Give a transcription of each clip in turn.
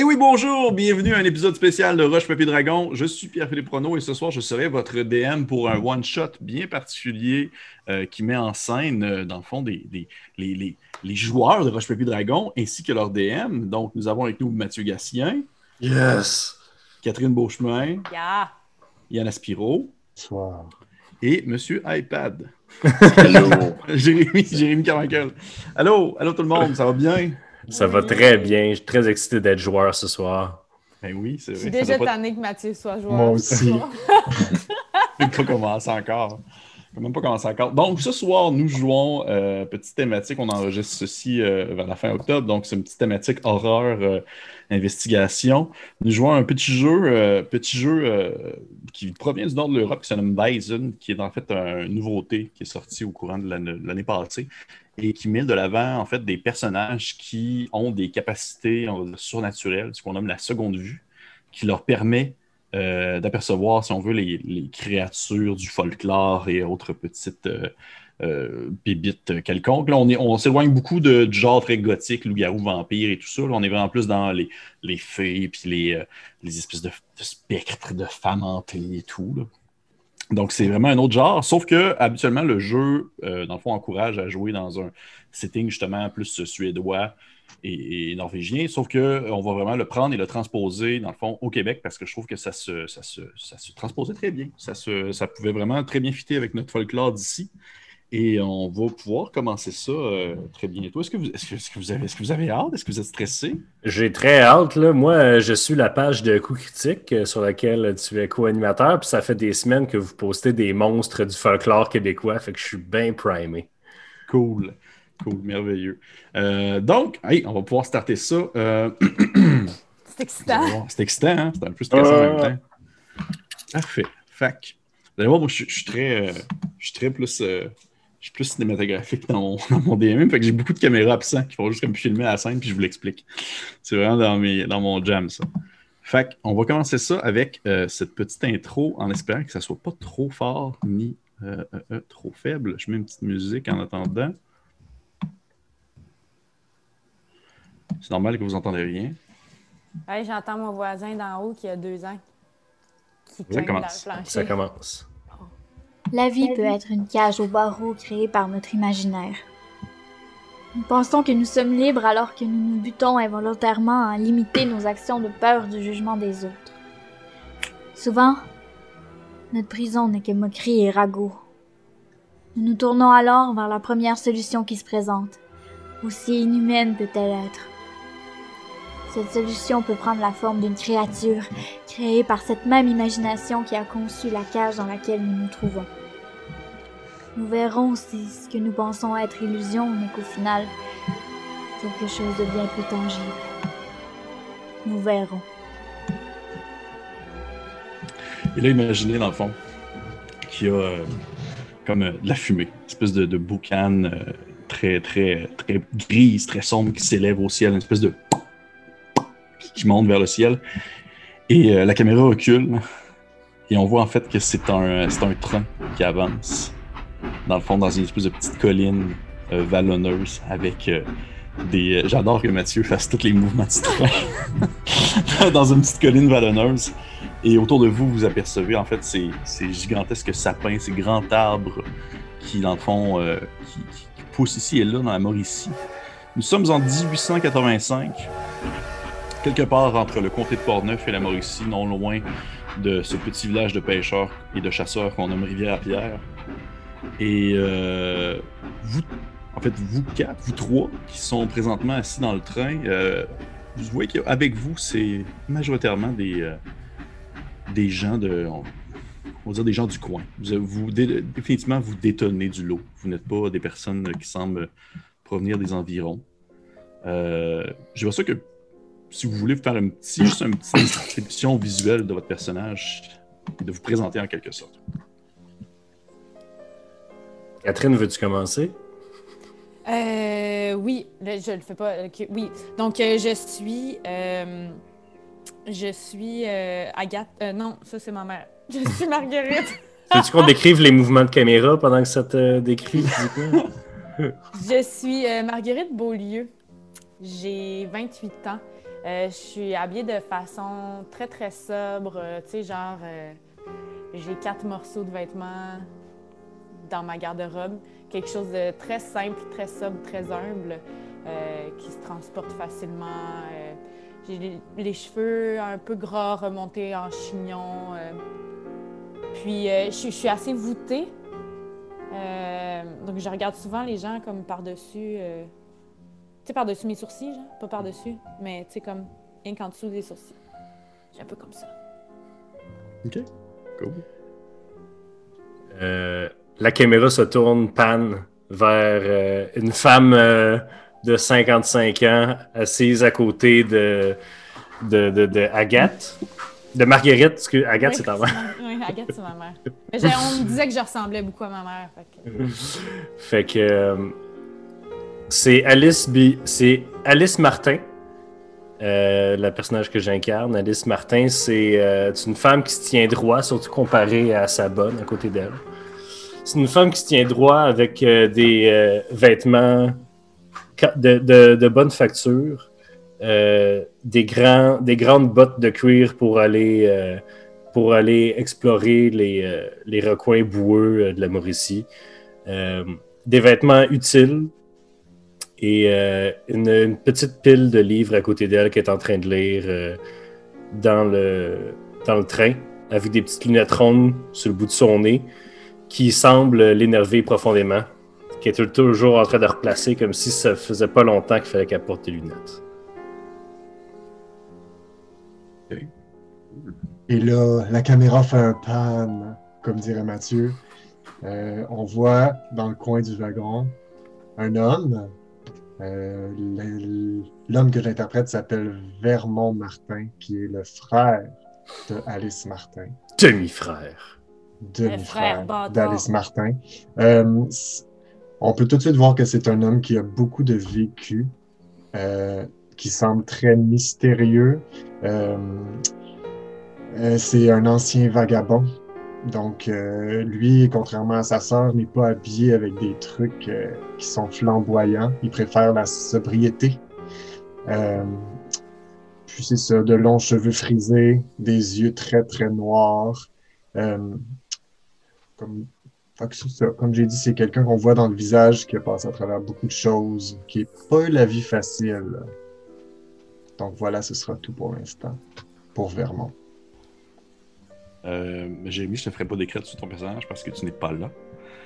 Et oui, bonjour, bienvenue à un épisode spécial de Roche Papier Dragon. Je suis Pierre-Philippe Prono et ce soir, je serai votre DM pour un one-shot bien particulier euh, qui met en scène, euh, dans le fond, des, des- les, les- les joueurs de Roche Papier Dragon ainsi que leur DM. Donc, nous avons avec nous Mathieu Gassien, Yes! Catherine Beauchemin, Yeah. Yann Aspiro Soir. et Monsieur iPad. Hello! Jérémy, Jérémy Carmichael. Allô, allô tout le monde, ça va bien? Ça va très bien. Je suis très excité d'être joueur ce soir. Ben oui, c'est Je vrai. suis ça déjà pas- tannée que Mathieu soit joueur. Moi ce aussi. soir. même pas commencé encore. On n'a même pas commencé encore. Donc, ce soir, nous jouons euh, petite thématique. On enregistre ceci euh, vers la fin octobre. Donc, c'est une petite thématique horreur, euh, investigation. Nous jouons un petit jeu, euh, petit jeu qui provient du nord de l'Europe, qui se nomme Bison, qui est en fait une nouveauté qui est sortie au courant de l'année passée et qui met de l'avant en fait des personnages qui ont des capacités surnaturelles, ce qu'on nomme la seconde vue, qui leur permet euh, d'apercevoir, si on veut, les, créatures du folklore et autres petites euh, euh, bébites quelconques. Là, on est- on s'éloigne beaucoup du genre très gothique, loup-garou, vampire et tout ça. Là, on est vraiment plus dans les, les fées puis les, les espèces de, spectres de femmes hantées et tout. Donc, c'est vraiment un autre genre, sauf que habituellement, le jeu, dans le fond, encourage à jouer dans un setting justement plus suédois et, et norvégien, sauf que euh, va vraiment le prendre et le transposer, dans le fond, au Québec, parce que je trouve que ça se, ça se, ça se transposait très bien. Ça, se, ça pouvait vraiment très bien fitter avec notre folklore d'ici. Et on va pouvoir commencer ça euh, très bientôt. Est-ce que, vous, est-ce, que, que vous avez, est-ce que vous avez hâte? Est-ce que vous êtes stressé? J'ai très hâte. Là. Moi, je suis la page de Coup Critique euh, sur laquelle tu es co-animateur. Puis ça fait des semaines que vous postez des monstres du folklore québécois. Fait que je suis bien primé. Cool. Cool, merveilleux. Euh, donc, hey, on va pouvoir starter ça. Euh, C'est excitant. C'est excitant, hein? C'est un peu stressant en Euh. même temps. Parfait. Fac. Vous allez voir, moi, je, suis- je suis très, euh, je suis très plus, euh, je suis plus cinématographique dans mon, dans mon DMM. Fait que j'ai beaucoup de caméras absentes qui font juste comme filmer la scène, puis je vous l'explique. C'est vraiment dans, mes, dans mon jam, ça. Fait on va commencer ça avec euh, cette petite intro en espérant que ça soit pas trop fort ni euh, euh, euh, trop faible. Je mets une petite musique en attendant. C'est normal que vous entendez rien. Hey, J'entends mon voisin d'en haut qui a deux ans qui Ça dans commence. le plancher. Ça commence. La vie peut être une cage aux barreaux créée par notre imaginaire. Nous pensons que nous sommes libres alors que nous nous butons involontairement à limiter nos actions de peur du jugement des autres. Souvent, notre prison n'est que moquerie et ragot. Nous nous tournons alors vers la première solution qui se présente, aussi inhumaine peut-elle être. Cette solution peut prendre la forme d'une créature créée par cette même imagination qui a conçu la cage dans laquelle nous nous trouvons. Nous verrons si ce que nous pensons être illusion n'est qu'au final quelque chose de bien plus tangible. Nous verrons. Et là, imaginez dans le fond qu'il y a euh, comme euh, de la fumée, une espèce de, boucan euh, très, très, très grise, très sombre qui s'élève au ciel, une espèce de qui, monte vers le ciel. Et euh, la caméra recule et on voit en fait que c'est un, un train qui avance dans le fond dans une espèce de petite colline euh, vallonneuse avec euh, des. J'adore que Mathieu fasse tous les mouvements du train dans une petite colline vallonneuse. Et autour de vous, vous apercevez en fait ces, ces gigantesques sapins, ces grands arbres qui, dans le fond, qui poussent ici et là dans la Mauricie. Nous sommes en 1885, quelque part entre le comté de Portneuf et la Mauricie, non loin de ce petit village de pêcheurs et de chasseurs qu'on nomme Rivière-à-Pierre. Et euh, vous, en fait, vous quatre, vous trois, qui sont présentement assis dans le train, euh, vous voyez qu'avec vous, c'est majoritairement des, euh, des gens de. On, va dire des gens du coin. Vous, vous dé- définitivement, vous détonnez du lot. Vous n'êtes pas des personnes qui semblent provenir des environs. Euh, J'aimerais ça que, si vous voulez faire un petit, juste une petite description visuelle de votre personnage, et de vous présenter en quelque sorte. Catherine, veux-tu commencer? Euh, oui, là, je le fais pas. oui. Donc, euh, je suis. euh, je suis euh, Agathe. euh, non, ça, c'est ma mère. Je suis Marguerite. Veux-tu qu'on décrive les mouvements de caméra pendant que ça te décrit? Je suis euh, Marguerite Beaulieu. J'ai 28 ans. Euh, je suis habillée de façon très, très sobre. euh, tu sais, genre, euh, j'ai quatre morceaux de vêtements dans ma garde-robe. Quelque chose de très simple, très sobre, très humble, qui se transporte facilement. J'ai les, cheveux un peu gras remontés en chignon. Puis, je, suis- assez voûtée. Donc, je regarde souvent les gens comme par-dessus. Sais, par-dessus mes sourcils, genre. Pas par-dessus, mais tu sais, comme rien qu'en dessous des sourcils. J'ai un peu comme ça. Ok. Cool. Euh, la caméra se tourne, panne vers euh, une femme euh, de 55 ans assise à côté de, de, de, de Agathe. De Marguerite, parce que Agathe, Oui, c'est ta mère. Oui, Agathe, c'est ma mère. Mais on me disait que je ressemblais beaucoup à ma mère. fait que- Fait que euh, c'est Alice Martin, euh, le personnage que j'incarne. Alice Martin, c'est euh, c'est une femme qui se tient droit, surtout comparée à sa bonne à côté d'elle. C'est une femme qui se tient droit avec euh, des vêtements de, bonne facture, des, grandes bottes de cuir pour aller, explorer les, les recoins boueux de la Mauricie. Des vêtements utiles et euh, une, petite pile de livres à côté d'elle qu'elle est en train de lire euh, dans, le, dans le train avec des petites lunettes rondes sur le bout de son nez qui semblent l'énerver profondément, qui est toujours en train de replacer comme si ça faisait pas longtemps qu'il fallait qu'elle porte des lunettes. Et là, la caméra fait un pan, comme dirait Mathieu. Euh, on voit dans le coin du wagon un homme. Euh, L'homme que j'interprète s'appelle Vermont Martin, qui est le frère de Alice Martin, Demi-frère. frère demi-frère d'Alice Martin. Euh, on peut tout de suite voir que c'est un homme qui a beaucoup de vécu, euh, qui semble très mystérieux. C'est un ancien vagabond. Donc, euh, lui, contrairement à sa sœur, n'est pas habillé avec des trucs euh, qui sont flamboyants. Il préfère la sobriété. Euh, puis c'est ça, de longs cheveux frisés, des yeux très, très noirs. Euh, comme. Comme j'ai dit, c'est quelqu'un qu'on voit dans le visage qui a passé à travers beaucoup de choses, qui n'a pas eu la vie facile. Donc voilà, ce sera tout pour l'instant, pour Vermont. Euh, Jérémy, je te ferai pas décrire sur ton personnage parce que tu n'es pas là.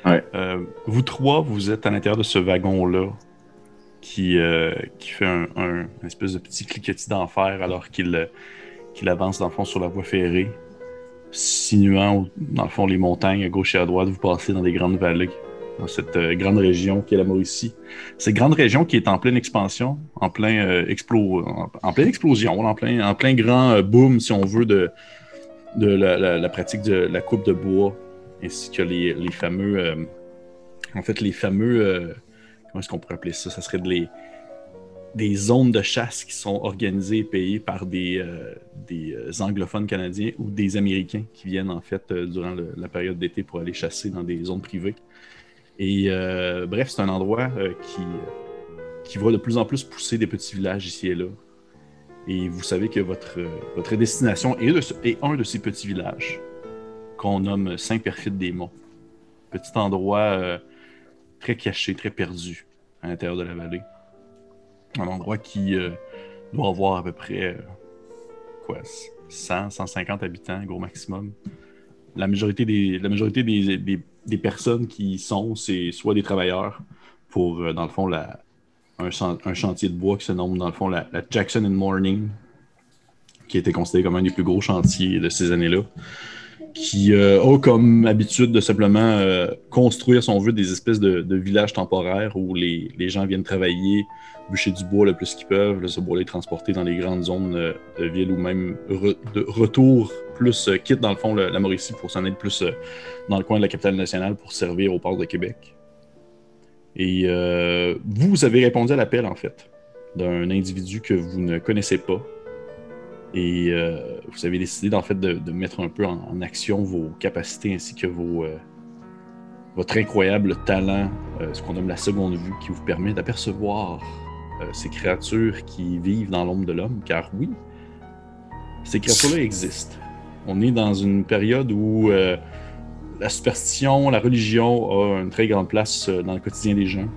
Ouais. Euh, vous trois, vous êtes à l'intérieur de ce wagon-là qui, euh, qui fait un, un- une espèce de petit cliquetis d'enfer alors qu'il euh, qu'il avance dans le fond sur la voie ferrée, sinuant dans le fond les montagnes à gauche et à droite. Vous passez dans des grandes vallées dans cette grande région qui est la Mauricie. Cette grande région qui est en pleine expansion, en plein explo- en, en pleine explosion, en plein, en plein grand boom, si on veut, de, de la, pratique de la coupe de bois, ainsi que les, les fameux. euh, en fait, les fameux. euh, comment est-ce qu'on pourrait appeler ça? Ça serait de les, des zones de chasse qui sont organisées et payées par des, euh, des anglophones canadiens ou des Américains qui viennent en fait durant la période d'été pour aller chasser dans des zones privées. Et bref, c'est un endroit qui, qui voit de plus en plus pousser des petits villages ici et là. Et vous savez que votre, euh, destination est, un de ces petits villages qu'on nomme Saint-Perfide-des-Monts. Petit endroit euh, très caché, très perdu à l'intérieur de la vallée. Un endroit qui euh, doit avoir à peu près quoi, 100, 150 habitants, gros maximum. La majorité des, la majorité des, des- personnes qui y sont, c'est soit des travailleurs pour, dans le fond, la, un, chan- un chantier de bois qui se nomme, dans le fond, la, Jackson and Morning, qui était considéré comme un des plus gros chantiers de ces années-là, qui euh, a comme habitude de simplement euh, construire, si on veut, des espèces de, villages temporaires où les, gens viennent travailler, bûcher du bois le plus qu'ils peuvent, ce bois-là est transporté dans les grandes zones euh, de ville ou même de retour, plus quitte dans le fond la Mauricie pour s'en être plus dans le coin de la capitale nationale pour servir au port de Québec. Et euh, vous avez répondu à l'appel, en fait, d'un individu que vous ne connaissez pas. Et euh, vous avez décidé, en fait, de, mettre un peu en, action vos capacités ainsi que vos, euh, votre incroyable talent, ce qu'on nomme la seconde vue, qui vous permet d'apercevoir ces créatures qui vivent dans l'ombre de l'homme, car oui, ces créatures-là existent. On est dans une période où la superstition, la religion a une très grande place euh, dans le quotidien des gens.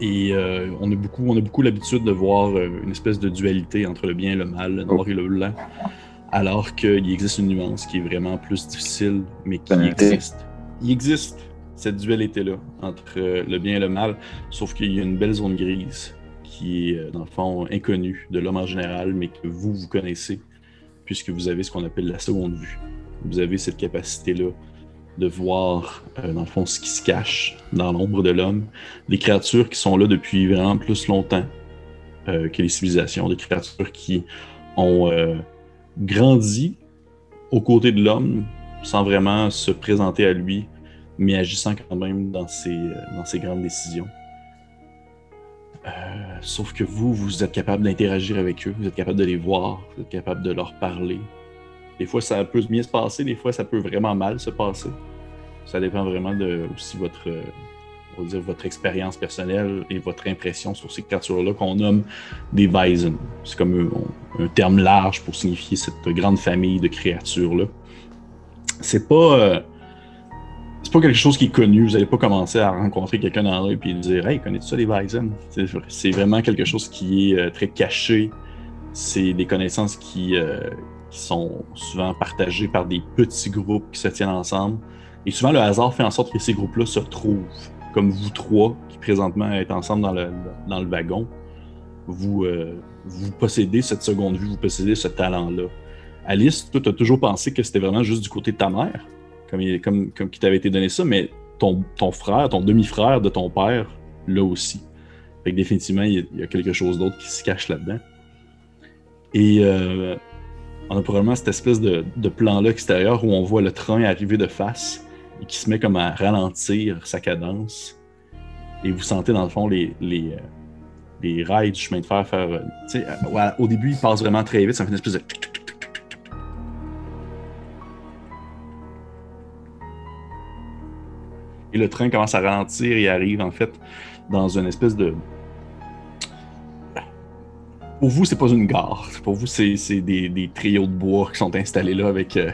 Et euh, on a beaucoup, on a beaucoup l'habitude de voir euh, une espèce de dualité entre le bien et le mal, le noir et le blanc, alors qu'il existe une nuance qui est vraiment plus difficile, mais qui existe. Il existe cette dualité-là entre le bien et le mal, sauf qu'il y a une belle zone grise qui est, dans le fond, inconnue de l'homme en général, mais que vous, vous connaissez, puisque vous avez ce qu'on appelle la seconde vue. Vous avez cette capacité-là de voir, euh, dans le fond, ce qui se cache dans l'ombre de l'homme, des créatures qui sont là depuis vraiment plus longtemps euh, que les civilisations, des créatures qui ont euh, grandi aux côtés de l'homme sans vraiment se présenter à lui, mais agissant quand même dans ses, dans ses grandes décisions. Sauf que vous, vous êtes capable d'interagir avec eux, vous êtes capable de les voir, vous êtes capable de leur parler. Des fois, ça peut bien se passer, des fois, ça peut vraiment mal se passer. Ça dépend vraiment de aussi votre, euh, on dire, votre expérience personnelle et votre impression sur ces créatures-là qu'on nomme des Bison. C'est comme un, terme large pour signifier cette grande famille de créatures-là. C'est pas. euh, c'est pas quelque chose qui est connu. Vous n'allez pas commencer à rencontrer quelqu'un dans la et puis dire Hey, connais-tu ça, les Bison? C'est- vraiment quelque chose qui est euh, très caché. C'est des connaissances qui, qui sont souvent partagées par des petits groupes qui se tiennent ensemble. Et souvent, le hasard fait en sorte que ces groupes-là se retrouvent, comme vous trois, qui présentement êtes ensemble dans le, dans le wagon. Vous, euh, vous possédez cette seconde vue, vous possédez ce talent-là. Alice, toi, tu as toujours pensé que c'était vraiment juste du côté de ta mère, comme, comme, comme qui t'avait été donné ça, mais ton, ton frère, ton demi-frère de ton père, là aussi. Fait que définitivement, il y a quelque chose d'autre qui se cache là-dedans. Et euh, on a probablement cette espèce de, plan-là extérieur où on voit le train arriver de face et qui se met comme à ralentir sa cadence. Et vous sentez dans le fond les, les, euh, rails du chemin de fer faire. euh, euh, au début, il passe vraiment très vite, ça fait une espèce de. Et le train commence à ralentir et arrive en fait dans une espèce de. Pour vous, c'est pas une gare. Pour vous, c'est des, des trios de bois qui sont installés là avec euh,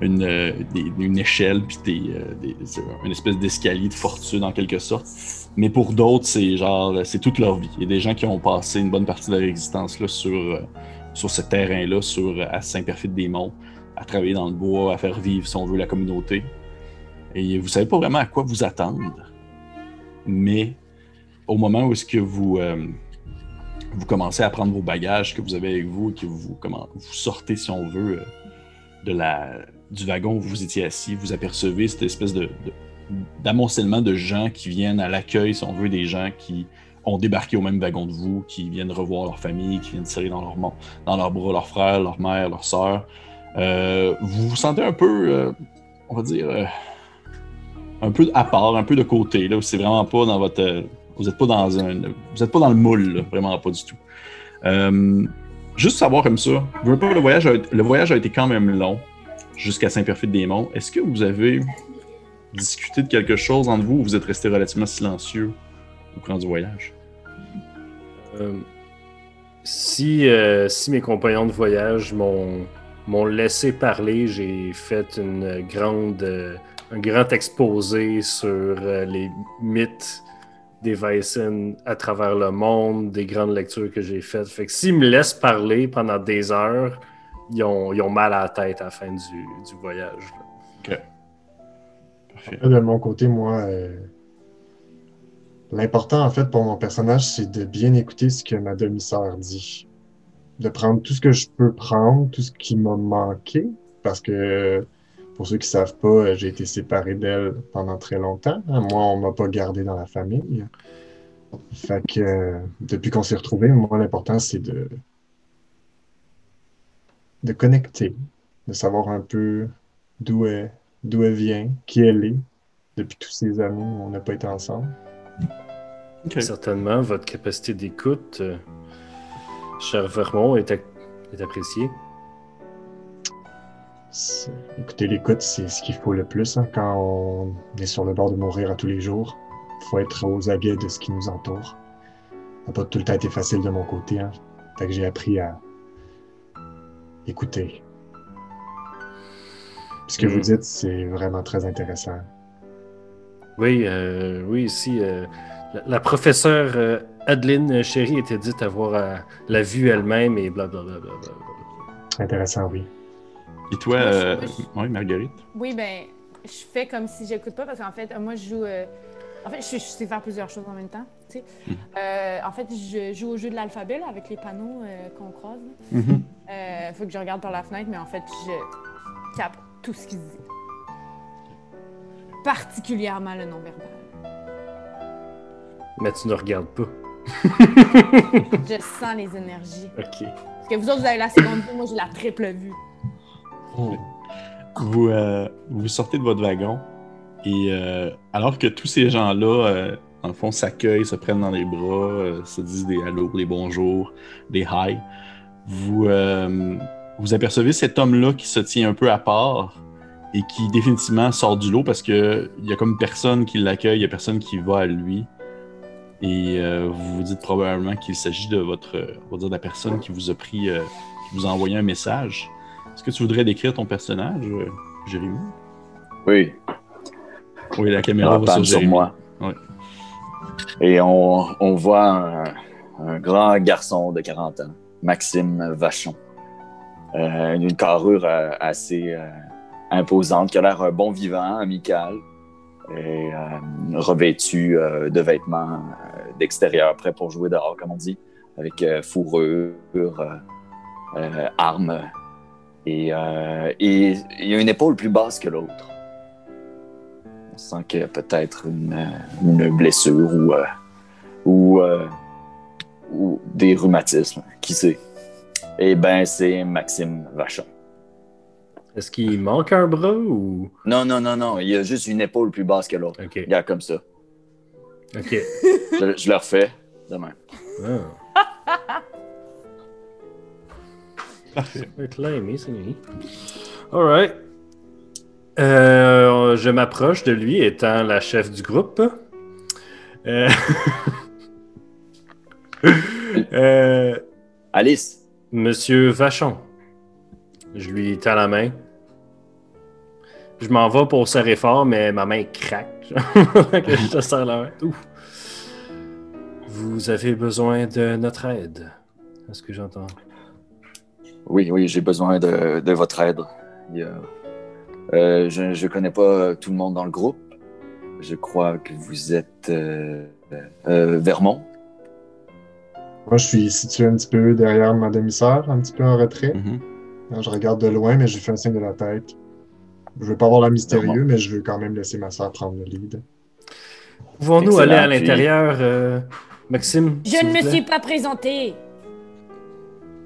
une, euh, une échelle puis des, euh, une espèce d'escalier de fortune en quelque sorte. Mais pour d'autres, c'est genre, c'est toute leur vie. Il y a des gens qui ont passé une bonne partie de leur existence là, sur, sur ce terrain-là, à Saint-Perfide-des-Monts, à travailler dans le bois, à faire vivre, si on veut, la communauté. Et vous savez pas vraiment à quoi vous attendre. Mais au moment où est-ce que vous, vous commencez à prendre vos bagages que vous avez avec vous et que vous, sortez, si on veut, euh, de la, du wagon où vous étiez assis, vous apercevez cette espèce d'amoncellement de gens qui viennent à l'accueil, si on veut, des gens qui ont débarqué au même wagon de vous, qui viennent revoir leur famille, qui viennent serrer dans, leur, mon- dans leurs bras leurs frères, leur mère, leurs sœurs. Euh, vous vous sentez un peu, euh, on va dire, un peu à part, un peu de côté. Là, c'est vraiment pas dans votre. Vous n'êtes pas dans un. Vous êtes pas dans le moule, vraiment pas du tout. Euh, juste savoir comme ça, pas, le voyage, a, le voyage a été quand même long jusqu'à Saint-Perfide-des-Monts. Est-ce que vous avez discuté de quelque chose entre vous ou vous êtes resté relativement silencieux au cours du voyage? Euh, si, euh, si mes compagnons de voyage m'ont m'ont laissé parler, j'ai fait une grande, un grand exposé sur les mythes des Weissen à travers le monde, des grandes lectures que j'ai faites. Fait que s'ils me laissent parler pendant des heures, ils ont, ils ont mal à la tête à la fin du, du voyage. là. Parfait. De mon côté, moi, euh, l'important en fait pour mon personnage, c'est de bien écouter ce que ma demi-sœur dit. De prendre tout ce que je peux prendre, tout ce qui m'a manqué, parce que pour ceux qui savent pas, euh, j'ai été séparé d'elle pendant très longtemps. Moi, on m'a pas gardé dans la famille. Fait que euh, depuis qu'on s'est retrouvés, moi, l'important, c'est de de connecter, de savoir un peu d'où elle, d'où elle vient, qui elle est, depuis tous ces années où on n'a pas été ensemble. Certainement, votre capacité d'écoute, euh, cher Vermont, est, est appréciée. Écouter l'écoute, c'est ce qu'il faut le plus hein, quand on est sur le bord de mourir à tous les jours. Il faut être aux aguets de ce qui nous entoure. n'a pas tout le temps été facile de mon côté. Hein. Fait que j'ai appris à écouter. Ce que vous dites, c'est vraiment très intéressant. Oui, euh, oui, ici, euh, la, la professeure euh, Adeline Chéry était dite avoir la vue elle-même et blablabla. Bla, bla, bla, bla. Intéressant, oui. Et toi, euh, moi, je- ouais, Marguerite? Oui, ben, je fais comme si j'écoute pas parce qu'en fait, moi, je joue. euh, En fait, je, je sais faire plusieurs choses en même temps. Tu sais. Mhm. Euh, en fait, je joue au jeu de l'alphabet avec les panneaux euh, qu'on croise. Mhm. Euh, faut que je regarde par la fenêtre, mais en fait, je capte tout ce qui se dit. Particulièrement le non-verbal. Mais tu ne regardes pas. Je sens les énergies. Ok. Parce que vous autres, vous avez la seconde vue, moi, j'ai la triple vue. Vous, euh, vous sortez de votre wagon et euh, alors que tous ces gens-là, euh, le fond, s'accueillent, se prennent dans les bras, euh, se disent des allô, des bonjours, des hi, vous, vous apercevez cet homme-là qui se tient un peu à part et qui définitivement sort du lot parce que il y a comme personne qui l'accueille, il y a personne qui va à lui. Et vous vous dites probablement qu'il s'agit de votre, on va dire, de la personne qui vous a pris, qui vous a envoyé un message. Est-ce que tu voudrais décrire ton personnage, euh, Jérémy? Oui, Oui, la caméra va sur sur moi. Et on, on voit un, un grand garçon de 40 ans, Maxime Vachon. Euh, une carrure euh, assez euh, imposante, qui a l'air un bon vivant, amical, et revêtu de vêtements d'extérieur, prêt pour jouer dehors, comme on dit, avec fourrure, armes, et, euh, et il a une épaule plus basse que l'autre. On sent qu'il y a peut-être une, une blessure ou, euh, ou, euh, ou des rhumatismes, qui sait. Eh ben, c'est Maxime Vachon. Est-ce qu'il manque un bras ou? Non, non, non, non, il a juste une épaule plus basse que l'autre. Ok. Regarde comme ça. Ok. Je, je le refais demain. Ah. Parfait. C'est lui. Alright. Euh, je m'approche de lui étant la chef du groupe. Euh... euh, Alice, Monsieur Vachon. Je lui tends la main. Je m'en vais pour serrer fort, mais ma main craque. que je te serre la main. Ouf. Vous avez besoin de notre aide. Est-ce que j'entends? Oui, oui, j'ai besoin de, de votre aide. Euh, je ne connais pas tout le monde dans le groupe. Je crois que vous êtes euh, euh, Vermont. Moi, je suis situé un petit peu derrière ma demi-sœur, un petit peu en retrait. Mhm. Alors, Je regarde de loin, mais je fais un signe de la tête. Je veux pas avoir l'air mystérieux, mais je veux quand même laisser ma sœur prendre le lead. Pouvons-nous aller à puis- l'intérieur, euh, Maxime? Je ne me plaît? suis pas présentée.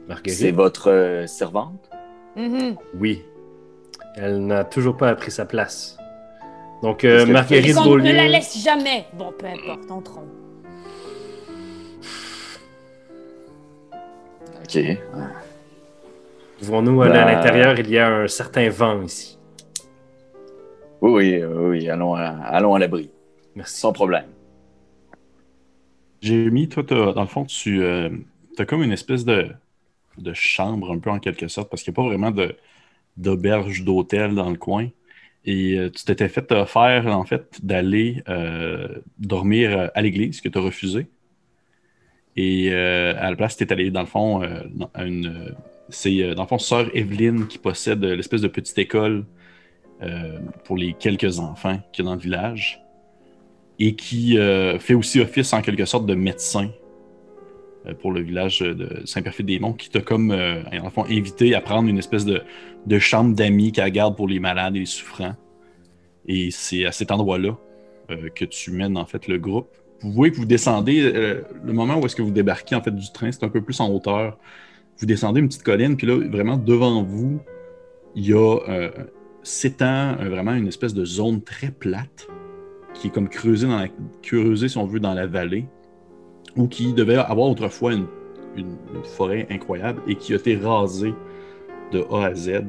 Marguerite? C'est votre euh, servante? Mhm. Oui. Elle n'a toujours pas pris sa place. Donc, euh, Marguerite ne la laisse jamais. Bon, peu importe, entrons. OK. Pouvons-nous aller à Ben- l'intérieur? Il y a un certain vent ici. Oui, oui, oui, oui, allons à, allons à l'abri. Merci. Sans problème. Jérémy, toi, t'as- dans le fond, tu as comme une espèce de, de chambre, un peu en quelque sorte, parce qu'il n'y a pas vraiment d'auberge, d'hôtel dans le coin. Et euh, tu t'étais fait offert, en fait, d'aller euh, dormir euh, à l'église, que tu as refusé. Et à la place, tu es allé, dans le fond, une. C'est, dans le fond, sœur Evelyne qui possède l'espèce de petite école pour les quelques enfants qu'il y a dans le village et qui fait aussi office en quelque sorte de médecin pour le village de Saint-Perfide-des-Monts, qui t'a comme, euh, en invité à prendre une espèce de, chambre d'amis qu'elle garde pour les malades et les souffrants. Et c'est à cet endroit-là euh, que tu mènes en fait le groupe. Vous voyez que vous descendez, euh, le moment où est-ce que vous débarquez en fait du train, c'est un peu plus en hauteur. Vous descendez une petite colline, puis là, vraiment devant vous, il y a euh, s'étend euh, vraiment une espèce de zone très plate qui est comme creusée, dans creusée, si on veut, dans la vallée, ou qui devait avoir autrefois une, forêt incroyable et qui a été rasée de A à Z.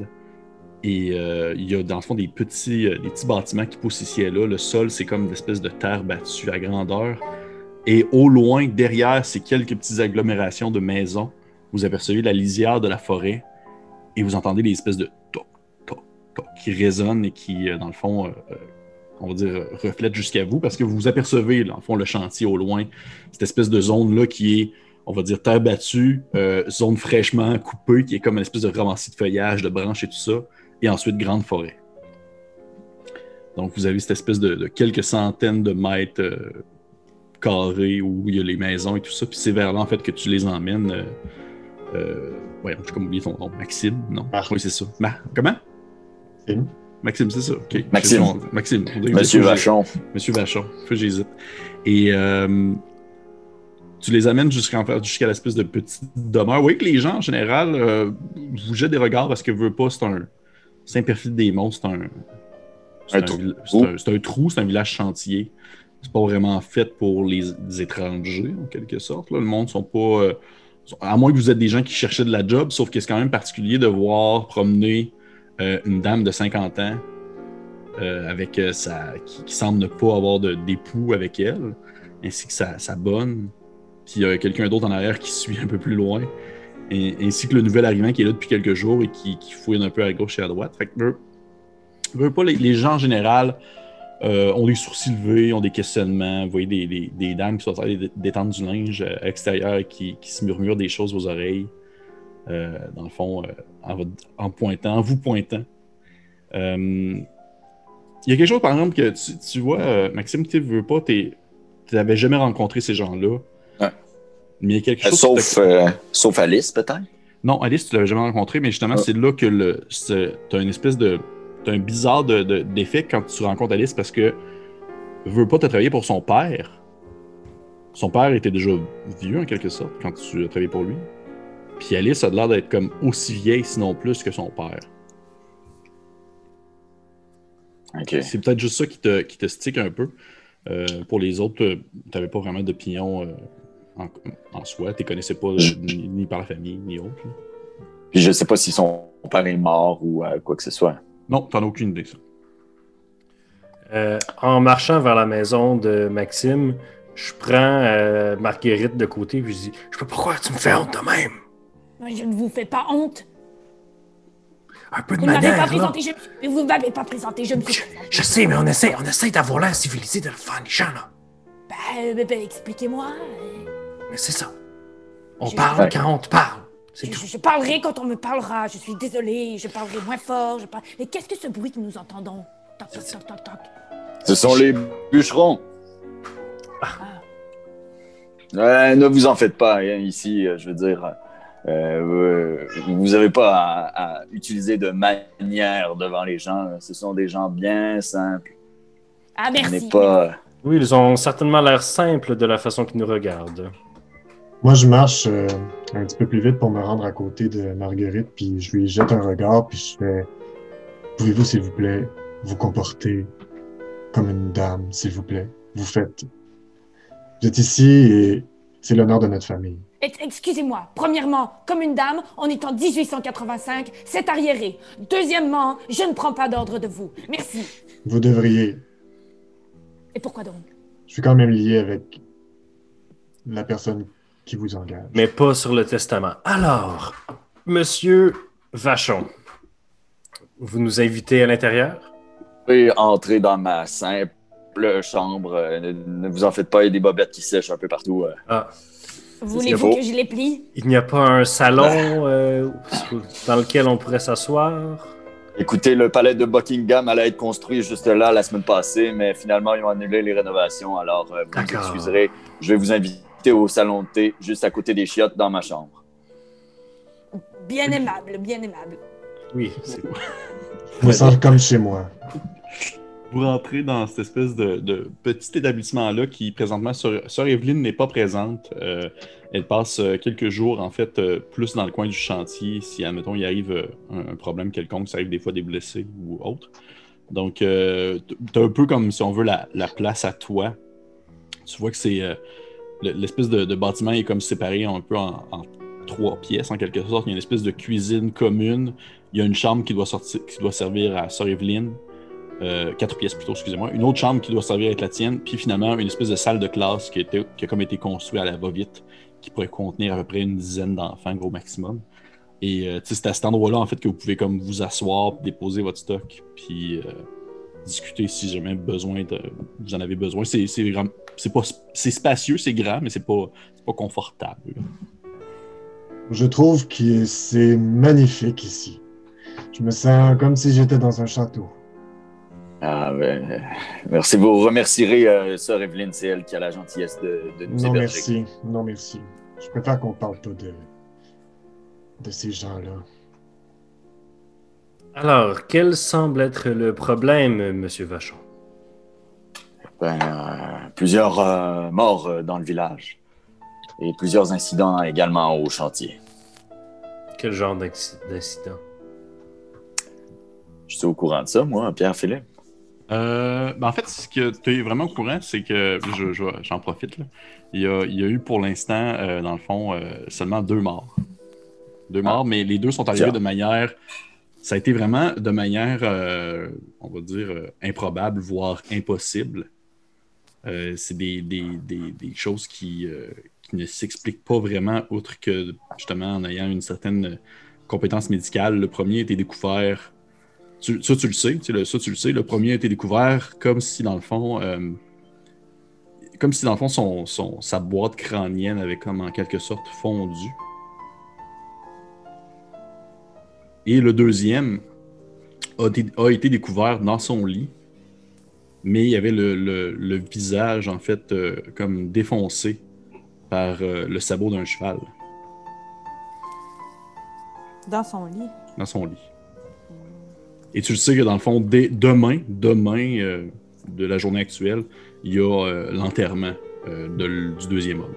Et euh, il y a dans le fond des petits, euh, bâtiments qui poussent ici et là. Le sol, c'est comme une espèce de terre battue à grandeur. Et au loin, derrière ces quelques petites agglomérations de maisons, vous apercevez la lisière de la forêt et vous entendez des espèces de toc, toc, toc qui résonnent et qui, euh, dans le fond, on va dire, reflètent jusqu'à vous parce que vous apercevez, dans le fond, le chantier au loin, cette espèce de zone-là qui est, on va dire, terre battue, euh, zone fraîchement coupée, qui est comme une espèce de ramassis de feuillage, de branches et tout ça, et ensuite grande forêt. Donc, vous avez cette espèce de, de quelques centaines de mètres euh, carrés où il y a les maisons et tout ça. Puis c'est vers là, en fait, que tu les emmènes. Euh, euh, ouais, j'ai comme oublié ton nom. Maxime, non? Marc. Oui, c'est ça. Ma- Comment? Maxime. Maxime, c'est ça. Maxime. Son- Maxime. Monsieur Vachon. Monsieur Vachon. Faut que j'hésite. Et euh, tu les amènes jusqu'à jusqu'à l'espèce de petite demeure. Oui, que les gens, en général, euh, vous jettent des regards parce que veut pas, c'est un. Saint-Perfil des Monts, c'est un. C'est Un un, trou. c'est un- c'est un trou, c'est un village chantier. C'est pas vraiment fait pour les, les étrangers, en quelque sorte. là. Le monde sont pas. euh, à moins que vous êtes des gens qui cherchaient de la job, sauf que c'est quand même particulier de voir promener euh, une dame de 50 ans euh, avec euh, sa, qui, semble ne pas avoir d'époux avec elle, ainsi que sa, sa bonne. Puis il y a quelqu'un d'autre en arrière qui suit un peu plus loin, et- ainsi que le nouvel arrivant qui est là depuis quelques jours et qui, qui fouine un peu à gauche et à droite. Fait que veux, veux pas, les, gens en général ont des sourcils levés, ont des questionnements. Vous voyez des, des- des dames qui sont en train détendre du linge à l'extérieur qui, qui se murmurent des choses aux oreilles. Euh, dans le fond, euh, en, pointant, en vous pointant. Euh, il y a quelque chose, par exemple, que tu, tu vois, Maxime, tu veux pas, tu n'avais jamais rencontré ces gens-là. Ouais. Mais il y a quelque chose. sauf, Alice, peut-être? Non, Alice, tu l'avais jamais rencontré, mais justement, Ah. c'est là que le, t'as une espèce de. T'as un bizarre de- de- d'effet quand tu rencontres Alice parce que veut pas te travailler pour son père. Son père était déjà vieux en quelque sorte quand tu as travaillé pour lui. Puis Alice a l'air d'être comme aussi vieille, sinon plus que son père. Ok. C'est peut-être juste ça qui te, qui te stick un peu. Euh, pour les autres, euh, t'avais pas vraiment d'opinion euh, en, en soi. Tu connaissais pas euh, Je- ni, ni par la famille, ni autre. là. Puis je sais pas si son père est mort ou euh, quoi que ce soit. Non, t'en as aucune idée, ça. Euh, en marchant vers la maison de Maxime, je prends euh, Marguerite de côté puis je dis Je sais pas pourquoi tu me fais honte de même. Je ne vous fais pas honte. Un peu de Vous ne m'avez pas là. présenté, je... mais vous ne m'avez pas présenté, je me suis Je, présenté. je sais, mais on essaie, on essaie d'avoir l'air civilisé de le faire, Nichan, là. Ben, ben, ben, expliquez-moi. euh, Mais c'est ça. On Je- parle quand on te parle. C'est Je, tout. je- je parlerai quand on me parlera. Je suis désolée, je parlerai moins fort. Je parle... Mais qu'est-ce que ce bruit que nous entendons? Toc, toc, toc, toc, toc. Ce sont les bûcherons. Ah. Euh, ne vous en faites pas, hein, ici, euh, je veux dire, euh, vous n'avez pas à, à utiliser de manière devant les gens. Ce sont des gens bien simples. Ah, merci. pas. Oui, ils ont certainement l'air simples de la façon qu'ils nous regardent. Moi, je marche euh, un petit peu plus vite pour me rendre à côté de Marguerite, puis je lui jette un regard, puis je fais Pouvez-vous, s'il vous plaît, vous comporter comme une dame, s'il vous plaît? Vous faites. Vous êtes ici et c'est l'honneur de notre famille. Ex- Excusez-moi. Premièrement, comme une dame, on est en 1885, c'est arriéré. Deuxièmement, je ne prends pas d'ordre de vous. Merci. Vous devriez. Et pourquoi donc? Je suis quand même lié avec la personne qui vous engage. Mais pas sur le testament. Alors, monsieur Vachon, vous nous invitez à l'intérieur? Vous pouvez entrer dans ma simple chambre. Ne, ne vous en faites pas, il y a des bobettes qui sèchent un peu partout. euh. Ah, Voulez-vous que je les plie? Il n'y a pas un salon euh, dans lequel on pourrait s'asseoir? Écoutez, le palais de Buckingham allait être construit juste là la semaine passée, mais finalement, ils ont annulé les rénovations. Alors, euh, vous D'accord. excuserez. Je vais vous inviter au salon de thé, juste à côté des chiottes, dans ma chambre. Bien aimable, bien aimable. Oui, c'est Je me sens comme chez moi. Vous rentrez dans cette espèce de, petit établissement-là qui, présentement, Sœur, Evelyne n'est pas présente. Euh, elle passe euh, quelques jours, en fait, euh, plus dans le coin du chantier. Si, admettons, il arrive un, problème quelconque, ça arrive des fois des blessés ou autre. Donc, euh, un peu comme, si on veut, la, la place à toi. Tu vois que c'est... le- l'espèce de, de bâtiment est comme séparé un peu en, en trois pièces, en quelque sorte. Il y a une espèce de cuisine commune. Il y a une chambre qui doit, sortir, qui doit servir à Sœur Evelyne. Euh, quatre pièces plutôt, excusez-moi, une autre chambre qui doit servir à être la tienne, puis finalement une espèce de salle de classe qui a, été- qui a comme été construite à la va-vite, qui pourrait contenir à peu près une dizaine d'enfants, gros maximum. Et euh, c'est à cet endroit-là, en fait, que vous pouvez comme vous asseoir, déposer votre stock, puis euh, discuter si jamais besoin de, vous en avez besoin. C'est spacieux, c'est grand, mais c'est pas, c'est pas confortable. Je trouve que c'est magnifique ici. Je me sens comme si j'étais dans un château. Ah, ben, euh, merci. Vous remercierez euh, Sœur Evelyne, c'est elle qui a la gentillesse de, de nous Non, héberger. merci. Non, merci. Je préfère qu'on parle pas de, de ces gens-là. Alors, quel semble être le problème, Monsieur Vachon? Ben, euh, plusieurs euh, morts euh, dans le village et plusieurs incidents également au chantier. Quel genre d'incident? Je suis au courant de ça, moi, Pierre-Philippe. Euh, ben en fait, ce que tu es vraiment au courant, c'est que je- je- j'en profite. Là. Il, y a, il y a eu pour l'instant, euh, dans le fond, euh, seulement deux morts. Deux Ah. morts, mais les deux sont arrivés Tiens. de manière. Ça a été vraiment de manière, on va dire, improbable, voire impossible. C'est des, des- des- des choses qui, qui ne s'expliquent pas vraiment, outre que justement en ayant une certaine compétence médicale. Le premier a été découvert tu- ça, tu le sais, le- ça, tu le sais. Le premier a été découvert comme si, dans le fond, euh, comme si, dans le fond, son, son- sa boîte crânienne avait comme en quelque sorte fondu. Et le deuxième a, été- a été découvert dans son lit, mais il y avait le, le- le visage, en fait, euh, comme défoncé par euh, le sabot d'un cheval Dans son lit? dans son lit. Et tu le sais que dans le fond, dès demain, demain euh, de la journée actuelle, il y a euh, l'enterrement euh, de du deuxième homme.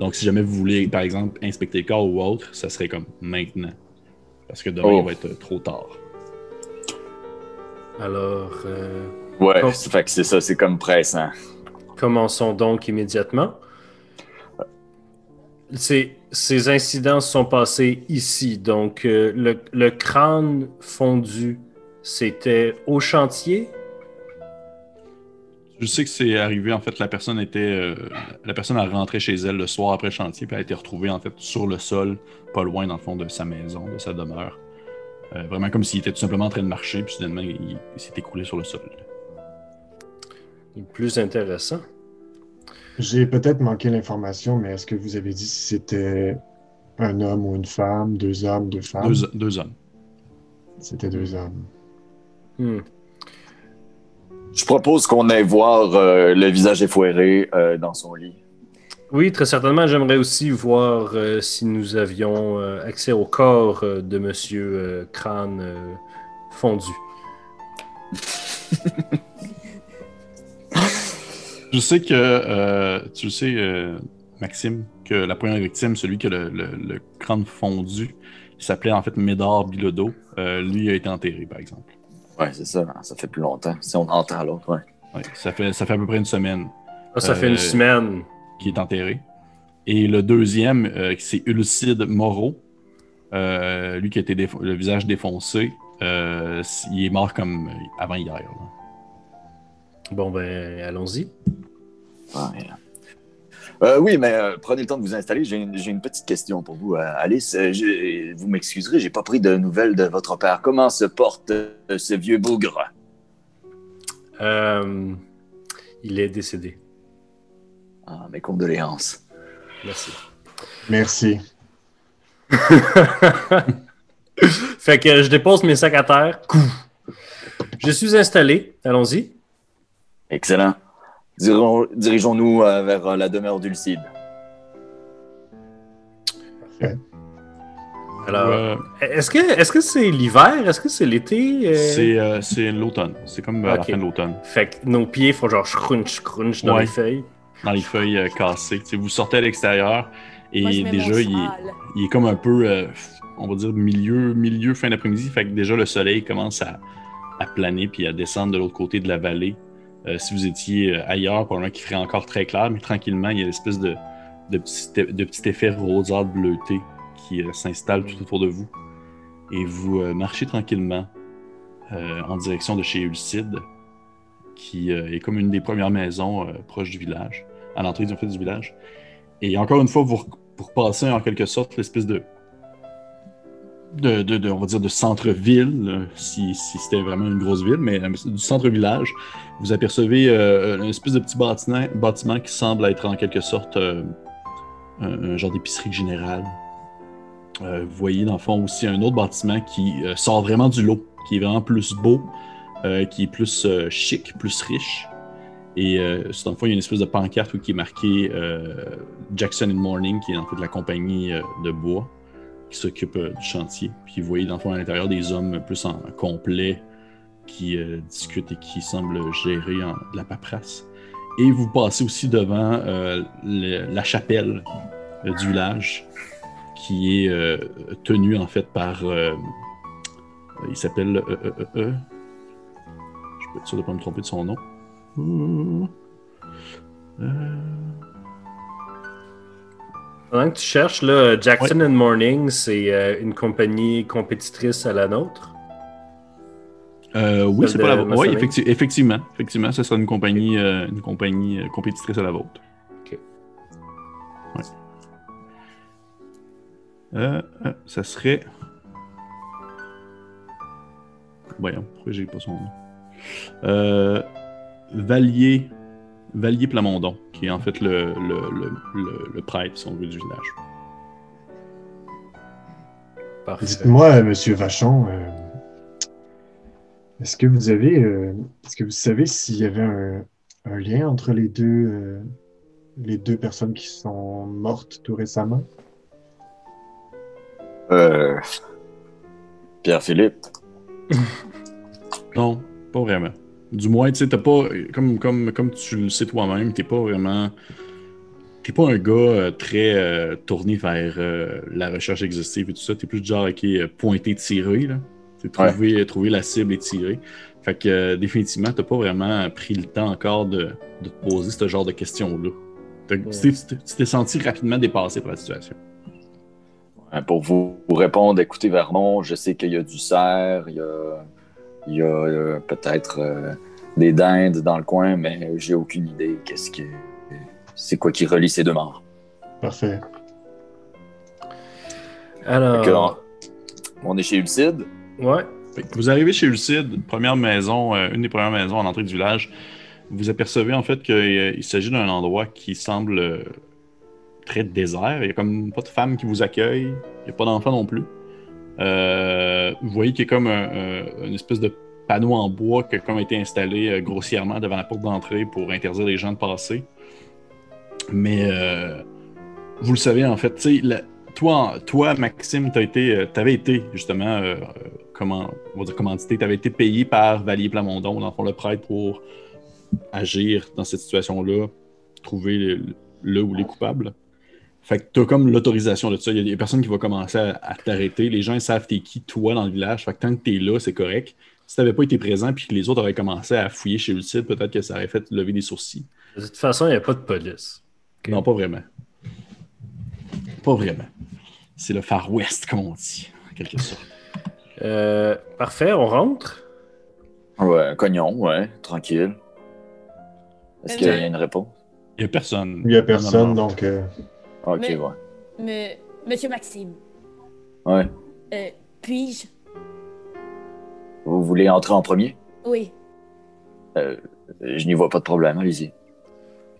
Donc, si jamais vous voulez, par exemple, inspecter le corps ou autre, ça serait comme maintenant. Parce que demain, Oh. il va être euh, trop tard. Alors, euh, Ouais, ça fait que c'est ça, c'est comme pressant. commençons donc immédiatement. Ces, ces incidents sont passés ici. Donc, euh, le, le crâne fondu, c'était au chantier? Je sais que c'est arrivé, en fait, la personne était. euh, la personne a rentré chez elle le soir après le chantier, puis elle a été retrouvée, en fait, sur le sol, pas loin, dans le fond, de sa maison, de sa demeure. Euh, vraiment comme s'il était tout simplement en train de marcher, puis soudainement, il, il s'est écroulé sur le sol. Plus intéressant. J'ai peut-être manqué l'information, mais est-ce que vous avez dit si c'était un homme ou une femme, deux hommes, deux femmes? Deux, deux hommes. C'était deux hommes. Hmm. Je propose qu'on aille voir euh, le visage effoiré euh, dans son lit. Oui, très certainement. J'aimerais aussi voir euh, si nous avions euh, accès au corps euh, de Monsieur euh, Crâne euh, fondu. Je sais que, euh, tu le sais, euh, Maxime, que la première victime, celui qui a le, le- le crâne fondu, il s'appelait en fait Médard Bilodeau. Euh, lui a été enterré, par exemple. Ouais, c'est ça, ça fait plus longtemps. Si on entend l'autre, ouais. Ouais, ça, fait, ça fait à peu près une semaine Ah, ça fait une semaine. qu'il est enterré. Et le deuxième, euh, c'est Ulcide Moreau. Euh, lui qui a été le visage défoncé. Euh, il est mort comme avant hier. là. Bon, ben, allons-y. Ouais. Euh, oui, mais euh, prenez le temps de vous installer. J'ai une, petite question pour vous, euh, Alice. Euh, vous m'excuserez, j'ai pas pris de nouvelles de votre père. Comment se porte euh, ce vieux bougre? Euh, il est décédé. Ah, mes condoléances. Merci. Merci. fait que je dépose mes sacs à terre. Coup. Je suis installé. Allons-y. Excellent. Dirigeons-nous euh, vers euh, la demeure d'Ulcide. Alors, Euh, est-ce que est-ce que c'est l'hiver? Est-ce que c'est l'été? euh? c'est euh, c'est l'automne. C'est comme euh, la fin de l'automne. Fait que nos pieds font genre crunch crunch dans Ouais. les feuilles. Dans les feuilles euh, cassées. Tu sais, vous sortez à l'extérieur et Moi, déjà, il est, châle. il est comme un peu, euh, on va dire, milieu, milieu fin d'après-midi. Fait que déjà, le soleil commence à, à planer puis à descendre de l'autre côté de la vallée. Euh, si vous étiez euh, ailleurs, probablement qu'il ferait encore très clair, mais tranquillement, il y a l'espèce de, de, petit, de petit effet bleuté qui euh, s'installe tout autour de vous. Et vous marchez tranquillement en direction de chez Ulcide, qui est comme une des premières maisons proches du village, à l'entrée du village. Et encore une fois, vous, vous repassez en quelque sorte l'espèce de, de, on va dire, de centre-ville, si, c'était vraiment une grosse ville, mais euh, du centre-village. Vous apercevez euh, une espèce de petit bâtiment, bâtiment qui semble être en quelque sorte euh, un, genre d'épicerie générale. Euh, vous voyez dans le fond aussi un autre bâtiment qui euh, sort vraiment du lot, qui est vraiment plus beau, euh, qui est plus euh, chic, plus riche. Et euh, dans le fond, il y a une espèce de pancarte où qui est marqué euh, Jackson in Morning, qui est en fait la compagnie euh, de bois qui s'occupe euh, du chantier. Puis vous voyez dans le fond à l'intérieur des hommes plus en complet qui euh, discutent et qui semblent gérer la paperasse. Et vous passez aussi devant euh, la chapelle du village qui est tenue en fait par. il s'appelle. je peux être sûr de ne pas me tromper de son nom. Pendant que tu cherches, là, Jackson and Morning, c'est euh, une compagnie compétitrice à la nôtre. euh, oui, c'est pas la vôtre. Oui, effecti- effectivement. Effectivement, ce sera une compagnie, euh, une compagnie compétitrice à la vôtre. Ok. Ouais. Ça serait. Voyons, pourquoi j'ai pas son nom? Valier, Valier Plamondon, qui est en fait le, le, le, le, le prêtre, si on veut, du village. Parfait. Dites-moi, euh, Monsieur Vachon, euh, est-ce que vous avez, euh, est-ce que vous savez s'il y avait un, un lien entre les deux, euh, les deux personnes qui sont mortes tout récemment? Euh... Pierre-Philippe. Non, pas vraiment. Du moins, tu sais, t'as pas. Comme, comme, comme tu le sais toi-même, t'es pas vraiment. T'es pas un gars euh, très euh, tourné vers euh, la recherche exhaustive et tout ça. T'es plus du genre qui est pointé, tiré, là. C'est trouver, trouver la cible et tirer. Fait que définitivement, t'as pas vraiment pris le temps encore de, de te poser ce genre de questions-là. Tu t'es- senti rapidement dépassé par la situation. Pour vous, vous répondre, écoutez Vermont, je sais qu'il y a du cerf, il y a, il y a euh, peut-être euh, des dindes dans le coin, mais j'ai aucune idée qu'est-ce que c'est quoi qui relie ces deux morts. Parfait. Alors, on, est chez Ulcide. ouais. Vous arrivez chez Lucide, première maison, euh, une des premières maisons à l'entrée du village. Vous apercevez en fait qu'il s'agit d'un endroit qui semble très désert. Il n'y a comme pas de femmes qui vous accueillent. Il n'y a pas d'enfants non plus. Euh, vous voyez qu'il y a comme un- un- une espèce de panneau en bois qui a été installé euh, grossièrement devant la porte d'entrée pour interdire les gens de passer. Mais euh, vous le savez en fait, toi, toi, Maxime, tu été, avais été justement, euh, euh, comment, on va dire tu avais été payé par Valier Plamondon, dans le fond, le prêtre, pour agir dans cette situation-là, trouver le, le ou les coupables. Fait que t'as comme l'autorisation de ça. Il y a des personnes qui vont commencer à, à t'arrêter. Les gens ils savent t'es qui, toi, dans le village. Fait que tant que t'es là, c'est correct. Si t'avais pas été présent puis que les autres auraient commencé à fouiller chez Lucide, peut-être que ça aurait fait lever des sourcils. De toute façon, il n'y a pas de police. Non, pas vraiment. Pas vraiment. C'est le Far West, comme on dit, en quelque sorte. Euh, parfait, on rentre? Ouais, cognon, ouais, tranquille. Est-ce Mais qu'il y a une réponse? Il y a personne. Il n'y a Non, personne, non, non. donc euh, Ok, Mais- ouais. Mais, Monsieur Maxime, Ouais. euh, puis-je? Vous voulez entrer en premier? Oui. Euh, je n'y vois pas de problème, allez-y.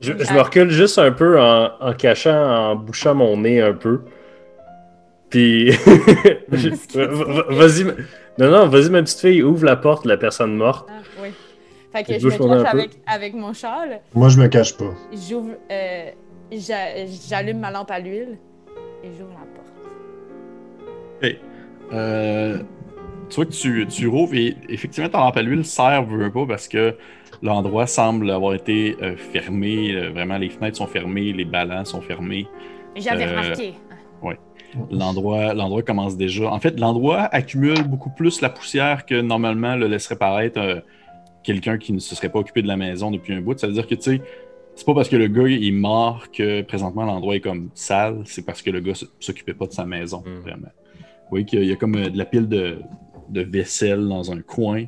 Je, je me recule juste un peu en, en cachant, en bouchant mon nez un peu. Puis. vas-y. Non, non, vas-y, ma petite fille, ouvre la porte de la personne morte. Ah, oui. Fait que je me cache avec, avec mon châle, moi, je me cache pas. j'ouvre, euh, j'allume ma lampe à l'huile et j'ouvre la porte. Hey, euh, tu vois que tu, tu rouvres et effectivement, ta lampe à l'huile sert veut pas parce que l'endroit semble avoir été euh, fermé. euh, vraiment, les fenêtres sont fermées, les ballons sont fermés. J'avais Euh, remarqué. L'endroit, l'endroit commence déjà. En fait, l'endroit accumule beaucoup plus la poussière que normalement le laisserait paraître quelqu'un qui ne se serait pas occupé de la maison depuis un bout. Ça veut dire que, tu sais, c'est pas parce que le gars est mort que présentement l'endroit est comme sale, c'est parce que le gars s'occupait pas de sa maison, Mm. vraiment. Vous voyez qu'il y a, il comme euh, de la pile de, de vaisselle dans un coin.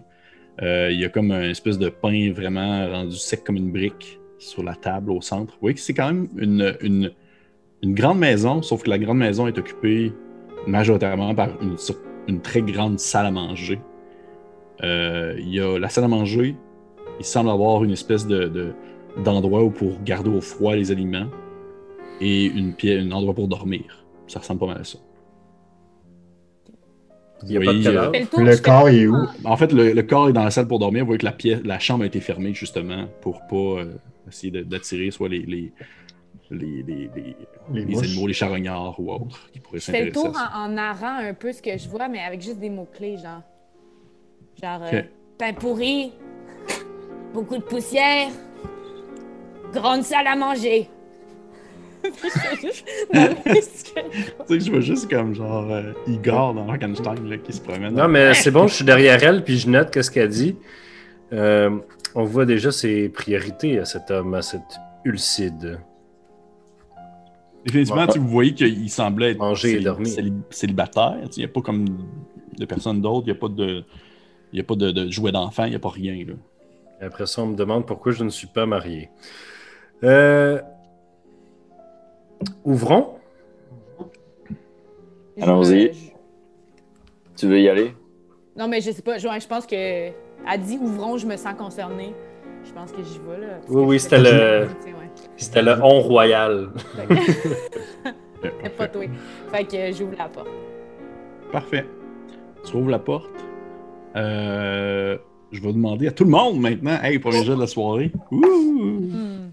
Euh, il y a comme une espèce de pain vraiment rendu sec comme une brique sur la table au centre. Vous voyez que c'est quand même une, une, une grande maison, sauf que la grande maison est occupée majoritairement par une, très grande salle à manger. Euh, il y a la salle à manger, il semble avoir une espèce de, de- d'endroit où pour garder au froid les aliments et une pièce, un endroit pour dormir. Ça ressemble pas mal à ça. Il n'y a Oui, pas de euh, cadavre. Fais le tour, corps est où? En fait, le, le corps est dans la salle pour dormir. Vous voyez que la, pièce, la chambre a été fermée justement pour pas euh, essayer d'attirer soit les, les, les, les, les- Les animaux, les charognards ou autres qui pourraient Je fais le s'intéresser tour en, en narrant un peu ce que je vois, mais avec juste des mots-clés, genre. Genre, euh, pain pourri, beaucoup de poussière, grande salle à manger. Tu sais, je vois juste comme genre euh, Igor dans Frankenstein là, qui se promène. Non, mais c'est bon, je suis derrière elle, puis je note qu'est-ce qu'elle dit. Euh, on voit déjà ses priorités à cet homme, à cet Ulcide. Définitivement, Ouais. tu vous voyez qu'il semblait être Manger et céli- dormir. céli- célibataire. Il n'y a pas comme de personnes d'autres, il n'y a pas de. Il a pas de, de jouets d'enfants, il n'y a pas rien. Là. Après ça, on me demande pourquoi je ne suis pas marié. Euh... Ouvrons. Allons-y. je- Tu veux y aller? Non, mais je sais pas. Je, je pense que. Elle dit ouvrons, je me sens concernée. Je pense que j'y vais, là. Oui, oui, c'était le- ouais. C'était le on royal. Pas toi. Fait que j'ouvre la porte. Parfait. Tu ouvres la porte. Euh, je vais demander à tout le monde maintenant. Hey, premier jeu de la soirée. Ouh! Hmm.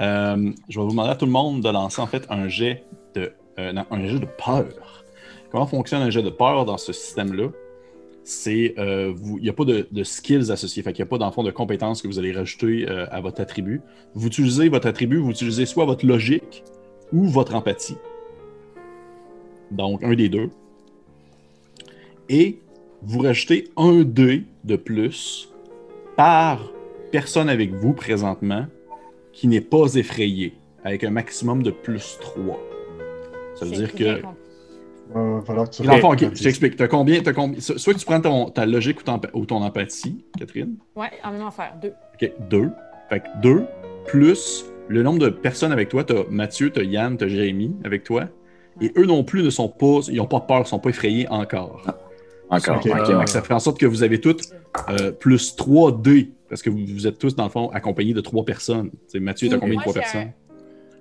Euh, je vais vous demander à tout le monde de lancer en fait un jet de, euh, un jet de peur. Comment fonctionne un jet de peur dans ce système-là? C'est, euh, il n'y a pas de, skills associés, fait qu'il n'y a pas dans de compétences que vous allez rajouter à votre attribut. Vous utilisez votre attribut, vous utilisez soit votre logique ou votre empathie. Donc, un des deux. Et vous rajoutez un dé de plus par personne avec vous présentement qui n'est pas effrayé, avec un maximum de plus 3. Ça veut dire que. compris. Il va falloir que tu Dans le fond, ok, je t'explique. T'as combien, t'as combien... so- Soit tu prends ton- ta logique ou ton, ou ton empathie, Catherine. Ouais, en même affaire. Deux. Ok, deux. Fait que deux, plus le nombre de personnes avec toi. T'as Mathieu, t'as Yann, t'as Jérémy avec toi. Et eux non plus ne sont pas. Ils n'ont pas peur, ils sont pas effrayés encore. Encore. Ok. Ok, Fait Ah. que ça fait en sorte que vous avez toutes euh, plus 3 dés. Parce que vous, vous êtes tous, dans le fond, accompagnés de trois personnes. T'sais, Mathieu, t'as combien de trois personnes?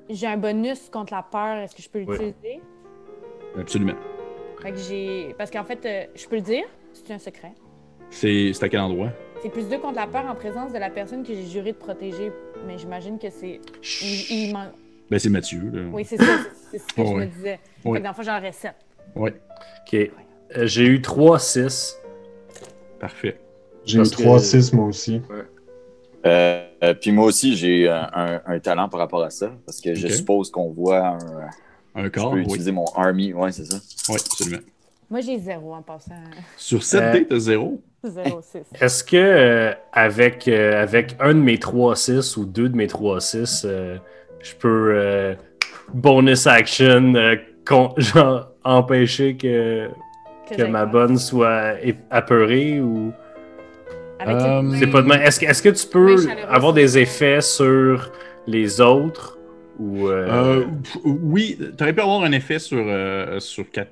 J'ai un bonus contre la peur. Est-ce que je peux Oui. l'utiliser? Absolument. Fait que j'ai. Parce qu'en fait, euh, je peux le dire, c'est un secret. C'est c'est à quel endroit? C'est plus deux contre la peur en présence de la personne que j'ai juré de protéger. Mais j'imagine que c'est. Il, il manque. Ben, c'est Mathieu. là. Oui, c'est ça. C'est c'est ce que je ouais. me disais. Ouais. Fait que dans le fond, j'en aurais sept. Ouais, Ok. Euh, J'ai eu 3, 6. parfait. J'ai eu Parce que- 3-6 moi aussi. Euh, euh, puis moi aussi, j'ai euh, un, un talent par rapport à ça, parce que je suppose qu'on voit un. Un je corps, peux oui. utiliser mon army, ouais, c'est ça. Oui, absolument. Moi, j'ai zéro en passant. Sur 7 Euh, dés, t'as zéro? Zéro, six. Est-ce que euh, avec, euh, avec un de mes 3-6 ou deux de mes 3-6, euh, je peux euh, bonus action, euh, con- genre empêcher que, que ma bonne soit apeurée ou. Avec Euh, les- C'est pas de main. Est-ce que, est-ce que tu peux avoir des effets sur les autres ou. euh, Euh, oui, t'aurais pu avoir un effet sur, euh, sur 4.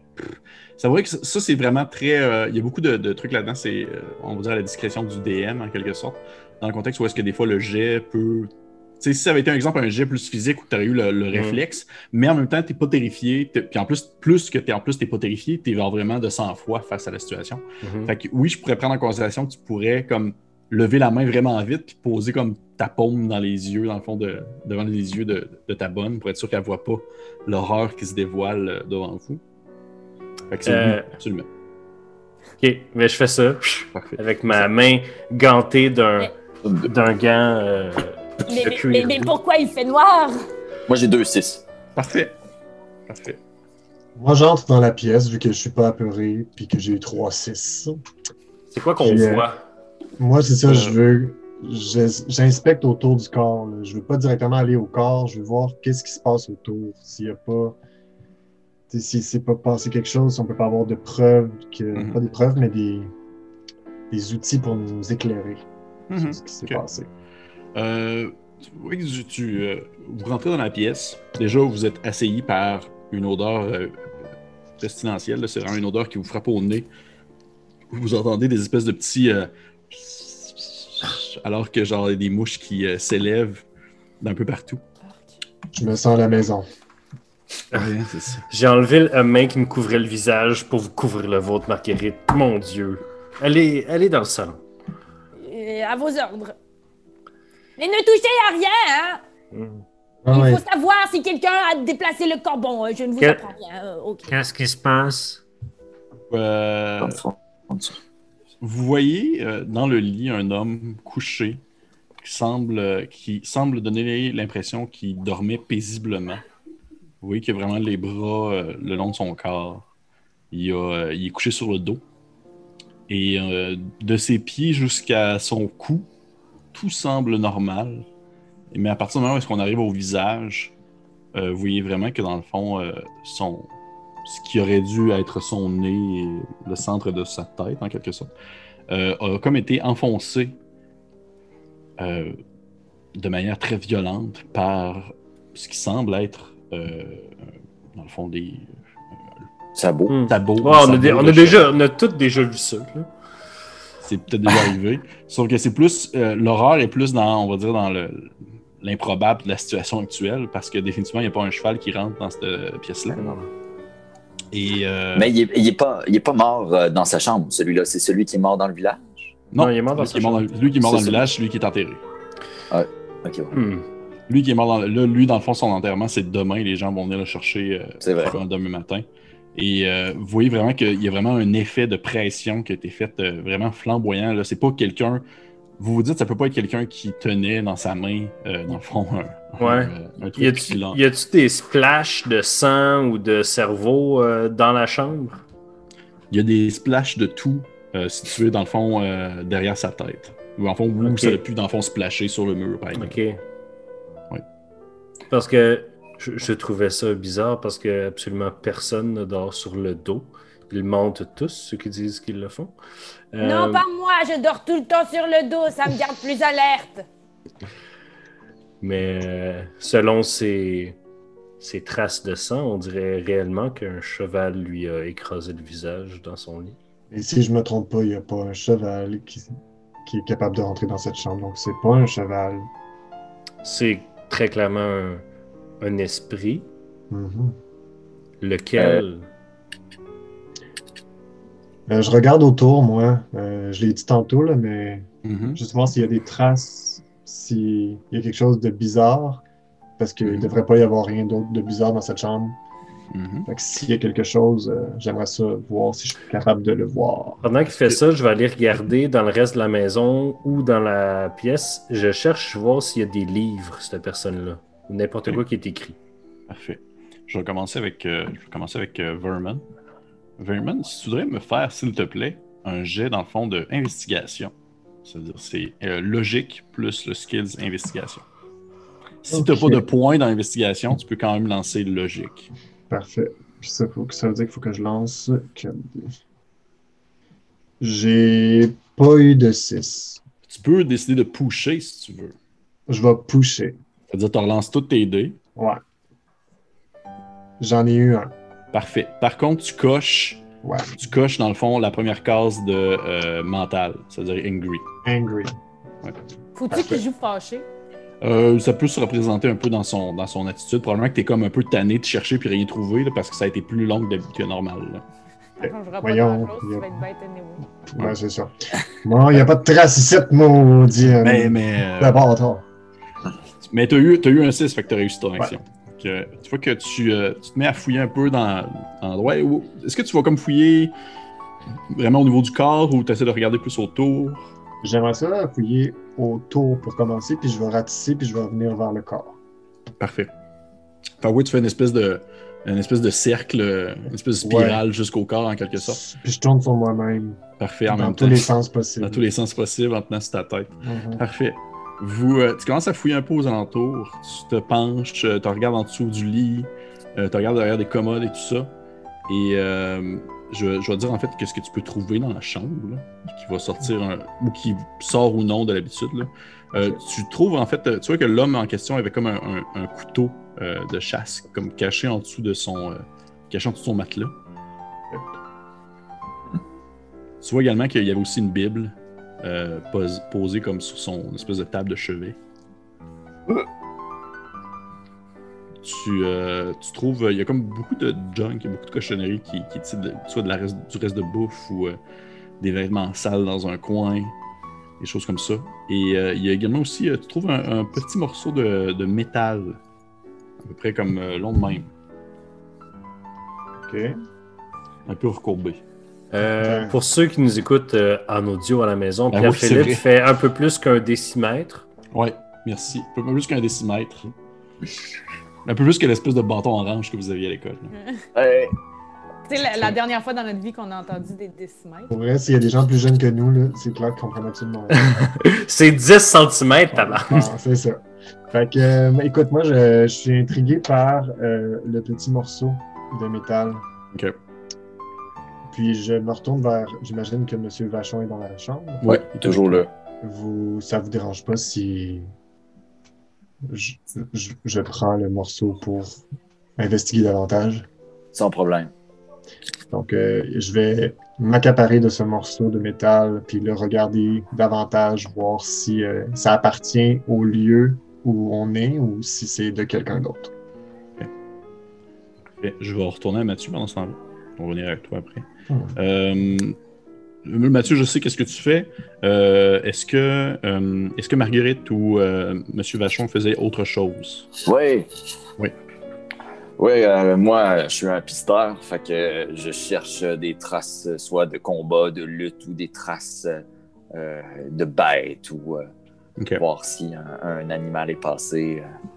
C'est vrai que ça, c'est vraiment très. euh, Il y a beaucoup de, de trucs là-dedans. C'est, euh, on va dire, à la discrétion du DM, en quelque sorte. Dans le contexte où est-ce que des fois le jet peut. Tu sais, si ça avait été un exemple, un jet plus physique où tu aurais eu le, le réflexe, mais en même temps, t'es pas terrifié. Puis en plus, plus que t'es en plus, t'es pas terrifié, t'es genre vraiment de sang-froid face à la situation. mhm. Fait que oui, je pourrais prendre en considération que tu pourrais comme lever la main vraiment vite puis poser comme ta paume dans les yeux, dans le fond, de, devant les yeux de, de ta bonne pour être sûr qu'elle voit pas l'horreur qui se dévoile euh, devant vous. Fait que c'est Euh, oui, absolument. Ok, mais je fais ça Parfait. avec ma main gantée d'un d'un gant euh, Mais, de mais- cuir. mais- mais pourquoi il fait noir? Moi, j'ai 2-6. Parfait. Parfait. Moi, j'entre dans la pièce vu que je suis pas apeuré puis que j'ai eu 3-6. C'est quoi qu'on euh, voit? Moi, c'est ça, Euh. je veux. je- J'inspecte autour du corps. là. Je veux pas directement aller au corps. Je veux voir qu'est-ce qui se passe autour. S'il y a pas. tu sais, Si c'est pas passé quelque chose, si on peut pas avoir de preuves, que, Mhm. pas des preuves, mais des, des outils pour nous éclairer Mhm. sur ce qui s'est passé. Euh, oui, tu, tu, euh, vous rentrez dans la pièce. Déjà, vous êtes assailli par une odeur euh, pestilentielle. là. C'est vraiment une odeur qui vous frappe au nez. Vous entendez des espèces de petits. euh, alors que, genre, il y a des mouches qui euh, s'élèvent d'un peu partout. Je me sens à la maison. Ouais, c'est ça. J'ai enlevé la main qui me couvrait le visage pour vous couvrir le vôtre, Marguerite. Mon Dieu. Allez, allez dans le salon. À vos ordres. Mais ne touchez à rien, hein! Ah Il ouais. faut savoir si quelqu'un a déplacé le corps. Bon, euh, je ne vous apprends rien. euh, ok. Qu'est-ce qui se passe? Euh. Vous voyez euh, dans le lit un homme couché qui semble, euh, qui semble donner l'impression qu'il dormait paisiblement. Vous voyez qu'il a vraiment les bras euh, le long de son corps. Il, a, euh, il est couché sur le dos. Et euh, de ses pieds jusqu'à son cou, tout semble normal. Mais à partir du moment où est-ce qu'on arrive au visage, euh, vous voyez vraiment que dans le fond, euh, son, ce qui aurait dû être son nez et le centre de sa tête, en quelque sorte, euh, a comme été enfoncé euh, de manière très violente par ce qui semble être, euh, dans le fond, des sabots. Ouais, on, a on déjà, on a tous déjà vu ça. là. C'est peut-être déjà arrivé. Sauf que c'est plus. euh, L'horreur est plus dans, on va dire, dans le l'improbable de la situation actuelle, parce que définitivement, il n'y a pas un cheval qui rentre dans cette pièce-là. Et. euh, Mais il est, il est pas, il est pas mort euh, dans sa chambre, celui-là. C'est celui qui est mort dans le village? non, non, il est mort dans lui sa qui est mort dans, lui qui est mort dans le village, c'est lui qui est enterré. Ok, ouais. Hmm. Lui qui est mort dans le- là, lui, dans le fond, son enterrement, c'est demain. Les gens vont venir le chercher euh, C'est vrai. demain matin. Et euh, vous voyez vraiment qu'il y a vraiment un effet de pression qui a été fait euh, vraiment flamboyant. Là. C'est pas quelqu'un. Vous vous dites, ça peut pas être quelqu'un qui tenait dans sa main, euh, dans le fond, un, Ouais. un, un truc Y a-tu y a-tu des splashs de sang ou de cerveau dans la chambre? Il y a des splashes de tout situés, dans le fond, derrière sa tête. Ou en fond, où Ok. ça aurait pu, dans le fond, splasher sur le mur, par exemple. Ok. Parce que je, je trouvais ça bizarre parce que absolument personne ne dort sur le dos. Ils mentent tous, ceux qui disent qu'ils le font. Euh, Non, pas moi, je dors tout le temps sur le dos, ça me garde plus alerte. Mais euh, selon ces, ces traces de sang, on dirait réellement qu'un cheval lui a écrasé le visage dans son lit. Et si je me trompe pas, il n'y a pas un cheval qui, qui est capable de rentrer dans cette chambre. Donc, c'est pas un cheval. C'est très clairement un, un esprit, Mhm. lequel... Euh, je regarde autour, moi. Euh, je l'ai dit tantôt, là, mais Mhm. juste voir s'il y a des traces, s'il y a quelque chose de bizarre. Parce qu'il ne Mhm. devrait pas y avoir rien d'autre de bizarre dans cette chambre. Mhm. S'il y a quelque chose, euh, j'aimerais ça voir si je suis capable de le voir. Pendant qu'il fait ça, je vais aller regarder dans le reste de la maison ou dans la pièce. Je cherche voir s'il y a des livres, cette personne-là. Ou n'importe quoi qui est écrit. Parfait. Je vais commencer avec, euh, je vais commencer avec euh, Verman. Verman, si tu voudrais me faire, s'il te plaît, un jet dans le fond de investigation. C'est-à-dire, c'est euh, logique plus le skills investigation. Si tu n'as pas de points dans l'investigation, tu peux quand même lancer logique. Parfait. Ça, faut que- ça veut dire qu'il faut que je lance 4 J'ai pas eu de 6. Tu peux décider de pusher si tu veux. Je vais pusher. C'est-à-dire, tu relances tous tes dés. Ouais. J'en ai eu un. Parfait. Par contre, tu coches, Ouais. tu coches dans le fond la première case de euh, mental, c'est-à-dire angry. Angry. Faut-tu qu'il joue fâché? Euh, ça peut se représenter un peu dans son, dans son attitude. Probablement que tu es comme un peu tanné de chercher puis rien trouver là, parce que ça a été plus long que d'habitude que normal. là. Voyons, il a- être bête anyway. Ouais, c'est ça. Bon, il n'y a pas de trace ici, maudit. euh, Mais, mais, euh, D'abord, attends. Mais tu as eu, t'as eu un 6, fait que tu as réussi ton action. Tu vois que tu, euh, tu te mets à fouiller un peu dans, dans l'endroit. où- Est-ce que tu vas comme fouiller vraiment au niveau du corps ou tu essaies de regarder plus autour? J'aimerais ça fouiller autour pour commencer, puis je vais ratisser, puis je vais venir vers le corps. Parfait. Fait que oui, tu fais une espèce de, une espèce de cercle, une espèce de spirale jusqu'au corps en quelque sorte. Puis je tourne sur moi-même. Parfait, en Dans même tous temps. les sens possibles. Dans tous les sens possibles en tenant sur ta tête. Mhm. Parfait. Vous, euh, tu commences à fouiller un peu aux alentours. Tu te penches, euh, tu regardes en dessous du lit, euh, tu regardes derrière des commodes et tout ça. Et euh, je, je vais te dire en fait qu'est-ce que tu peux trouver dans la chambre, là, qui va sortir un- ou qui sort ou non de l'habitude. tu trouves en fait, tu vois que l'homme en question avait comme un, un- un couteau de chasse, comme caché en dessous de son, caché en dessous de son matelas. Tu vois également qu'il y avait aussi une Bible euh, pos- posée comme sur son espèce de table de chevet. Tu, euh, tu trouves, il y a comme beaucoup de junk, il y a beaucoup de cochonneries qui, qui de- soit de la reste, du reste de bouffe ou euh, des vêtements sales dans un coin, des choses comme ça. Et euh, il y a également aussi, euh, tu trouves un, un petit morceau de, de métal, à peu près comme euh, long de même, Ok. un peu recourbé. Euh, pour ceux qui nous écoutent euh, en audio à la maison, Ah Pierre oui, c'est fait un peu plus qu'un décimètre. Ouais, merci. Un peu plus qu'un décimètre. Un peu plus que l'espèce de bâton orange que vous aviez à l'école. Ouais. Tu sais, la, la dernière fois dans notre vie qu'on a entendu des décimètres. Pour vrai, s'il y a des gens plus jeunes que nous, là, c'est clair qu'ils comprennent absolument rien. C'est 10 cm, tabac. C'est ça. Fait que, euh, écoute, moi, je, je suis intrigué par euh, le petit morceau de métal. Ok. Puis je me retourne vers, j'imagine que M. Vachon est dans la chambre. Ouais, Toujours là. Vous, ça vous dérange pas si je, je, je prends le morceau pour investiguer davantage? Sans problème. Donc, euh, je vais m'accaparer de ce morceau de métal, puis le regarder davantage, voir si euh, ça appartient au lieu où on est ou si c'est de quelqu'un d'autre. Je vais retourner à Mathieu pendant ce temps-là. On va revenir avec toi après. Euh, Mathieu, je sais qu'est-ce que tu fais. Euh, est-ce que euh, est-ce que Marguerite ou euh, Monsieur Vachon faisaient autre chose? Oui. Oui. Oui, euh, moi, je suis un pisteur, fait que je cherche des traces, soit de combat, de lutte, ou des traces euh, de bêtes, ou euh, voir si un, un animal est passé. euh,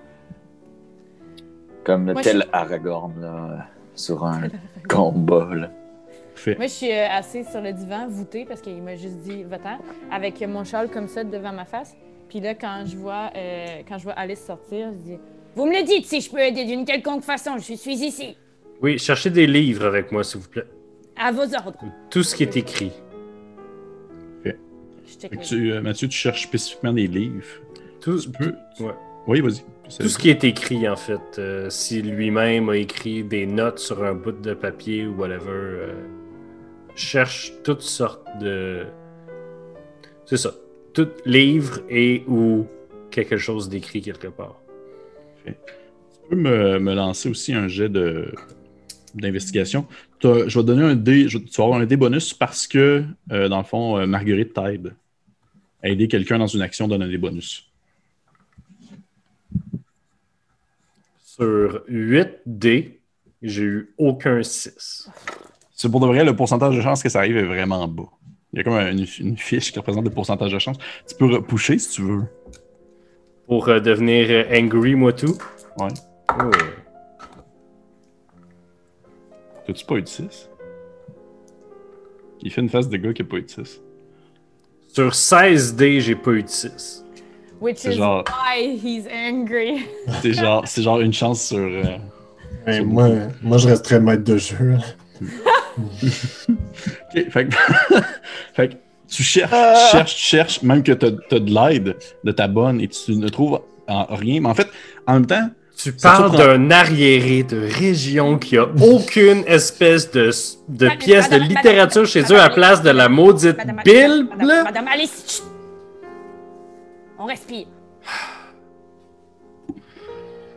comme Moi, tel Aragorn, là, sur un combat, là. Moi, je suis euh, assise sur le divan, voûtée, parce qu'il m'a juste dit va-t'en, avec mon châle comme ça devant ma face. Puis là, quand je vois, euh, quand je vois Alice sortir, je dis Vous me le dites si je peux aider d'une quelconque façon, je suis ici. Oui, cherchez des livres avec moi, s'il vous plaît. À vos ordres. Tout ce qui est écrit. Fait tu, euh, Mathieu, tu cherches spécifiquement des livres. Tout, Tu peux. ouais. Oui, vas-y. tout ce qui est écrit, en fait. Euh, si lui-même a écrit des notes sur un bout de papier ou whatever, euh, cherche toutes sortes de. C'est ça. Tout livre et ou quelque chose d'écrit quelque part. Tu peux me, me lancer aussi un jet de d'investigation. Je vais te donner un dé. je- tu vas avoir un dé bonus parce que, euh, dans le fond, euh, Marguerite t'aide. Aider quelqu'un dans une action donne un dé bonus. Sur 8 D, j'ai eu aucun 6. C'est pour de vrai, le pourcentage de chance que ça arrive est vraiment bas. Il y a comme une, une fiche qui représente le pourcentage de chance. Tu peux repousser si tu veux. Pour euh, devenir euh, angry, moi tout. Ouais. Oh. T'as-tu pas eu de 6? Il fait une face de gars qui a pas eu de 6. Sur 16 D, j'ai pas eu de 6. Which C'est is genre- why he's angry. C'est genre, c'est genre une chance sur. euh, C'est moi, moi, je resterais maître de jeu. Fait que, fait que tu cherches, tu cherches, tu cherches, même que tu as, de l'aide de ta bonne et tu ne trouves en- rien. Mais en fait, en même temps, Tu parles d'un arriéré de région qui a aucune espèce de, de Madame- pièce de littérature madame- chez eux madame à place de la maudite Madame- Bible. Madame, chut. On respire.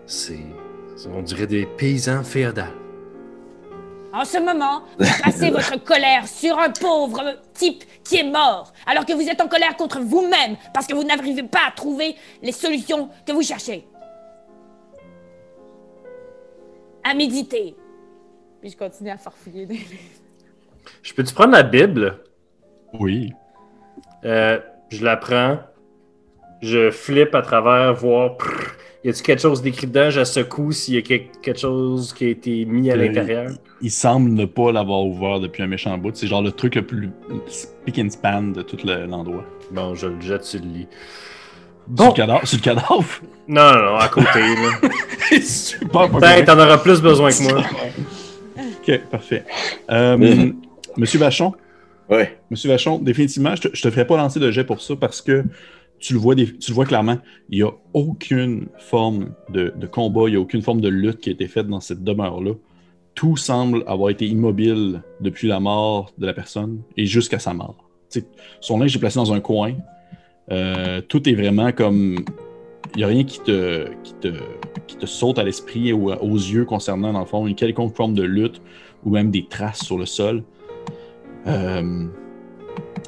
C'est. On dirait des paysans féodaux. En ce moment, vous passez votre colère sur un pauvre type qui est mort, alors que vous êtes en colère contre vous-même parce que vous n'arrivez pas à trouver les solutions que vous cherchez. À méditer. Puis je continue à farfouiller. des livres. Je peux-tu prendre la Bible? oui. Euh, je la prends. Je flippe à travers, voir. prrr, y a-t-il quelque chose d'écrit dedans? Je secoue s'il y a quelque chose qui a été mis à Euh, l'intérieur. Il semble ne pas l'avoir ouvert depuis un méchant bout. C'est genre le truc le plus spick and span de tout le- l'endroit. Bon, je le jette sur le lit. Sur Bon. le cadavre. Sur le cadavre? Non, non, non, à côté, là. Super pas Ben, t'en auras plus besoin que moi. Ok, parfait. Euh, Mhm. Monsieur Vachon, Ouais. Monsieur Vachon, définitivement, je te, je te ferai pas lancer de jet pour ça parce que tu le vois, tu le vois clairement, il n'y a aucune forme de, combat, il n'y a aucune forme de lutte qui a été faite dans cette demeure-là. Tout semble avoir été immobile depuis la mort de la personne et jusqu'à sa mort. Son linge est placé dans un coin. Euh, tout est vraiment comme. Il n'y a rien qui te, qui, te, saute à l'esprit ou aux yeux concernant, dans le fond, une quelconque forme de lutte ou même des traces sur le sol. Euh,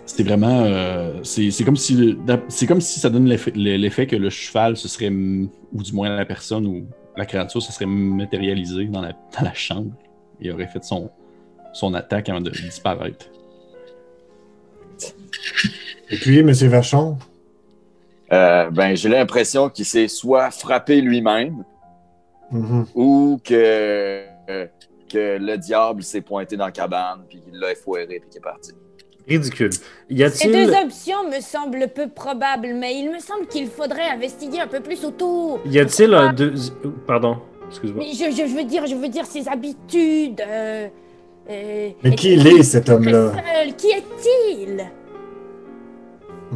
c'est vraiment. euh, c'est comme, si comme si ça donne l'effet que le cheval, ce serait. Ou du moins la personne ou la créature, se serait matérialisé dans la, dans la chambre. Il aurait fait son, son attaque avant de disparaître. Et puis, Monsieur Vachon, Euh, ben, j'ai l'impression qu'il s'est soit frappé lui-même mhm, ou que, euh, que le diable s'est pointé dans la cabane puis qu'il l'a effoiré puis qu'il est parti. Ridicule. Y Ces deux options me semblent peu probables, mais il me semble qu'il faudrait investiguer un peu plus autour. y a-t-il un deux... Pardon, excuse-moi. Mais je, je, je veux dire, je veux dire ses habitudes. euh, euh, mais qui est-il il est, cet homme-là? seul? Qui est-il?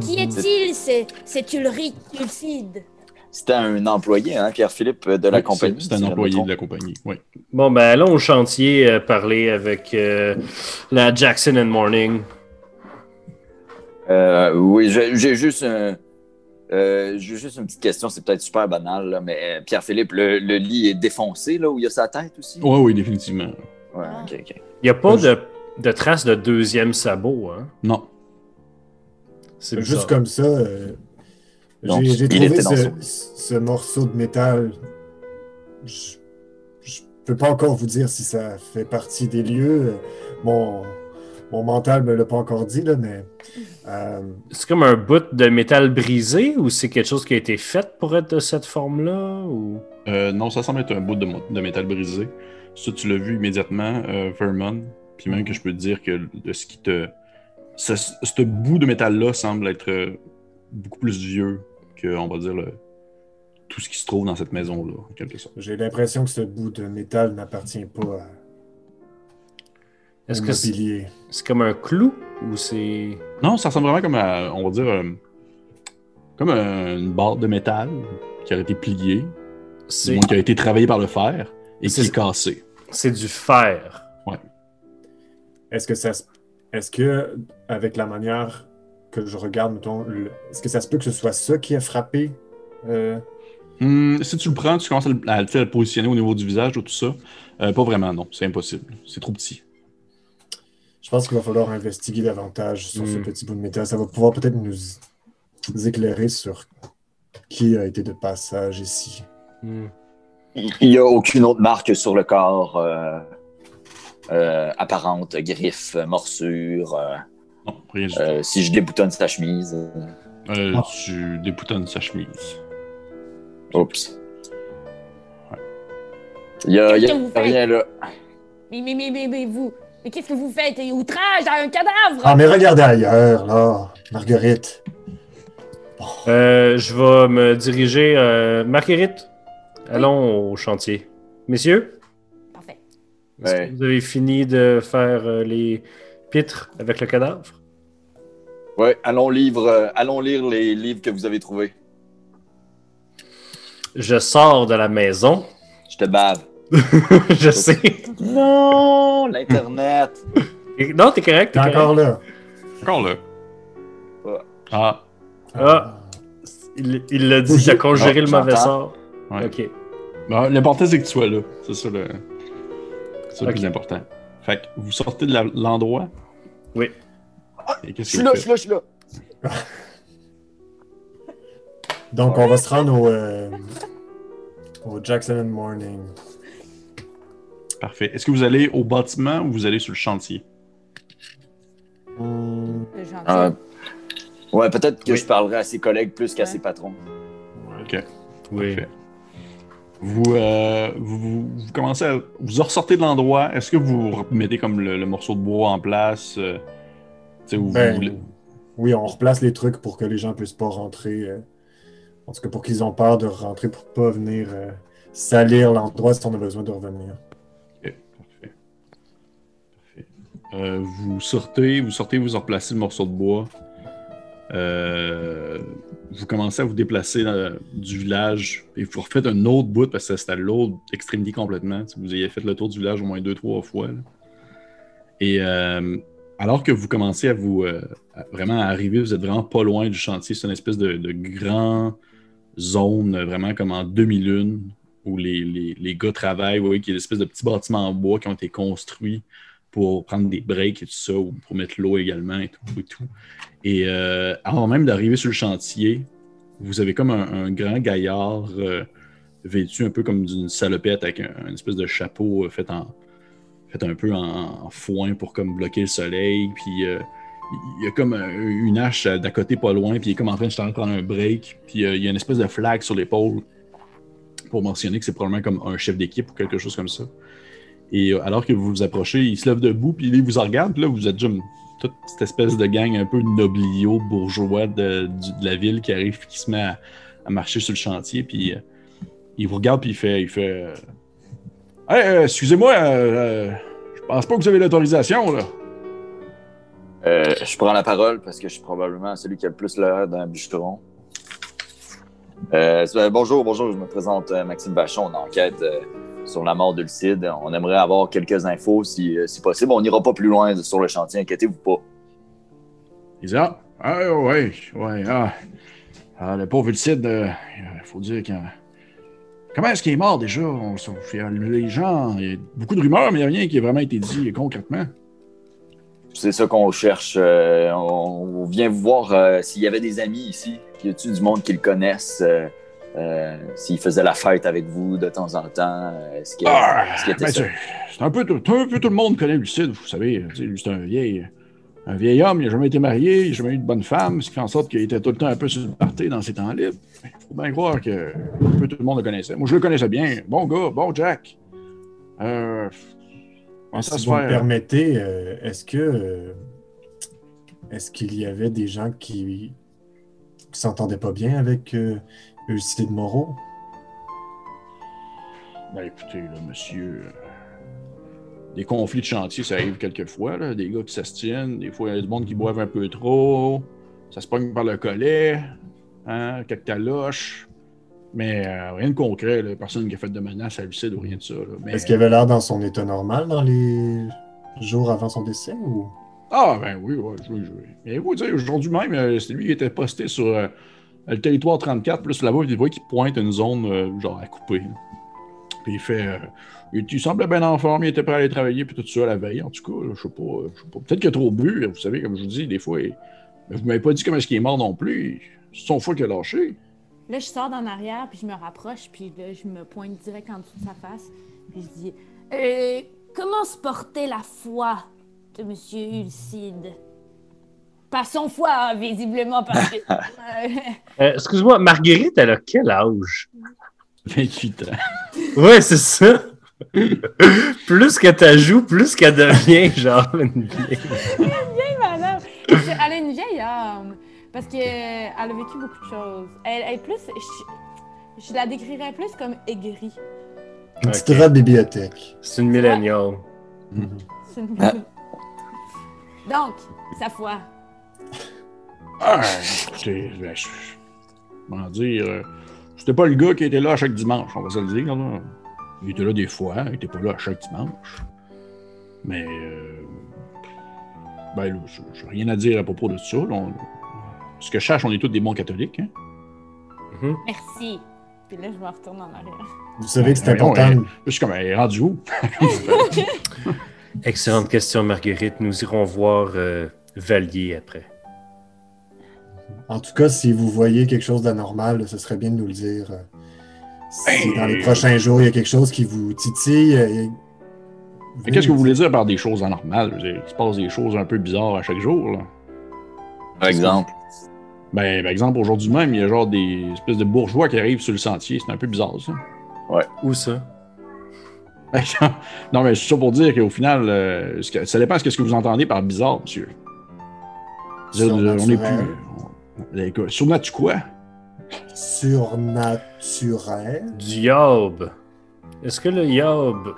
Qui Mhm. est-il C'est c'est Ulrich Ulcide. C'était un employé, hein, Pierre-Philippe, de la Oui, compagnie. C'est c'est si je un employé de la compagnie. Oui. Bon, ben allons au chantier euh, parler avec euh, la Jackson and Morning. Euh, oui, j'ai juste un. euh, juste une petite question, c'est peut-être super banal, là, mais euh, Pierre-Philippe, le, le lit est défoncé, là, où il y a sa tête aussi? Oui, oui, définitivement. Ouais, Ah. Il n'y a pas de, de traces de deuxième sabot, hein? Non. C'est. Juste comme ça, euh, j'ai trouvé ce, son- ce morceau de métal. Je, je peux pas encore vous dire si ça fait partie des lieux. Mon, mon mental me l'a pas encore dit, là, mais euh, C'est comme un bout de métal brisé ou c'est quelque chose qui a été fait pour être de cette forme-là? Ou... Euh, non, ça semble être un bout de, métal brisé. Ça, tu l'as vu immédiatement, euh, Vermon. Puis même que je peux te dire que de ce qui te. Ce, ce bout de métal-là semble être euh, beaucoup plus vieux que, on va dire, le- tout ce qui se trouve dans cette maison-là, en quelque sorte. j'ai l'impression que ce bout de métal n'appartient pas à, Est-ce que c'est c'est comme un clou ou c'est. Non, ça ressemble vraiment comme à, on va dire, euh, comme euh, une barre de métal qui aurait été pliée, qui a été travaillée par le fer et qui est cassée. c'est du fer. Est-ce que ça se- est-ce que avec la manière que je regarde, mettons, le- est-ce que ça se peut que ce soit ça qui a frappé euh, Hmm, si tu le prends, tu commences à le, à le- à le positionner au niveau du visage ou tout ça. euh, pas vraiment, non. C'est impossible. C'est trop petit. Je pense qu'il va falloir investiguer davantage sur ce Hmm. petit bout de métal. Ça va pouvoir peut-être nous, nous éclairer sur qui a été de passage ici. Hmm. Il n'y a aucune autre marque sur le corps euh, euh, apparente, griffe, morsure. euh, Non, rien du tout. si je déboutonne sa chemise. Ah. Tu déboutonnes sa chemise. oups. Il n'y a, y a rien là. Mais, mais, mais, mais, mais vous, mais qu'est-ce que vous faites? Outrage à un cadavre Ah, mais regardez ailleurs, là, Marguerite. Euh, je vais me diriger. Euh... Marguerite, allons au chantier. Messieurs, Parfait. est-ce Ouais. que vous avez fini de faire euh, les pitres avec le cadavre? Ouais, allons, livre, euh, allons lire les livres que vous avez trouvés. Je sors de la maison. Je te bave. je sais. Non, l'Internet. Et- Non, t'es correct. T'es T'es encore là. Encore là. Ouais. Ah, Ah. Il il l'a dit, il a conjuré Ah, le mauvais j'entends. sort. Ouais. Ok. L'important, c'est que tu sois là. C'est ça le, c'est ça le plus important. Fait que vous sortez de la- l'endroit. Oui. Et Je suis là, je suis là, je suis là. Donc, on va se rendre au, euh, au Jackson and Morning. Parfait. Est-ce que vous allez au bâtiment ou vous allez sur le chantier? Hmm, Le gentil. Euh, ouais, peut-être que Oui. je parlerai à ses collègues plus qu'à Ouais. ses patrons. Ok. Oui. Parfait. Vous, euh, vous, vous- vous commencez à. Vous ressortez de l'endroit. Est-ce que vous remettez comme le, le morceau de bois en place? euh, vous Ben, voulez- oui, on replace les trucs pour que les gens puissent pas rentrer. euh, en tout cas, pour qu'ils ont peur de rentrer pour pas venir euh, salir l'endroit si on a besoin de revenir. Euh, vous sortez, vous sortez, vous replacez le morceau de bois. Euh, vous commencez à vous déplacer du village et vous refaites un autre bout parce que c'était à l'autre extrémité complètement. Vous ayez fait le tour du village au moins deux, trois fois. Et euh, alors que vous commencez à vous vraiment arriver, vous êtes vraiment pas loin du chantier. C'est une espèce de, de grand zone, vraiment comme en demi-lune, où les, gars travaillent. Vous voyez qu'il y a des espèces de petits bâtiments en bois qui ont été construits pour prendre des breaks et tout ça, ou pour mettre l'eau également et tout. Et, tout. et euh, avant même d'arriver sur le chantier, vous avez comme un, grand gaillard euh, vêtu un peu comme d'une salopette avec un, une espèce de chapeau euh, fait en fait un peu en, foin pour comme bloquer le soleil. Puis il y a comme une hache d'à côté pas loin, puis il est comme en train de prendre un break. Puis il y a une espèce de flag sur l'épaule pour mentionner que c'est probablement comme un chef d'équipe ou quelque chose comme ça. Et euh, alors que vous vous approchez, il se lève debout, puis il vous en regarde, puis là, vous êtes une- toute cette espèce de gang un peu noblio bourgeois de, la ville qui arrive, qui se met à, marcher sur le chantier, puis euh, il vous regarde, puis il fait, il fait euh, Hey, euh, excusez-moi, je pense pas que vous avez l'autorisation, là. Je prends la parole parce que je suis probablement celui qui a le plus l'air d'un bûcheron. Bonjour, bonjour, je me présente Maxime Vachon, on enquête sur la mort d'Ulcide. On aimerait avoir quelques infos si, euh, si possible. On n'ira pas plus loin sur le chantier, inquiétez-vous pas. Il dit Ah, ouais, ouais, ah. Ah, le pauvre Ulcide, euh, il faut dire que. Comment est-ce qu'il est mort déjà? On, les gens, il y a beaucoup de rumeurs, mais il n'y a rien qui a vraiment été dit concrètement. C'est ça qu'on cherche. euh, on, on vient vous voir euh, s'il y avait des amis ici. Y a-t-il du monde qui le connaissent? Euh, s'il faisait la fête avec vous de temps en temps? euh, Est-ce qu'il Ah, était ben, ça? c'est un peu, tout- un peu tout le monde connaît Lucide, vous savez. Lui, c'est un vieil, un vieil homme, il n'a jamais été marié, il n'a jamais eu de bonne femme, ce qui fait en sorte qu'il était tout le temps un peu sur le party dans ses temps libres. Il faut bien croire que un peu tout le monde le connaissait. Moi, je le connaissais bien. Bon gars, bon Jack. Euh, si se vous me permettez, euh, est-ce que euh, est-ce qu'il y avait des gens qui, qui s'entendaient pas bien avec Ulcide Moreau? Ben écoutez, là, monsieur. euh, Des conflits de chantier, ça arrive quelquefois, là. Des gars qui s'astiennent, des fois, il y a du monde qui boivent un peu trop, ça se pogne par le collet, hein, quelques taloches. Mais euh, rien de concret, là. Personne qui a fait de menace à Lucide ou rien de ça. Mais- Est-ce qu'il avait l'air dans son état normal dans les jours avant son décès ou? Ah, ben oui, oui, oui. Mais vous dire, aujourd'hui même, euh, c'est lui qui était posté sur le territoire 34, plus là-bas, il voit qu'il pointe une zone euh, genre à couper. Puis il fait. euh, il, bien en forme, il était prêt à aller travailler, puis tout ça la veille, en tout cas. Je sais pas. euh, pas. Peut-être qu'il a trop bu, vous savez, comme je vous dis, des fois. il- vous m'avez pas dit comment est-ce qu'il est mort non plus. C'est son foie qui a lâché. Là, je sors d'en arrière, puis je me rapproche, puis là, je me pointe direct en dessous de sa face, puis je dis euh, Comment se portait la foi de Monsieur Ulcide Pas son foie, hein, visiblement, parce que. Euh, Euh, Excuse-moi, Marguerite, elle a quel âge? 28 ans. Ouais, c'est ça. plus que tu joues, plus qu'elle devient genre une vieille. vieille madame. Elle a une vieille âme. Parce qu'elle a vécu beaucoup de choses. Elle, elle est plus. Je, je la décrirais plus comme aigrie. une petite rat de bibliothèque? C'est une milléniale. C'est une- Ah. Donc, sa foi. Ah, écoutez, ben, je. Comment dire. euh, C'était pas le gars qui était là à chaque dimanche, on va se le dire. Là. Il était là des fois, il était pas là à chaque dimanche. Mais. euh, ben là, je- j'ai rien à dire à propos de ça. là. On- ce que je cherche, on est tous des bons catholiques. Hein? Mhm. Merci. Puis là, je me retourne en arrière. Vous savez que c'est important. Je suis comme, elle est rendu où? Excellente question, Marguerite. Nous irons voir euh, Valier après. En tout cas, si vous voyez quelque chose d'anormal, ce serait bien de nous le dire. Si Hey! dans les prochains jours, il y a quelque chose qui vous titille. euh, Mais Qu'est-ce que vous voulez dire par des choses anormales? Il se passe des choses un peu bizarres à chaque jour. Là. Par exemple. Ben, par exemple, aujourd'hui même, il y a genre des espèces de bourgeois qui arrivent sur le sentier. C'est un peu bizarre, ça. Où ça? non, mais c'est ça pour dire qu'au final, euh, ce que- ça dépend de ce que vous entendez par bizarre, monsieur. Dire, on est plus. Écoute, Surnaturel quoi? Surnaturel. Du yob. Est-ce que le yob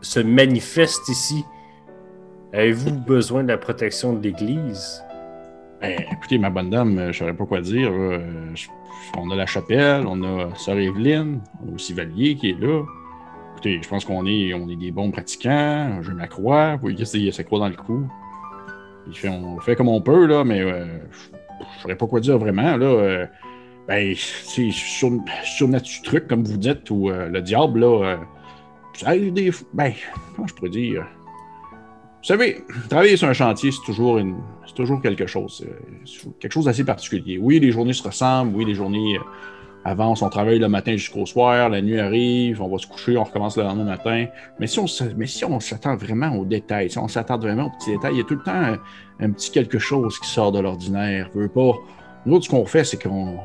se manifeste ici? Avez-vous besoin de la protection de l'Église? Ben, écoutez, ma bonne dame, euh, je saurais pas quoi dire. Euh, je- on a la chapelle, on a Sœur Evelyne, on a aussi Valier qui est là. Écoutez, je pense qu'on est, on est des bons pratiquants. Je ma croix. Vous voyez, il y a sa croix dans le cou? On fait comme on peut, là, mais euh, je je saurais pas quoi dire vraiment. Là, Euh, ben, c'est sur, sur truc, comme vous dites, ou euh, le diable, là, euh, ça arrive des. Ben, comment je pourrais dire? Vous savez, travailler sur un chantier, c'est toujours, une, c'est toujours quelque chose. quelque chose d'assez particulier. Oui, les journées se ressemblent. Oui, les journées euh, avancent. On travaille le matin jusqu'au soir. La nuit arrive. On va se coucher. On recommence le lendemain matin. Mais si on, mais si on s'attend vraiment aux détails, si on s'attarde vraiment aux petits détails, il y a tout le temps un, un petit quelque chose qui sort de l'ordinaire. Veut pas. Nous autres, ce qu'on fait, c'est qu'on.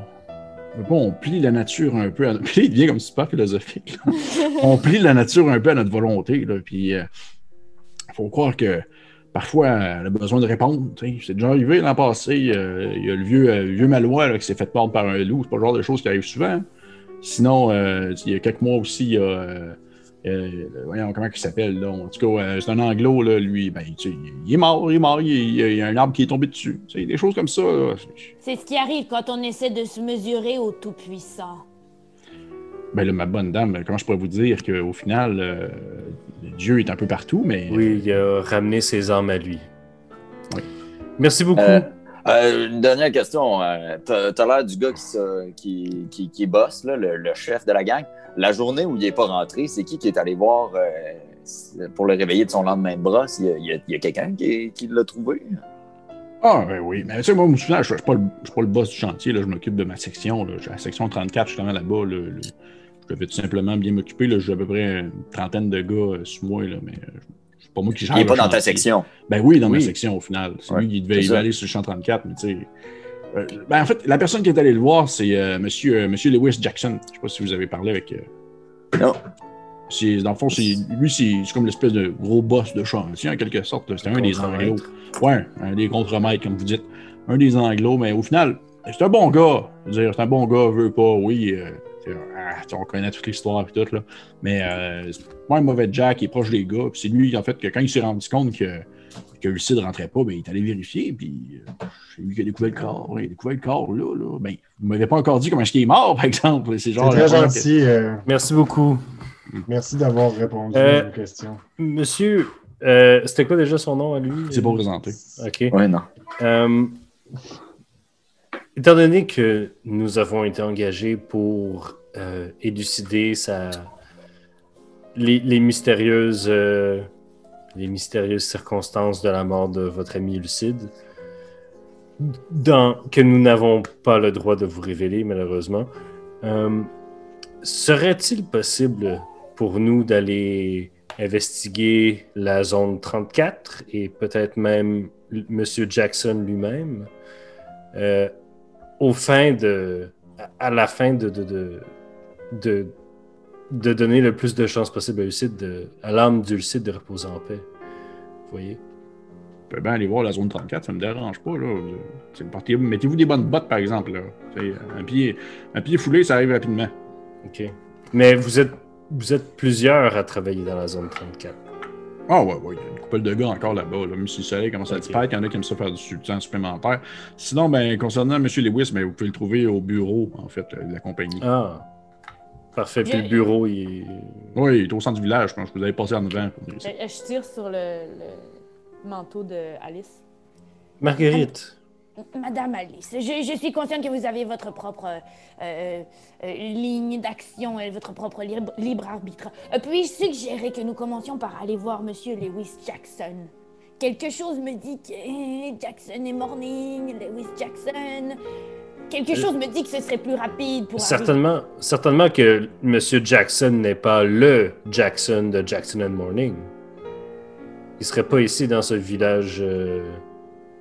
veut pas, on plie la nature un peu. À... Puis il devient comme super philosophique. là. on plie la nature un peu à notre volonté. Là, puis il faut croire que parfois, elle a besoin de répondre. C'est déjà arrivé l'an passé. euh, Il y a le vieux, euh, vieux Malois là, qui s'est fait mordre par un loup. C'est pas le genre de choses qui arrivent souvent. Sinon, euh, il y a quelques mois aussi, il y a. euh, voyons, comment il s'appelle, là? En tout cas, c'est un anglo, là, lui, ben, il est mort, il est mort, il y a, un arbre qui est tombé dessus. Des choses comme ça. C'est ce qui arrive quand on essaie de se mesurer au Tout-Puissant. Ben là, ma bonne dame, comment je pourrais vous dire qu'au final, euh, Dieu est un peu partout, mais. Oui, il a ramené ses âmes à lui. Oui. Merci beaucoup. Euh, Euh, une dernière question. T'as t'as l'air du gars qui, se- qui, qui, qui bosse, là, le, le chef de la gang. La journée où il n'est pas rentré, c'est qui qui est allé voir euh, pour le réveiller de son lendemain de brosse? Il y a, quelqu'un qui, qui l'a trouvé? Ah, ben oui. Mais tu sais, moi, je me souviens, je ne suis, pas le- boss du chantier. Là, je m'occupe de ma section. Là. La section 34, justement, là-bas. le- je devais tout simplement bien m'occuper. là. J'ai à peu près une trentaine de gars euh, sous moi, là, mais euh, c'est pas moi qui gère Il n'est pas dans ta section. Ben oui, dans ma section, au final. C'est Ouais, lui qui devait, c'est aller sur le champ 34, mais tu sais. euh, ben, en fait, la personne qui est allée le voir, c'est euh, monsieur, euh, monsieur Lewis Jackson. Je sais pas si vous avez parlé avec. euh, Non. c'est- dans le fond, c'est, lui, c'est, c'est comme l'espèce de gros boss de chantier, en quelque sorte. C'était un des anglos. Ouais, un des contremaîtres, comme vous dites. Un des anglos, mais au final, c'est un bon gars. C'est un bon gars, veut pas, oui. Euh, ah, on connaît toute l'histoire et tout, là. Mais euh, c'est pas un mauvais Jack, il est proche des gars. Puis c'est lui, en fait, que quand il s'est rendu compte que, que Lucide ne rentrait pas, ben, il est allé vérifier. Puis euh, c'est lui qui a découvert le corps. Il a découvert le corps, là. là. Ben, vous m'avez pas encore dit comment est-ce qu'il est mort, par exemple. C'est genre. très gentil. euh, Merci beaucoup. merci d'avoir répondu Euh, à nos questions. Monsieur, euh, c'était quoi déjà son nom à lui? C'est pas présenté. OK. Oui, non. Étant donné que nous avons été engagés pour euh, élucider les, mystérieuses, euh, les mystérieuses circonstances de la mort de votre ami Lucide, que nous n'avons pas le droit de vous révéler, malheureusement, euh, serait-il possible pour nous d'aller investiguer la zone 34 et peut-être même Monsieur Jackson lui-même euh, au fin de à- la fin de de, de, de, de donner le plus de chances possible à Lucide de, à l'âme du Lucide de reposer en paix. Vous voyez? Vous pouvez bien aller voir la zone 34, ça me dérange pas. Là. Mettez-vous des bonnes bottes, par exemple. Là. Un, pied, un pied foulé, ça arrive rapidement. OK. Mais vous êtes vous êtes plusieurs à travailler dans la zone 34. Ah ouais, ouais, il y a une couple de gars encore là-bas. Là. Même si le soleil commence à disparaître, il y en a qui aiment ça faire du temps supplémentaire. Sinon, ben, concernant M. Lewis, ben, vous pouvez le trouver au bureau, en fait, euh, de la compagnie. Ah. Parfait. Puis le bureau, il est... Oui, il est au centre du village, je pense que vous avez passé en avant. Je, je tire sur le, le manteau de Alice. Marguerite. Madame Alice, je, je suis consciente que vous avez votre propre euh, euh, ligne d'action et votre propre libre, libre arbitre. Euh, Puis-je suggérer que nous commencions par aller voir Monsieur Lewis Jackson? Quelque chose me dit que Jackson est morning, Lewis Jackson. Quelque chose me dit que ce serait plus rapide pour arriver- Certainement, certainement que Monsieur Jackson n'est pas le Jackson de Jackson and Morning. Il serait pas ici dans ce village. euh,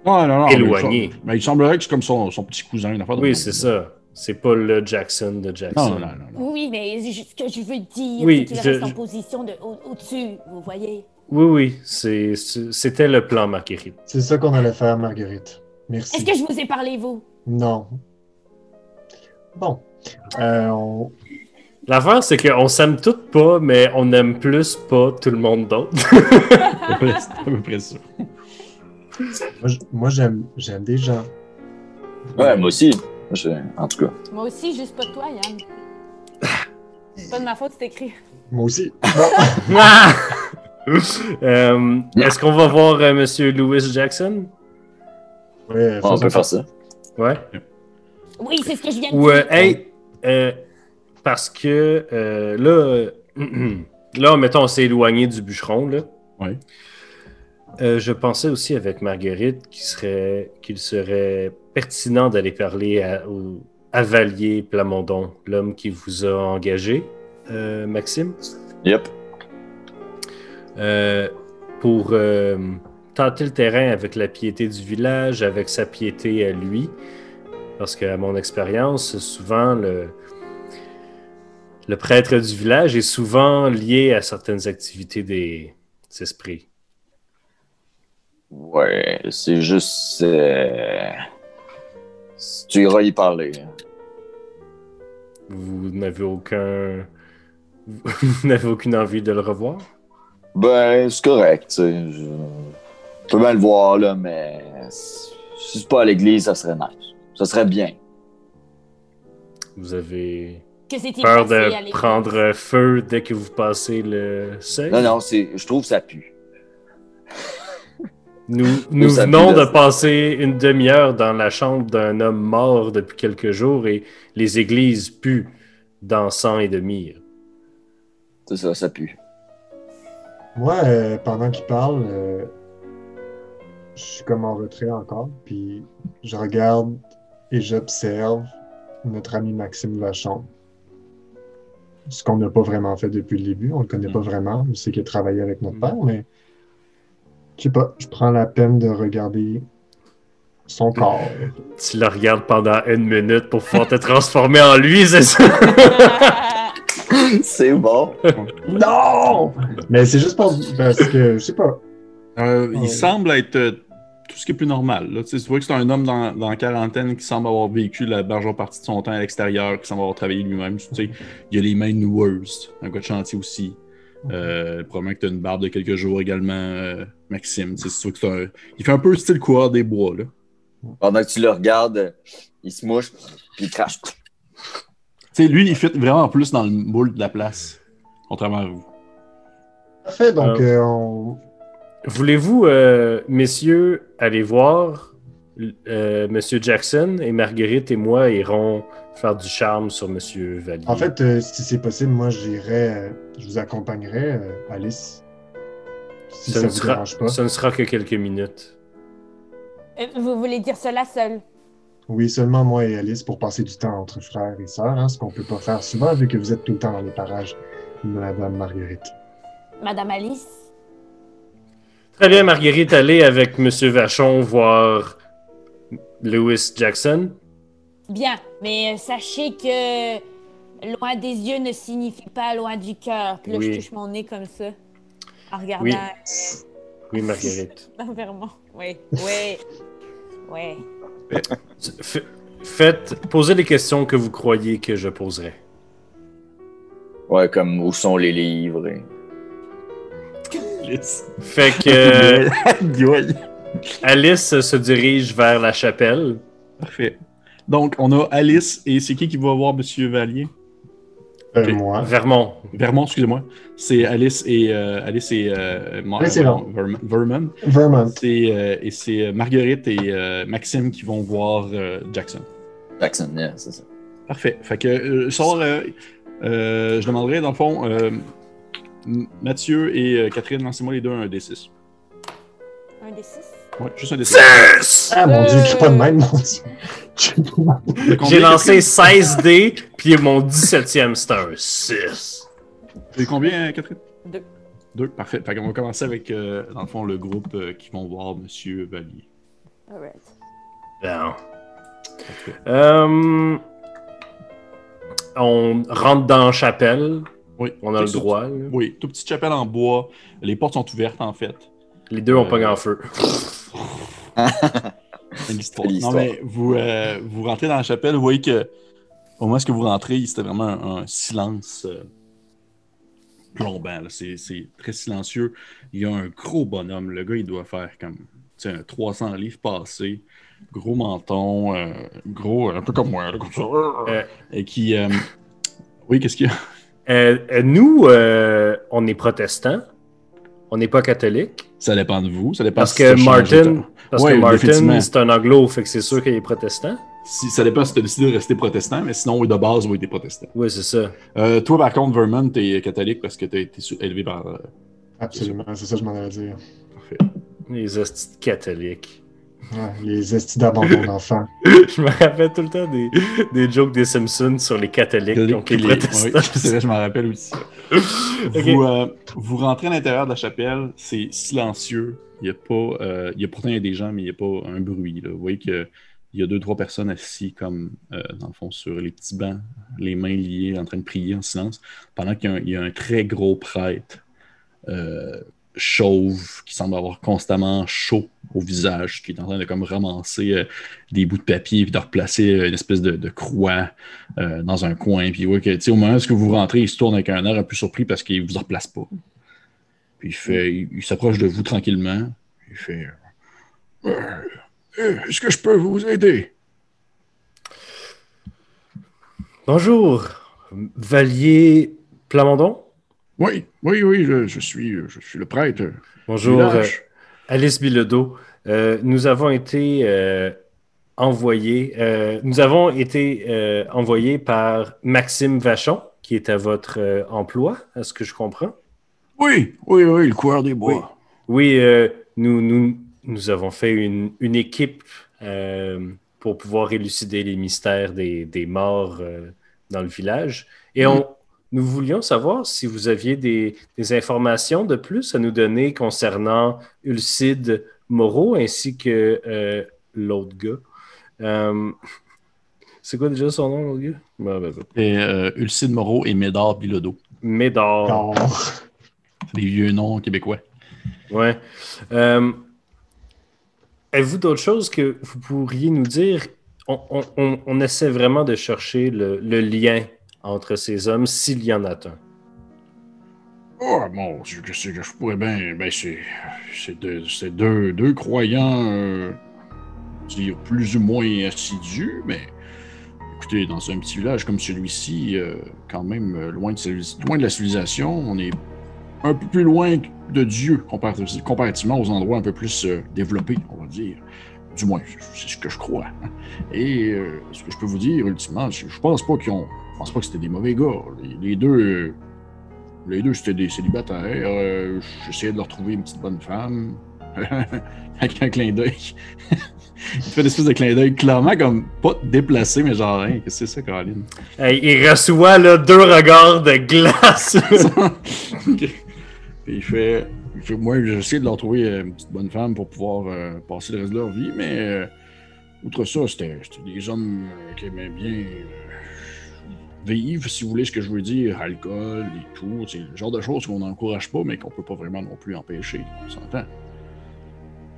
Non, non, non. Éloigné. Mais il, semble- mais il semblerait que c'est comme son, son petit cousin. une Oui, c'est ça. C'est pas le Jackson de Jackson. Non, non, non. non. Oui, mais ce que je veux dire, Oui, c'est qu'il je- reste en position de au- au-dessus, vous voyez? Oui, oui, c'est- c'était le plan Marguerite. C'est ça qu'on allait faire, Marguerite. Merci. Est-ce que je vous ai parlé, vous? Non. Bon. Euh, on- L'affaire, c'est qu'on s'aime toutes pas, mais on aime plus pas tout le monde d'autre. C'est à peu près- c'est à peu près ça. Moi, j'aime j'aime des gens. Ouais, moi aussi. En tout cas. Moi aussi, juste pas de toi, Yann. C'est pas de ma faute, c'est écrit. Moi aussi. Euh, Est-ce qu'on va voir euh, Monsieur Louis Jackson? Ouais, On peut faire ça. Ouais. Oui, c'est ce que je viens de Ou, euh, dire. hey, euh, parce que euh, là, euh, là, mettons, on s'est éloigné du bûcheron, là. Ouais. Euh, je pensais aussi avec Marguerite qu'il serait, qu'il serait pertinent d'aller parler à, au, à Valier Plamondon, l'homme qui vous a engagé, euh, Maxime, Yep. euh, pour tenter le terrain avec la piété du village, avec sa piété à lui. Parce qu'à mon expérience, souvent, le, le prêtre du village est souvent lié à certaines activités des esprits. Ouais, c'est juste. euh, Tu iras y parler. Vous n'avez aucun. Vous n'avez aucune envie de le revoir? Ben, c'est correct, tu sais. Je... je peux bien le voir, là, mais. Si c'est pas à l'église, ça serait nice. Ça serait bien. Vous avez Que peur de prendre feu dès que vous passez le seuil? Non, non, c'est. Je trouve que ça pue. Nous, venons de passer une demi-heure dans la chambre d'un homme mort depuis quelques jours et les églises puent d'encens et de myrrhe. C'est ça, ça pue. Moi, euh, pendant qu'il parle, euh, je suis comme en retrait encore, puis je regarde et j'observe notre ami Maxime Vachon. Ce qu'on n'a pas vraiment fait depuis le début, on le connaît pas vraiment, on sait qu'il a travaillé avec notre père, mais je sais pas, je prends la peine de regarder son corps. Tu le regardes pendant une minute pour pouvoir te transformer en lui, c'est ça? c'est bon. Non! Mais c'est juste pour, parce que, je sais pas, Euh, Ouais. Il semble être euh, tout ce qui est plus normal. Là. Tu vois que c'est un homme dans, dans la quarantaine qui semble avoir vécu la majeure partie de son temps à l'extérieur, qui semble avoir travaillé lui-même. Tu sais, il a les mains noueuses. Un gars de chantier aussi. Euh, probablement que tu as une barbe de quelques jours également, euh, Maxime. C'est sûr que c'est un... Il fait un peu style coureur des bois. Là. Pendant que tu le regardes, il se mouche, puis il crache. Tu sais, lui, il fit vraiment plus dans le moule de la place, contrairement à vous. Parfait, donc Euh, euh, on... Voulez-vous, euh, messieurs, aller voir euh, Monsieur Jackson et Marguerite et moi irons faire du charme sur Monsieur Valier? En fait, euh, si c'est possible, moi j'irai, euh, je vous accompagnerai, euh, Alice. Si ça, ne vous sera, dérange pas. ce ne sera que quelques minutes. Vous voulez dire cela seul? Oui, seulement moi et Alice pour passer du temps entre frères et sœurs, hein, ce qu'on peut pas faire souvent vu que vous êtes tout le temps dans les parages, Madame Marguerite. Madame Alice? Très bien, Marguerite, allez avec Monsieur Vachon voir Lewis Jackson. Bien, mais euh, sachez que loin des yeux ne signifie pas loin du cœur. Puis là, Oui. je touche mon nez comme ça, en regardant Oui. Oui, Marguerite. vers moi. Oui, oui, oui. Faites, posez les questions que vous croyez que je poserai. Ouais, comme où sont les livres. et- Fait que. Alice se dirige vers la chapelle. Parfait. Donc, on a Alice et c'est qui qui va voir Monsieur Valier? Euh. Moi. Vermont. Vermont, excusez-moi. C'est Alice et euh, Alice et euh, Alice Vermont. Vermont. Vermont. Vermont. C'est, euh, et c'est euh, Marguerite et euh, Maxime qui vont voir euh, Jackson. Jackson, yeah, c'est ça. Parfait. Fait que euh, sort, euh, euh, je demanderais dans le fond, euh, Mathieu et euh, Catherine, lancez-moi les deux un D6. Un des six? Ouais, juste un D6. Ah mon dieu, Euh. pas de même, mon dieu. J'ai lancé Catherine? 16 dés, puis mon 17e, c'était un 6. C'est combien, euh, Catherine? Deux. Deux, parfait. Fait qu'on va commencer avec, euh, dans le fond, le groupe euh, qui vont voir Monsieur Valier. Alright. Bon. Euh, on rentre dans la chapelle. Oui. On a le droit. Oui, toute petite chapelle en bois. Les portes sont ouvertes, en fait. Les deux ont Euh, pogné en feu. Non, mais vous, euh, vous rentrez dans la chapelle, vous voyez que au moment où vous rentrez, c'était vraiment un, un silence euh, plombant. C'est très silencieux. Il y a un gros bonhomme. Le gars, il doit faire comme un 300 livres passés, gros menton, euh, gros, un peu comme moi, comme ça. Euh. Et qui. Oui, qu'est-ce qu'il y a? Nous, on est protestants. On n'est pas catholiques. Ça dépend de vous. Ça dépend Parce si que Martin, parce Ouais, que Martin, c'est un anglo, fait que c'est sûr qu'il est protestant. Si, ça dépend si tu as décidé de rester protestant, mais sinon, de base, oui, t'es protestant. Oui, c'est ça. Euh, toi, par contre, Vermont, t'es catholique parce que t'as été élevé par. euh, Absolument, c'est ça que je m'en allais dire. Parfait. Les hosties catholiques. Ouais, les estis d'abandon d'enfants. Je me rappelle tout le temps des, des jokes des Simpsons sur les catholiques qui ont été Les- protestants. oui, c'est vrai, je m'en rappelle aussi. vous, euh, vous rentrez à l'intérieur de la chapelle, c'est silencieux. Il y a pas, euh, il y a pourtant il y a des gens, mais il n'y a pas un bruit. là. Vous voyez qu'il y a deux, trois personnes assises comme euh, dans le fond sur les petits bancs, les mains liées, en train de prier en silence, pendant qu'il y a un, il y a un très gros prêtre euh, chauve qui semble avoir constamment chaud au visage, qui est en train de comme ramasser euh, des bouts de papier puis de replacer euh, une espèce de, de croix euh, dans un coin. Puis ouais, que, tu sais, au moment où vous rentrez, il se tourne avec un air un peu surpris parce qu'il vous en replace pas. Puis il fait, il, il s'approche de vous tranquillement. Il fait Est-ce que je peux vous aider? Bonjour, Valier Plamondon? Oui, oui, oui, je, je suis, je suis le prêtre. Bonjour. Alice Bilodeau. Euh, nous avons été euh, envoyés, euh, nous avons été envoyés par Maxime Vachon, qui est à votre emploi, à ce que je comprends. Oui, oui, oui, le coureur des bois. Oui, euh, nous, nous, nous avons fait une, une équipe pour pouvoir élucider les mystères des, des morts dans le village. Et on, nous voulions savoir si vous aviez des, des informations de plus à nous donner concernant Ulcide Moreau ainsi que euh, l'autre gars. Euh, c'est quoi déjà son nom, l'autre gars? Et euh, Ulcide Moreau et Médard Bilodeau. Médard. C'est des vieux noms québécois. Ouais. Euh, Avez-vous d'autres choses que vous pourriez nous dire? On, on- on- on essaie vraiment de chercher le, le lien entre ces hommes, s'il y en a un. Oh, je, je sais que je pourrais bien. Ben, c'est. Deux, deux, deux croyants, euh, dire plus ou moins assidus, mais. Écoutez, dans un petit village comme celui-ci, euh, quand même, euh, loin de, la civilisation, on est un peu plus loin de Dieu comparativement, aux endroits un peu plus développés, on va dire. Du moins, c'est ce que je crois. Et ce que je peux vous dire, ultimement, je, je pense pas qu'ils ont. Je pense pas que c'était des mauvais gars. Les, deux. les deux, c'était des célibataires. Euh, J'essayais de leur trouver une petite bonne femme. Avec un clin d'œil. Il fait une espèce de clin d'œil clairement comme pas déplacé, mais genre, hein, qu'est-ce que c'est ça, Caroline? Hey, il reçoit là, deux regards de glace. Puis il fait, il fait moi, j'essaie de leur trouver euh, une petite bonne femme pour pouvoir euh, passer le reste de leur vie, mais euh, outre ça, c'était des hommes qui aimaient bien euh, vivre, si vous voulez ce que je veux dire, alcool et tout. C'est le genre de choses qu'on n'encourage pas, mais qu'on peut pas vraiment non plus empêcher. On s'entend.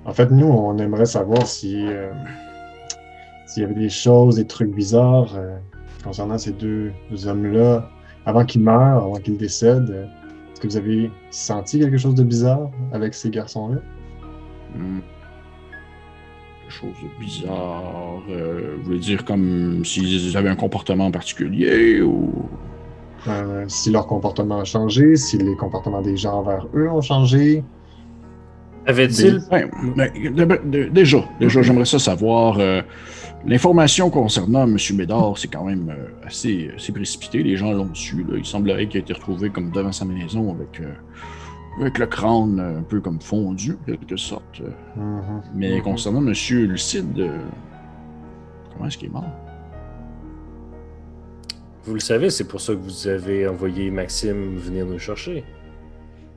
En fait, nous, on aimerait savoir si euh, s'il y avait des choses, des trucs bizarres euh, concernant ces deux hommes-là avant qu'ils meurent, avant qu'ils décèdent. euh, Est-ce que vous avez senti quelque chose de bizarre avec ces garçons-là? Hmm. Chose de bizarre. euh, vous voulez dire comme s'ils avaient un comportement particulier ou? Euh, si leur comportement a changé, si les comportements des gens envers eux ont changé? Avait-il? Ouais, déjà, déjà j'aimerais ça savoir. euh, L'information concernant M. Bédard, c'est quand même euh, assez, assez précipité. Les gens l'ont su. là. Il semblerait qu'il a été retrouvé comme devant sa maison avec, euh, avec le crâne euh, un peu comme fondu, en quelque sorte. Mhm. Mais Mhm. concernant M. Lucide, euh, comment est-ce qu'il est mort? Vous le savez, c'est pour ça que vous avez envoyé Maxime venir nous chercher.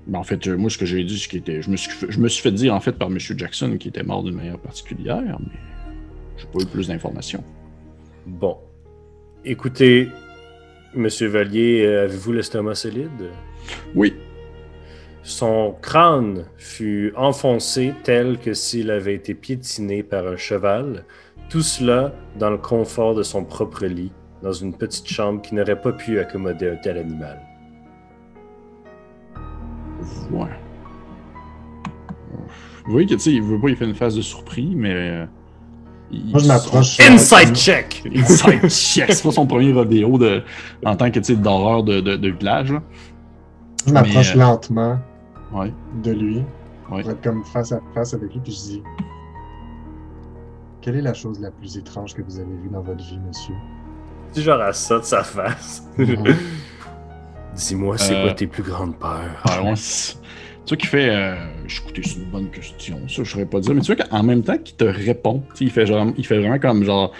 Ben, en fait, euh, moi, ce que j'ai dit, c'est qu'il était. Je me, suis, fait- je me suis fait dire, en fait, par M. Jackson qu'il était mort d'une manière particulière, mais j'ai pas eu plus d'informations. Bon. Écoutez, Monsieur Valier, euh, avez-vous l'estomac solide? Oui, Son crâne fut enfoncé tel que s'il avait été piétiné par un cheval, tout cela dans le confort de son propre lit, dans une petite chambre qui n'aurait pas pu accommoder un tel animal. Ouais. Vous voyez que, tu sais, il veut pas, il fait une phase de surpris, mais. euh, il- Moi, je m'approche. Inside check! Inside check. C'est pas son premier rodéo de, en tant que, tu sais, d'horreur de, de, de village, là. Je m'approche Mais, euh, lentement Ouais. de lui. Ouais. Pour être comme face à face avec lui, puis je dis Quelle est la chose la plus étrange que vous avez vue dans votre vie, monsieur? C'est genre à ça de sa face. Dis-moi, c'est Euh, quoi tes plus grandes peurs? Ouais, tu vois qu'il fait. Euh, je- écoutez, c'est une bonne question. Ça, je saurais pas dire. Mais tu vois qu'en même temps qu'il te répond, il fait genre, il fait vraiment comme genre.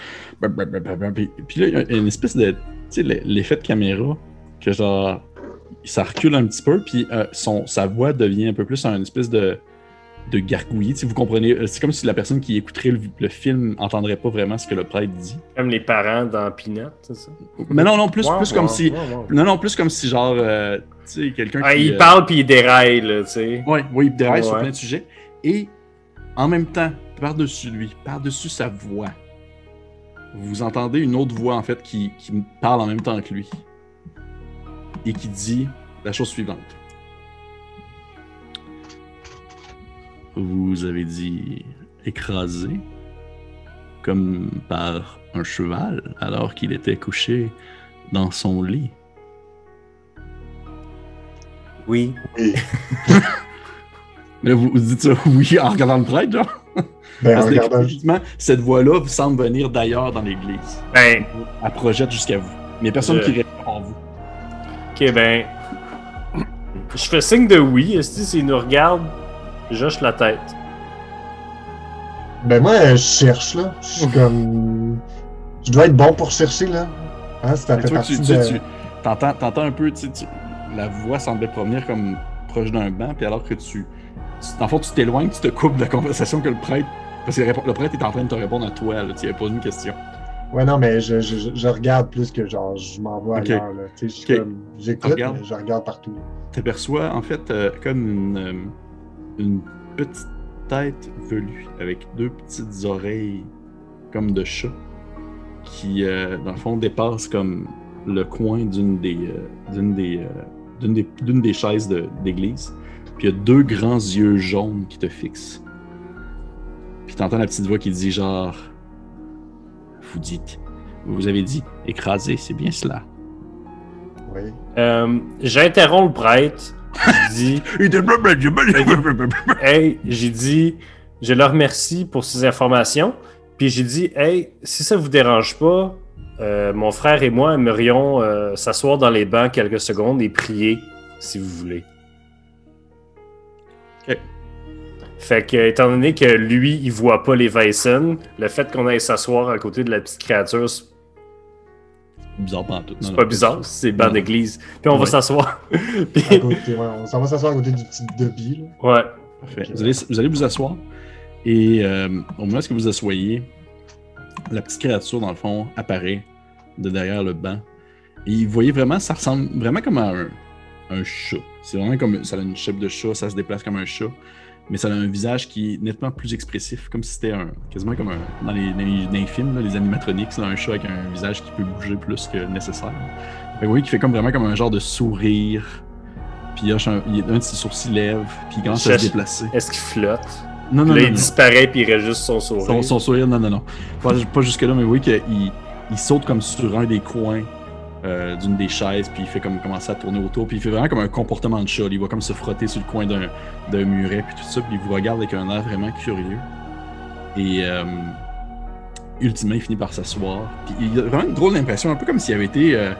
Puis là, il y a une espèce de. Tu sais, l'e- l'effet de caméra, que genre. Ça recule un petit peu, puis euh, son, sa voix devient un peu plus une espèce de. de gargouillis. Sais, vous comprenez. euh, C'est comme si la personne qui écouterait le, le film entendrait pas vraiment ce que le prêtre dit. Comme les parents dans Peanut, c'est ça? Mais non, non, plus, Ouais, plus ouais, comme si. ouais, ouais. Non, non, plus comme si genre. euh, tu sais, quelqu'un Ah, qui. il euh, parle puis il déraille, là, tu sais. Oui, oui, il déraille sur Ouais. plein de sujets. Et en même temps, par-dessus lui, par-dessus sa voix, vous entendez une autre voix, en fait, qui, qui parle en même temps que lui. Et qui dit la chose suivante. Vous avez dit écrasé comme par un cheval alors qu'il était couché dans son lit. Oui. Oui. Mais vous, vous dites ça oui en regardant le prêtre, genre? Ben, en Parce regardant. effectivement, cette voix-là semble venir d'ailleurs dans l'église. Ben, Elle projette jusqu'à vous. Mais personne Je- qui répond à vous. Ok, ben. Je fais signe de oui. Est-ce s'il nous regarde, j'hoche la tête. Ben, moi, je cherche, là. Je suis comme. Je dois être bon pour chercher, là. Hein, ça Mais fait tu vois, partie tu, tu, de. tu- t'entends, t'entends un peu, tu la voix semblait provenir comme proche d'un banc, puis alors que tu. tu- En fait, tu t'éloignes, tu te coupes de la conversation que le prêtre. Parce que le prêtre est en train de te répondre à toi, là. Tu lui as posé une question. Ouais, non, mais je, je, regarde plus que genre, je m'envoie Ok. ailleurs, là. Tu sais, je suis Ok. comme. J'écoute, Regarde. mais je regarde partout. T'aperçois, en fait, euh, comme une, euh, une petite tête velue avec deux petites oreilles comme de chat qui, euh, dans le fond, dépasse comme le coin d'une des, euh, d'une des, euh, d'une des, d'une des chaises de- d'église. Puis il y a deux grands yeux jaunes qui te fixent. Puis t'entends la petite voix qui dit genre, vous dites, vous avez dit écrasé, c'est bien cela. Oui. Euh, J'interromps le prêtre. Je dis. Hey, j'ai dit, je le remercie pour ces informations. Puis j'ai dit, hey, si ça vous dérange pas, euh, mon frère et moi aimerions euh, s'asseoir dans les bancs quelques secondes et prier, si vous voulez. Ok. Fait que, étant donné que lui, il voit pas les Weissen, le fait qu'on aille s'asseoir à côté de la petite créature, c'est bizarre pas en tout. c'est pas bizarre, c'est le banc d'église. Puis on va s'asseoir. Puis- À côté, ouais, on s'en va s'asseoir à côté du petit Dobby, là. ouais. Parfait. Vous, allez, vous allez vous asseoir et euh, au moment où vous vous asseyez, la petite créature, dans le fond, apparaît de derrière le banc. Et vous voyez vraiment, ça ressemble vraiment comme à un, un chat. C'est vraiment comme, ça a une shape de chat, ça se déplace comme un chat, mais ça a un visage qui est nettement plus expressif, comme si c'était un, quasiment comme un, dans les, dans les- dans les films, là, les animatronics, là, un chat avec un visage qui peut bouger plus que nécessaire. Fait que vous voyez qu'il fait comme vraiment comme un genre de sourire, puis il, hoche un, il- un de ses sourcils lève, puis il commence à se déplacer. Est-ce qu'il flotte? Non, non, là, non, il non. disparaît puis il reste juste son sourire. Son, son sourire, non, non, non. Pas, pas jusque-là, mais oui, qu'il il saute comme sur un des coins euh, d'une des chaises, puis il fait comme commencer à tourner autour, puis il fait vraiment comme un comportement de chat. Il va comme se frotter sur le coin d'un muret, puis tout ça, puis il vous regarde avec un air vraiment curieux. Et euh, ultimement, il finit par s'asseoir. Puis il a vraiment une drôle d'impression, un peu comme s'il avait été. euh,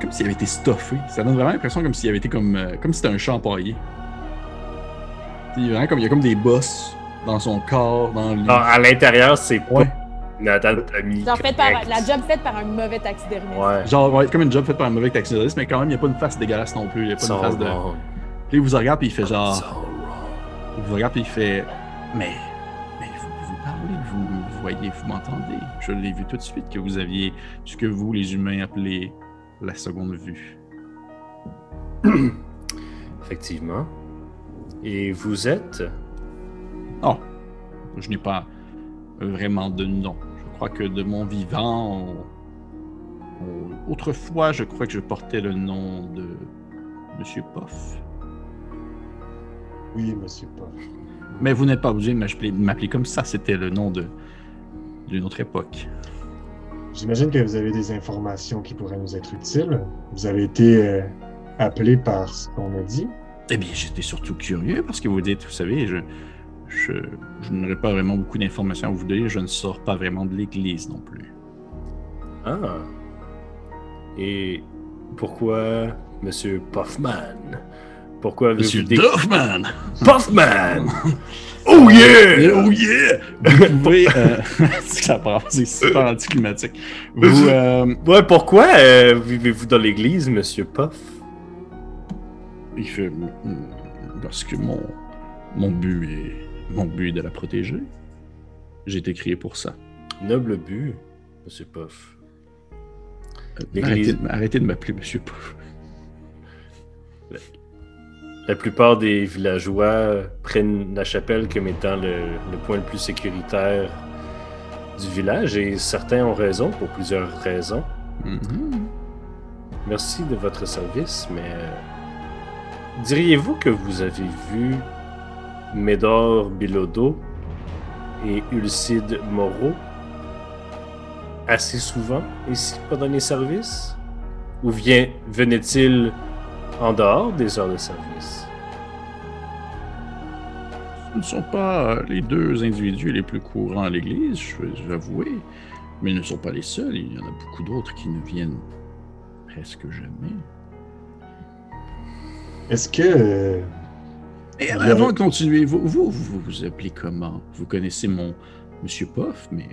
comme s'il avait été stuffé. Ça donne vraiment l'impression comme s'il avait été comme. euh, comme si c'était un chat empaillé. Il y a vraiment comme, il y a comme des bosses dans son corps, dans le. Non, à l'intérieur, c'est Ouais. Anatomie. Genre fait par, la job faite par un mauvais taxidermiste. Ouais. Genre, ouais, comme une job faite par un mauvais taxidermiste, mais quand même, il n'y a pas une face dégueulasse non plus. Il n'y a pas It's une face de. wrong. Puis il vous regarde, puis il fait genre. wrong. Il vous regarde, puis il fait. Mais. Mais vous, vous parlez, vous, vous voyez, vous m'entendez? Je l'ai vu tout de suite que vous aviez ce que vous, les humains, appelez la seconde vue. Effectivement. Et vous êtes? Oh, je n'ai pas vraiment de nom. Crois que de mon vivant, on- on- autrefois, je crois que je portais le nom de Monsieur Poff. Oui, monsieur Poff. Mais vous n'êtes pas obligé de m'appeler- de m'appeler comme ça. C'était le nom de d'une autre époque. J'imagine que vous avez des informations qui pourraient nous être utiles. Vous avez été euh, appelé par ce qu'on a dit. Eh bien, j'étais surtout curieux parce que vous dites, vous savez, je, je, je n'aurais pas vraiment beaucoup d'informations à vous donner. Je ne sors pas vraiment de l'église non plus. Ah. Et pourquoi Monsieur Puffman? Pourquoi Monsieur des... Duffman! Puffman Oh yeah Oh yeah! Vous pouvez. euh, ça c'est super anticlimatique. Vous. euh, Ouais, pourquoi euh, vivez-vous dans l'église, Monsieur Puff? Il fait. hmm, Parce que mon, mon but est. Mon but est de la protéger. J'ai été créé pour ça. Noble but, Monsieur Puff. Euh, Arrêtez, de- arrêtez de m'appeler Monsieur Puff. La plupart des villageois prennent la chapelle comme étant le, le point le plus sécuritaire du village et certains ont raison pour plusieurs raisons. Mhm. Merci de votre service, mais euh, diriez-vous que vous avez vu Médor Bilodeau et Ulcide Moreau assez souvent ici pendant les services? Ou vient- venaient-ils en dehors des heures de service? Ce ne sont pas les deux individus les plus courants à l'église, je vais avouer, mais ils ne sont pas les seuls. Il y en a beaucoup d'autres qui ne viennent presque jamais. Est-ce que euh, Et avant de continuer, vous vous, vous vous appelez comment? Vous connaissez mon Monsieur Puff, mais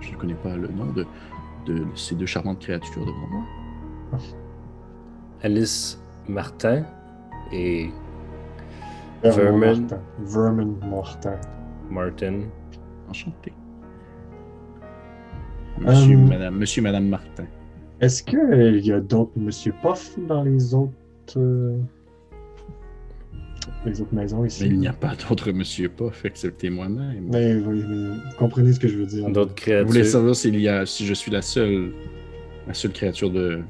je ne connais pas le nom de, de ces deux charmantes créatures devant moi. Alice Martin et Vermin Vermin. Mortin. Vermin Mortin. Martin. Enchanté. Monsieur, Euh, madame, monsieur, madame Martin. Est-ce qu'il y a d'autres Monsieur Puff dans les autres euh, les autres maisons ici? Mais il n'y a pas d'autre Monsieur Puff excepté moi-même. Mais oui, mais vous comprenez ce que je veux dire. D'autres Vous voulez savoir s'il y a, si je suis la seule, la seule créature de,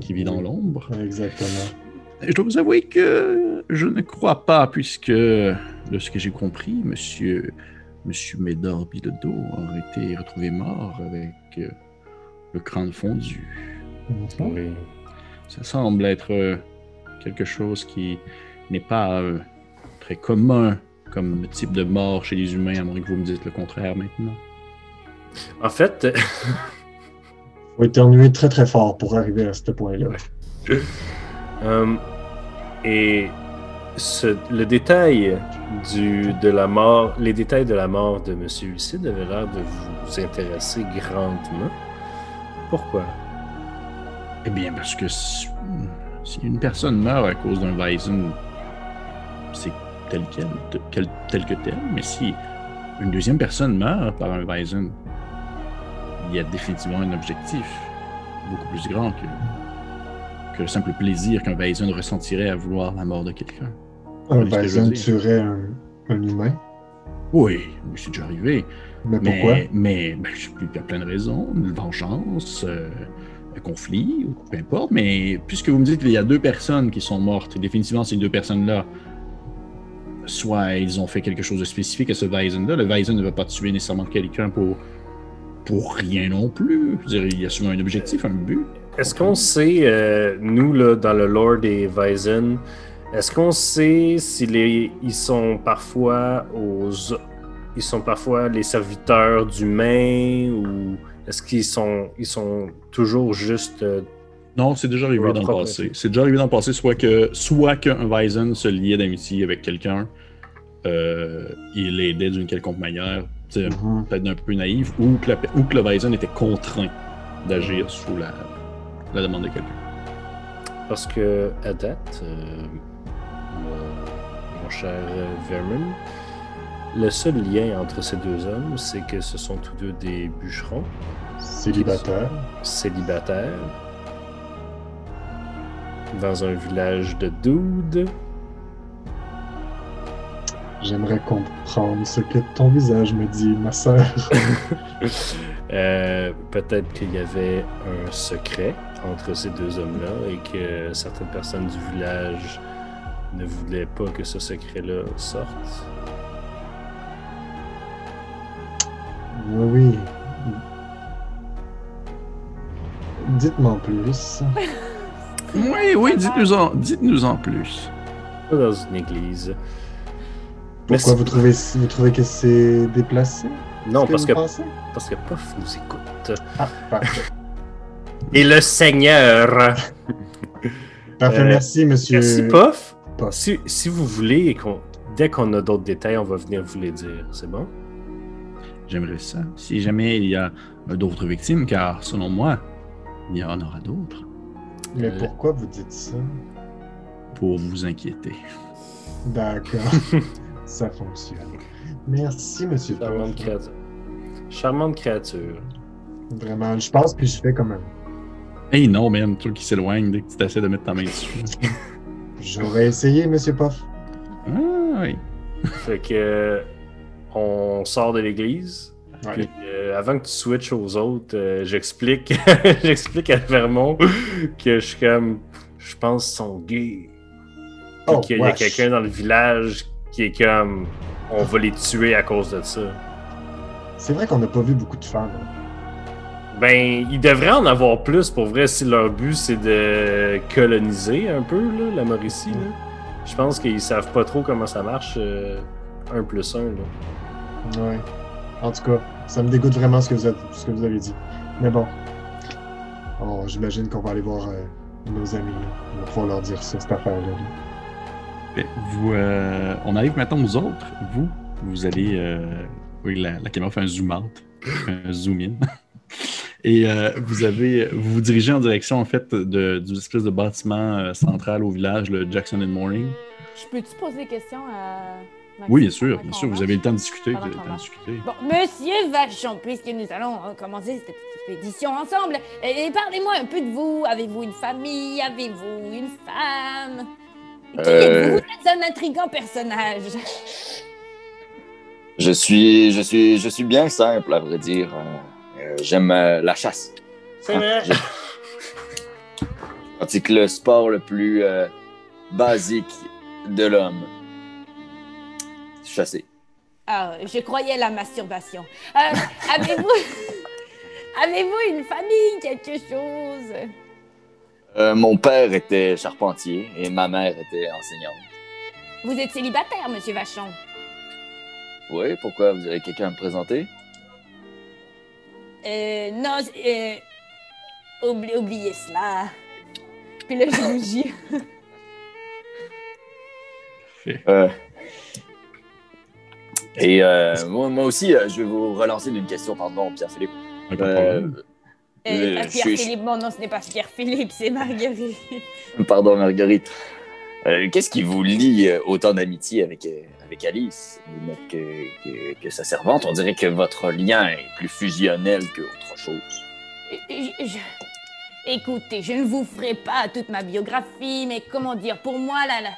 qui vit dans l'ombre? Exactement. Je dois vous avouer que je ne crois pas, puisque de ce que j'ai compris, Monsieur, Monsieur Médor Bilodeau aurait été retrouvé mort avec euh, le crâne fondu. Mhm. Oui. Ça semble être euh, quelque chose qui n'est pas euh, très commun comme type de mort chez les humains, à moins que vous me dites le contraire maintenant. En fait, Faut éternuer très très fort pour arriver à ce point-là. euh, et ce- le détail du, de la mort, les détails de la mort de Monsieur Lucide avaient l'air de vous intéresser grandement. Pourquoi? Eh bien, parce que si, si une personne meurt à cause d'un Weizen, c'est tel quel, te- quel- tel que tel. Mais si une deuxième personne meurt par un Weizen, il y a définitivement un objectif beaucoup plus grand que, que le simple plaisir qu'un Weizen ressentirait à vouloir la mort de quelqu'un. Un Bison tuerait un, un humain? Oui, c'est déjà arrivé. Mais pourquoi? Mais, mais ben, il y a plein de raisons. Une vengeance, euh, un conflit, ou peu importe. Mais puisque vous me dites qu'il y a deux personnes qui sont mortes, et définitivement ces deux personnes-là, soit ils ont fait quelque chose de spécifique à ce Weizen-là. Le Weizen ne va pas tuer nécessairement quelqu'un pour, pour rien non plus. Dire, il y a souvent un objectif, un but. Est-ce qu'on sait, euh, nous, là, dans le lore des Weizen, est-ce qu'on sait s'ils les- ils sont parfois aux. Ils sont parfois les serviteurs d'humains ou est-ce qu'ils sont, ils sont toujours juste. euh, Non, c'est déjà arrivé dans le passé. C'est déjà arrivé dans le passé, soit que soit qu'un Weizen se liait d'amitié avec quelqu'un, euh, il l'aidait d'une quelconque manière, Mhm. peut-être un peu naïf, ou que, la- ou que le Weizen était contraint d'agir sous la, la demande de quelqu'un. Parce que, à date, euh, mon, mon cher euh, Vermin, le seul lien entre ces deux hommes, c'est que ce sont tous deux des bûcherons Célibataire. célibataires dans un village de Dude. J'aimerais comprendre ce que ton visage me dit, ma sœur. Euh, Peut-être qu'il y avait un secret entre ces deux hommes-là et que certaines personnes du village ne voulaient pas que ce secret-là sorte. Oui, oui. Dites-moi en plus. Oui, oui, dites-nous en, dites-nous en plus. Pas dans une église. Pourquoi Merci. vous trouvez, vous trouvez que c'est déplacé? Non, ce parce que, parce que Puff nous écoute. Ah, parfait. Et le Seigneur. Parfait, Euh, merci, monsieur. Merci, Puff. Puff. Si, si vous voulez, et qu'on, dès qu'on a d'autres détails, on va venir vous les dire. C'est bon? J'aimerais ça. Si jamais il y a d'autres victimes, car selon moi, il y en aura d'autres, Mais Euh. pourquoi vous dites ça? pour vous inquiéter. D'accord. ça fonctionne. Merci, monsieur Charmante Puff. créature. Charmante créature. Vraiment, je pense puis je fais comme un. Hey non, man, toi qui s'éloigne dès que tu t'essaies de mettre ta main dessus. J'aurais essayé, monsieur Puff. Ah oui. Fait que euh, on sort de l'église. Ouais. Puis, euh, avant que tu switches aux autres, euh, j'explique j'explique à Vermont que je suis comme je pense qu'ils sont gays. Oh, qu'il y a quelqu'un dans le village qui est comme on va les tuer à cause de ça. C'est vrai qu'on n'a pas vu beaucoup de femmes. hein. Ben, il devrait en avoir plus pour vrai si leur but c'est de coloniser un peu là, la Mauricie. là. Je pense qu'ils savent pas trop comment ça marche. euh, un plus un. Là. Ouais. En tout cas, ça me dégoûte vraiment ce que vous avez, ce que vous avez dit. Mais bon. Oh, J'imagine qu'on va aller voir euh, nos amis. là. On va pouvoir leur dire ça, cette affaire-là. là. Vous, euh, on arrive maintenant aux autres. Vous, vous allez. euh, oui, la, la caméra fait un zoom out, un zoom in. Et euh, vous avez, vous vous dirigez en direction en fait de, d'une espèce de bâtiment central au village, le Jackson and Morning. Je peux-tu poser des questions à. Maxime? Oui, bien sûr, bien sûr. Vous avez le temps de discuter. Vous Pendant avez le temps de discuter. Bon, monsieur Vachon, puisque nous allons commencer cette expédition ensemble, parlez-moi un peu de vous. Avez-vous une famille? Avez-vous une femme? Qui Euh. êtes-vous? Vous êtes un intrigant personnage. Je suis, je suis, je suis bien simple, à vrai dire. Euh, J'aime euh, la chasse. C'est vrai. Je je pratique le sport le plus euh, basique de l'homme. Chasser. Ah, je croyais la masturbation. Euh, avez-vous... avez-vous une famille, quelque chose? Euh, mon père était charpentier et ma mère était enseignante. Vous êtes célibataire, monsieur Vachon. Oui, pourquoi vous avez quelqu'un à me présenter? Euh, non, euh, oublie- oubliez cela. Puis là, je rougis. Euh, et euh, moi, moi aussi, euh, je vais vous relancer d'une question, pardon, Pierre-Philippe. Euh, problème. Euh, pas je suis- Pierre-Philippe, nom, ce n'est pas Pierre-Philippe, c'est Marguerite. Pardon, Marguerite. Euh, Qu'est-ce qui vous lie euh, autant d'amitié avec, euh, avec Alice que, que, que sa servante? On dirait que votre lien est plus fusionnel qu'autre chose. Je- je- Écoutez, je ne vous ferai pas toute ma biographie, mais comment dire, pour moi, la, la-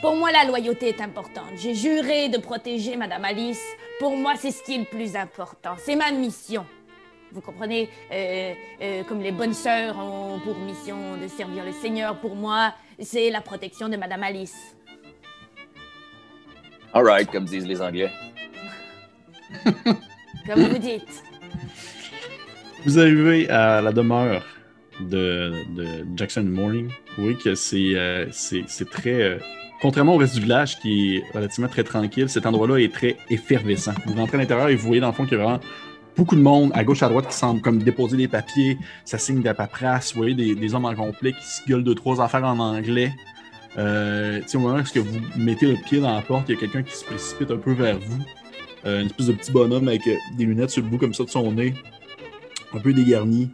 pour moi, la loyauté est importante. J'ai juré de protéger Madame Alice. Pour moi, c'est ce qui est le plus important. C'est ma mission. Vous comprenez Euh, euh, Comme les bonnes sœurs ont pour mission de servir le Seigneur, pour moi, c'est la protection de Madame Alice. All right, comme disent les Anglais. Comme vous dites. Vous arrivez à la demeure de, de Jackson Morning. Vous voyez que c'est euh, très. euh, contrairement au reste du village qui est relativement très tranquille, cet endroit-là est très effervescent. Vous rentrez à l'intérieur et vous voyez dans le fond qu'il y a vraiment beaucoup de monde à gauche à droite qui semble comme déposer des papiers, ça signe de la paperasse. Vous voyez des, hommes en complet qui se gueulent deux, trois affaires en anglais. Euh, au moment où vous mettez le pied dans la porte, il y a quelqu'un qui se précipite un peu vers vous. Euh, une espèce de petit bonhomme avec euh, des lunettes sur le bout comme ça de son nez un peu dégarni,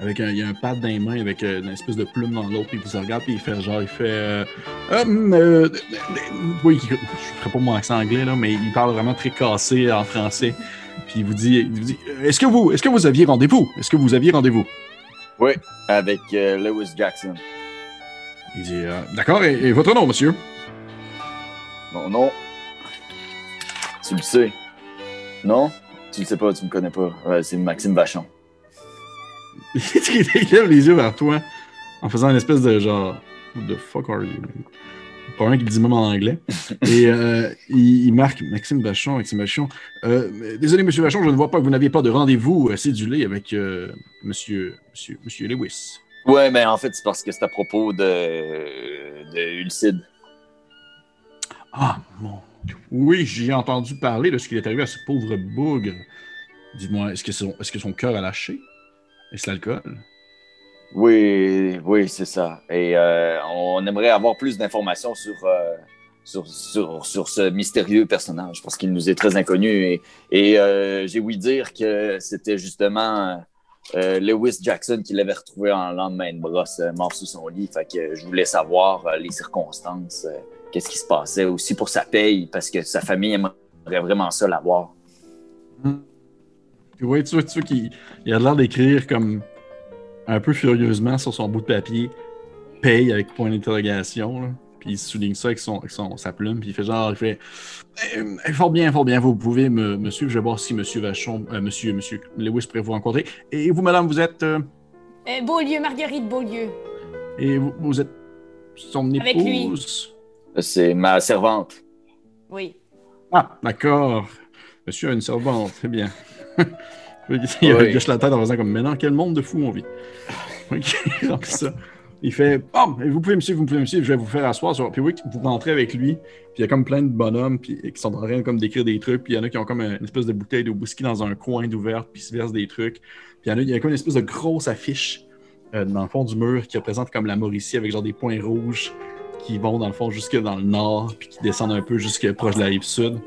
avec un, il y a un pad dans les mains, avec euh, une espèce de plume dans l'autre, puis il vous regarde, puis il fait genre, il fait. Euh, Hum, euh, oui, je ferai pas mon accent anglais, là, mais il parle vraiment très cassé en français. Puis il vous dit, il vous dit est-ce que vous, est-ce que vous aviez rendez-vous? Est-ce que vous aviez rendez-vous? Oui, avec euh, Lewis Jackson. Il dit euh, d'accord. Et, et votre nom, monsieur? Mon nom? Tu le sais. Non? Tu le sais pas, tu me connais pas. Ouais, c'est Maxime Vachon. Il lève les yeux vers toi en faisant une espèce de genre, Who the fuck are you man? Pas un qui le dit même en anglais. Et euh, il, il marque Maxime Vachon, Maxime Vachon. Euh, désolé, monsieur Vachon, je ne vois pas que vous n'aviez pas de rendez-vous euh, cédulé avec euh, monsieur, monsieur, monsieur Lewis. Ouais, mais en fait, c'est parce que c'est à propos de, de Ulcide. Ah, mon. Oui, j'ai entendu parler de ce qui est arrivé à ce pauvre bougre. Dites-moi, est-ce que son, est-ce que son cœur a lâché? Est-ce l'alcool? Oui, oui, c'est ça. Et euh, on aimerait avoir plus d'informations sur, euh, sur, sur, sur ce mystérieux personnage parce qu'il nous est très inconnu. Et, euh, j'ai ouï dire que c'était justement Lewis Jackson qui l'avait retrouvé en lendemain de brosse, mort sous son lit. Fait que je voulais savoir les circonstances, qu'est-ce qui se passait aussi pour sa paye parce que sa famille aimerait vraiment ça l'avoir. Puis ouais, tu vois, tu vois qu'il il a l'air d'écrire comme un peu furieusement sur son bout de papier paye avec point d'interrogation. Puis il souligne ça avec, son, avec son, sa plume. Puis il fait genre, il fait Eh, fort bien, fort bien, vous pouvez me, me suivre. Je vais voir si monsieur Vachon, euh, monsieur, monsieur Lewis pourrait vous rencontrer. Et vous, madame, vous êtes. euh, Euh, Beaulieu, Marguerite Beaulieu. et vous, vous êtes son épouse? Avec lui. C'est ma servante. Oui. Ah, d'accord. Monsieur a une servante, très bien. il Oui. gâche la tête en faisant comme maintenant, quel monde de fou on vit? Ok, donc ça. Il fait Bon, vous pouvez me suivre, vous pouvez me suivre, je vais vous faire asseoir. Sur... Puis oui, vous rentrez avec lui, puis il y a comme plein de bonhommes puis, qui sont en train comme d'écrire des trucs, puis il y en a qui ont comme une espèce de bouteille de whisky dans un coin d'ouverte, puis ils se versent des trucs. Puis il y en a, il y a comme une espèce de grosse affiche euh, dans le fond du mur qui représente comme la Mauricie avec genre des points rouges qui vont dans le fond jusque dans le nord, puis qui descendent un peu jusque proche de la rive sud.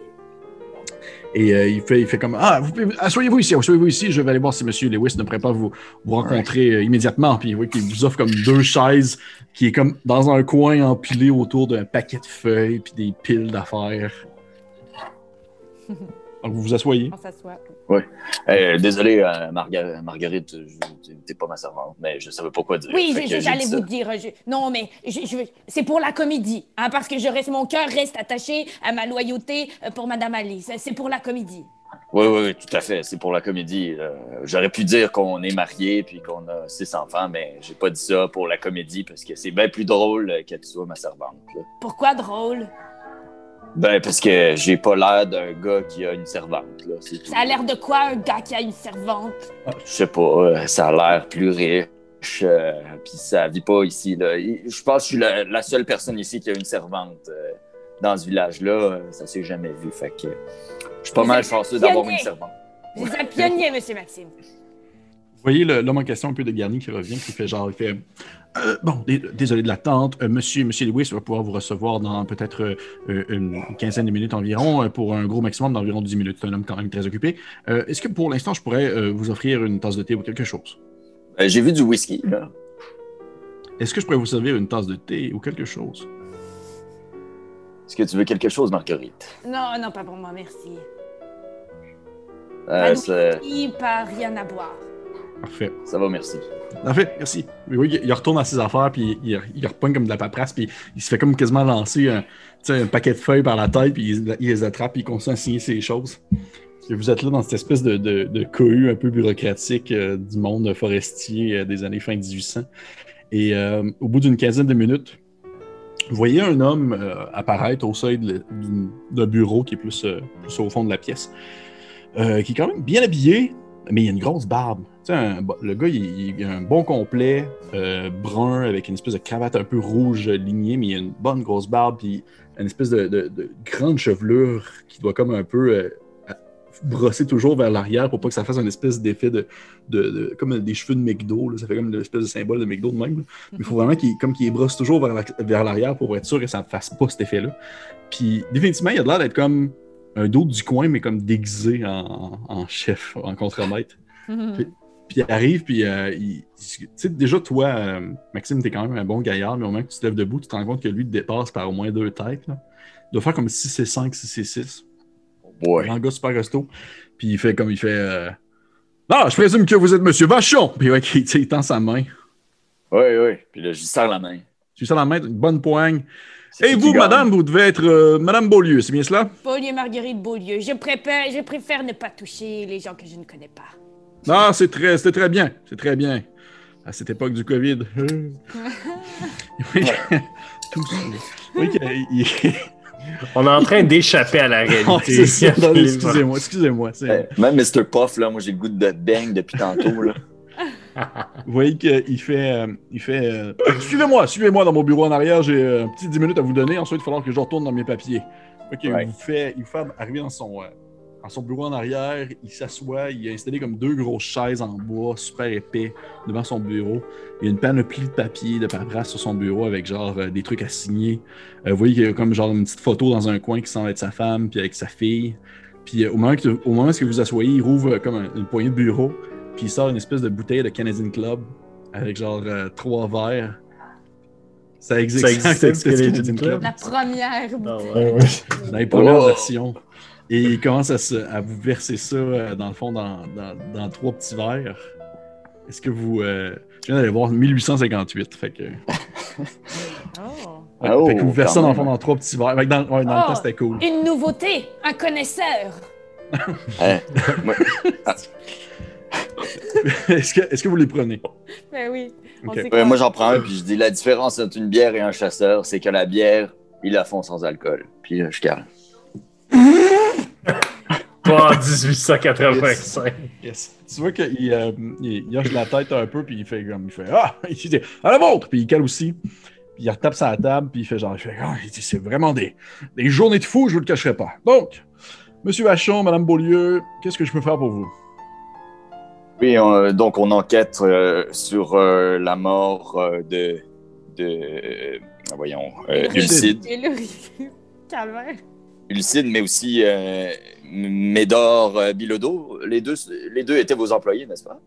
Et euh, il, fait, il fait comme Ah, asseyez-vous ici, asseyez-vous ici, je vais aller voir si M. Lewis ne pourrait pas vous, vous rencontrer euh, immédiatement. Puis oui, qu'il vous offre comme deux chaises qui est comme dans un coin empilé autour d'un paquet de feuilles puis des piles d'affaires. Donc vous vous asseyez. On s'assoit. Euh, désolé, euh, Marga- Marguerite, t'es pas ma servante, mais je savais pas quoi dire. Oui, j'allais vous dire. je- non, mais je- je veux- c'est pour la comédie, hein, parce que je reste, mon cœur reste attaché à ma loyauté euh, pour Madame Alice. C'est pour la comédie. Oui, oui, oui, tout à fait. C'est pour la comédie. Euh, J'aurais pu dire qu'on est mariés puis qu'on a six enfants, mais j'ai pas dit ça pour la comédie parce que c'est bien plus drôle euh, que tu sois ma servante. là. Pourquoi drôle? Ben, parce que j'ai pas l'air d'un gars qui a une servante. Là, c'est tout. Ça a l'air de quoi un gars qui a une servante? Je sais pas, euh, ça a l'air plus riche, euh, puis ça vit pas ici. Là. Je pense que je suis la, la seule personne ici qui a une servante euh, dans ce village-là. Euh, Ça s'est jamais vu. Fait que je suis pas mal chanceux d'avoir une servante. Vous êtes un pionnier, monsieur Maxime. Vous voyez l'homme en question un peu dégarni qui revient, qui fait genre, il fait Euh, Bon, dé- désolé de l'attente. Euh, monsieur, monsieur Lewis va pouvoir vous recevoir dans peut-être euh, une quinzaine de minutes environ, euh, pour un gros maximum d'environ 10 minutes. C'est un homme quand même très occupé. Euh, Est-ce que pour l'instant, je pourrais euh, vous offrir une tasse de thé ou quelque chose? Euh, j'ai vu du whisky. Là. Est-ce que je pourrais vous servir une tasse de thé ou quelque chose? Est-ce que tu veux quelque chose, Marguerite? Non, non, pas pour moi, merci. Euh, Pas de whisky, pas rien à boire. Parfait. ça va, merci. Parfait, merci. Oui, oui, il- retourne à ses affaires, puis il, il repogne comme de la paperasse, puis il se fait comme quasiment lancer un, paquet de feuilles par la tête, puis il, il les attrape, puis il continue à signer ses choses. Et vous êtes là dans cette espèce de, de, de cohue un peu bureaucratique euh, du monde forestier euh, des années fin 1800. Et euh, au bout d'une quinzaine de minutes, vous voyez un homme apparaître au seuil d'un bureau qui est plus, plus au fond de la pièce, qui est quand même bien habillé, mais il a une grosse barbe. Un- le gars, il, a un bon complet, euh, brun, avec une espèce de cravate un peu rouge lignée, mais il a une bonne grosse barbe, puis une espèce de, de- de grande chevelure qui doit comme un peu euh, brosser toujours vers l'arrière pour pas que ça fasse une espèce d'effet de, comme des cheveux de McDo, là. ça fait comme une espèce de symbole de McDo de même. Mais il faut vraiment qu'il brosse toujours vers l'arrière pour être sûr que ça ne fasse pas cet effet-là. Puis définitivement, il a l'air d'être comme un d'autre du coin, mais comme déguisé en, en chef, en contremaître. Puis il arrive, puis euh, il- tu sais, déjà, toi, euh, Maxime, t'es quand même un bon gaillard, mais au moment que tu te lèves debout, tu te rends compte que lui te dépasse par au moins deux têtes. Là. Il doit faire comme 6 et 5, 6 et 6. Ouais. Un gars super costaud. Puis il fait comme il fait. euh, Ah, je présume que vous êtes Monsieur Vachon! Puis ouais, il, tend sa main. Oui, oui. Puis là, je lui serre la main. Tu lui sers la main, une bonne poigne. Et vous, madame, vous devez être euh, Madame Beaulieu, c'est bien cela? Beaulieu, Marguerite Beaulieu. Je préfère, je préfère ne pas toucher les gens que je ne connais pas. Ah, c'est très, c'est très bien, c'est très bien. À cette époque du COVID. Oui. Tout ça. Oui, qu'il- il- On est en train d'échapper à la réalité. Non, excusez-moi, excusez-moi. Eh, Même Mr. Puff, là, moi j'ai le goût de bang depuis tantôt. Là. Vous voyez qu'il fait. euh, il fait euh, Suivez-moi, suivez-moi dans mon bureau en arrière, j'ai euh, un petit 10 minutes à vous donner. Ensuite, il va falloir que je retourne dans mes papiers. Ok, Ouais. il, vous fait, il vous fait arriver dans son, euh, dans son bureau en arrière. Il s'assoit, il a installé comme deux grosses chaises en bois, super épais, devant son bureau. Il y a une panoplie de papiers, de paperasse sur son bureau avec genre euh, des trucs à signer. Euh, vous voyez qu'il y a comme genre une petite photo dans un coin qui semble être sa femme, puis avec sa fille. Puis euh, au moment que, au moment où vous vous asseyez, il rouvre euh, comme un- une poignée de bureau. Puis il sort une espèce de bouteille de Canadian Club avec genre euh, trois verres. Ça existe. Ça le existe, Canadian Club? La première Ah bouteille. ouais. Ouais, les premières Oh. versions. Et il commence à, se- à vous verser ça, euh, dans le fond, dans, dans- dans trois petits verres. Est-ce que vous. euh, je viens d'aller voir 1858. Fait que. Oh. Ouais, Oh, fait que vous versez ça dans le fond dans trois petits verres. Dans, ouais, dans le Oh. temps, c'était cool. Une nouveauté, un connaisseur. Moi- est-ce, que, est-ce que vous les prenez? Ben oui. On Ok. sait ouais, quoi. moi j'en prends un, puis je dis la différence entre une bière et un chasseur, c'est que la bière, ils la font sans alcool. Puis euh, je calme. Pas en 1885. Yes. Tu vois qu'il euh, il, il hoche la tête un peu, puis il fait comme. Il fait Ah! Il dit À la vôtre! Puis il cale aussi. Puis il retape sa table, puis il fait genre. Il fait, ah, il dit, c'est vraiment des, des journées de fou, je vous le cacherai pas. Donc, Monsieur Vachon, Madame Beaulieu, qu'est-ce que je peux faire pour vous? Oui, on- donc on enquête euh, sur euh, la mort euh, de. de euh, voyons, euh, Ulcide. Et le calvaire. Ulcide, mais aussi euh, Médor euh, Bilodeau. Les deux, les deux étaient vos employés, n'est-ce pas?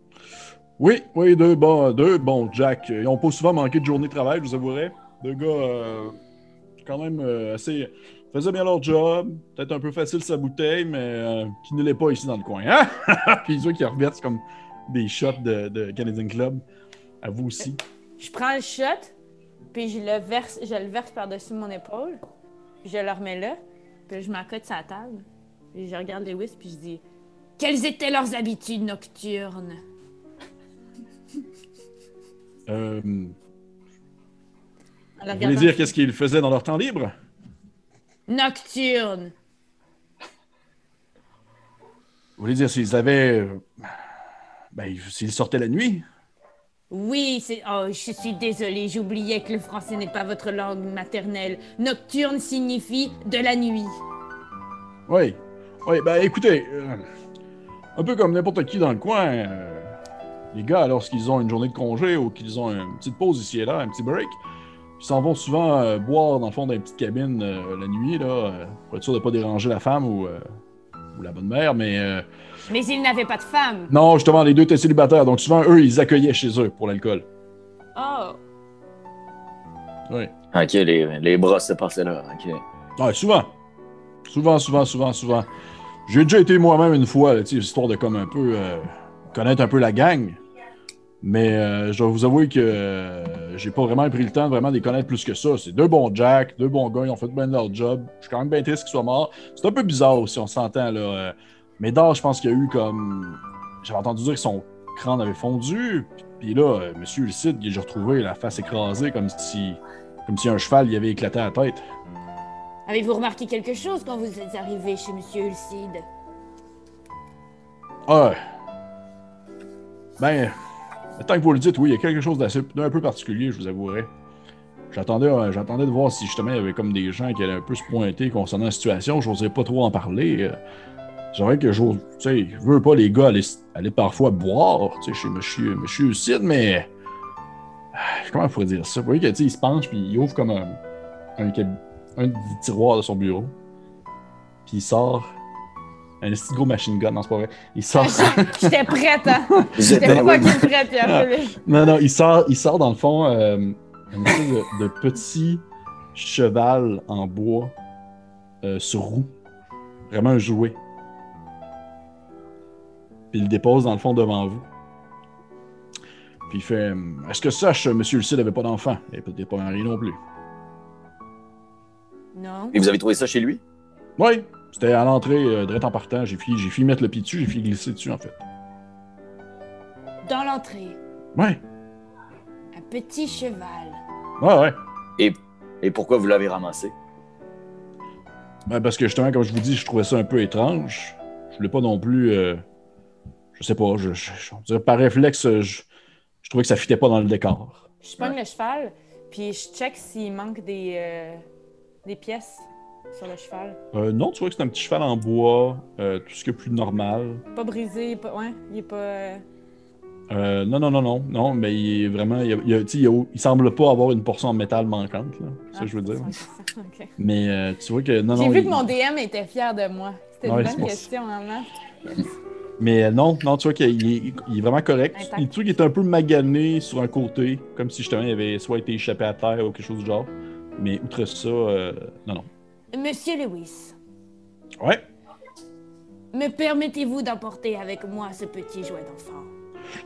Oui, oui, deux bons, deux bons Jack. Ils n'ont pas souvent manqué de journée de travail, je vous avouerai. Deux gars euh, quand même euh, assez. Faisaient bien leur job. Peut-être un peu facile sa bouteille, mais euh, qui ne l'est pas ici dans le coin. Hein? Puis ils qui reversent comme des shots de, de Canadian Club. À vous aussi. Je prends le shot, puis je le verse, je le verse par-dessus mon épaule. puis Je le remets là, puis je m'accote sur la table. Puis je regarde Lewis, puis je dis Quelles étaient leurs habitudes nocturnes Euh, vous voulez dire qu'est-ce qu'ils faisaient dans leur temps libre? Nocturnes. Vous voulez dire s'ils avaient. euh, Ben, s'ils sortaient la nuit? Oui, c'est. Oh, je suis désolée, j'oubliais que le français n'est pas votre langue maternelle. Nocturne signifie de la nuit. Oui. Oui, ben écoutez, euh, un peu comme n'importe qui dans le coin, euh, les gars, lorsqu'ils ont une journée de congé ou qu'ils ont une petite pause ici et là, un petit break, ils s'en vont souvent euh, boire dans le fond d'une petite cabine euh, la nuit, là, euh, pour être sûr de ne pas déranger la femme ou, euh, ou la bonne mère, mais euh, Mais ils n'avaient pas de femme. non, justement, les deux étaient célibataires, donc souvent, eux, ils accueillaient chez eux pour l'alcool. Oh, Oui. Ok, les, les bras se passaient là. Ok. Ouais, souvent. Souvent, souvent, souvent, souvent. J'ai déjà été moi-même une fois, là, tu sais, histoire de comme un peu euh, connaître un peu la gang. Mais euh, je dois vous avouer que euh, j'ai pas vraiment pris le temps de vraiment les connaître plus que ça. C'est deux bons Jack, deux bons gars, ils ont fait bien leur job. Je suis quand même bien triste qu'ils soient morts. C'est un peu bizarre aussi, on s'entend là. euh. Mais d'or, je pense qu'il y a eu comme. J'avais entendu dire que son crâne avait fondu. Puis là, euh, Monsieur Lucide, j'ai retrouvé la face écrasée comme si. Comme si un cheval y avait éclaté la tête. Avez-vous remarqué quelque chose quand vous êtes arrivé chez Monsieur Ulcide Ah. Ben, tant que vous le dites, oui, il y a quelque chose d'un peu particulier, je vous avouerai. J'attendais, euh, j'attendais de voir si justement il y avait comme des gens qui allaient un peu se pointer concernant la situation. J'osais pas trop en parler. euh. J'aurais que j'ose. Tu sais, je veux pas les gars aller, parfois boire, chez monsieur, monsieur mais. Ah, Comment je pourrais dire ça? Vous voyez que, tu sais, il se penche puis il ouvre comme un, un, un des tiroirs de son bureau. Puis il sort un petit gros machine gun, non, c'est pas vrai. Il sort. j'étais prête, hein? J'étais- qu'il prête, Pierre-Philippe. Non, non, il sort, il sort dans le fond euh, une espèce de, de petit cheval en bois euh, sur roue. Vraiment un jouet. Puis il le dépose dans le fond devant vous. Puis il fait Est-ce que sache, monsieur le Cid n'avait pas d'enfant Il n'avait peut-être pas mari non plus. Non. Et vous avez trouvé ça chez lui? Oui, c'était à l'entrée, euh, direct en partant. J'ai fini, j'ai fini mettre le pied dessus, j'ai fini glisser dessus en fait. Dans l'entrée, Ouais, un petit cheval. ouais, ouais. Et pourquoi vous l'avez ramassé? Ben, parce que justement, comme je vous dis, je trouvais ça un peu étrange. Je voulais pas non plus. euh, je sais pas, je, je- je- on dirait par réflexe, je, je trouvais que ça fitait pas dans le décor. Je pogne le cheval, puis je check s'il manque des, euh, des pièces sur le cheval? Euh, non, tu vois que c'est un petit cheval en bois, euh, tout ce qui est plus normal. Pas brisé, pas... ouais, il est pas... euh, Euh, non, non, non, non, non, mais il est vraiment. Il, il semble pas avoir une portion en métal manquante, là. C'est ça que je veux ah, dire. Mais euh, tu vois que. Non, J'ai vu que mon DM était fier de moi. C'était une bonne question, maman. Mais euh, non, non, tu vois qu'il est, il est vraiment correct. Il, tu vois qu'il est un peu magané sur un côté, comme si justement il avait soit été échappé à terre ou quelque chose du genre. Mais outre ça, euh, non, non. Monsieur Lewis, Ouais. me permettez-vous d'emporter avec moi ce petit jouet d'enfant?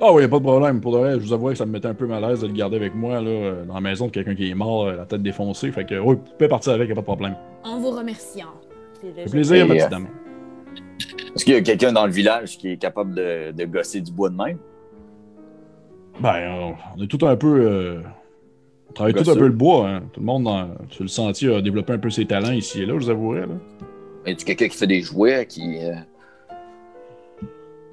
Ah oui, y a pas de problème. Pour de vrai, je vous avouerai que ça me mettait un peu mal à l'aise de le garder avec moi, là, euh, dans la maison de quelqu'un qui est mort, euh, la tête défoncée. Fait que, oui, vous pouvez partir avec, y a pas de problème. En vous remerciant. C'est le plaisir, ma petite dame. Est-ce qu'il y a quelqu'un dans le village qui est capable de, de gosser du bois de même? Ben, on- on est tout un peu. euh, travaille tout un peu le bois. Hein. Tout le monde dans- sur le sentier a développé un peu ses talents ici et là, je vous avouerai. Là. Est-ce quelqu'un qui fait des jouets qui. euh,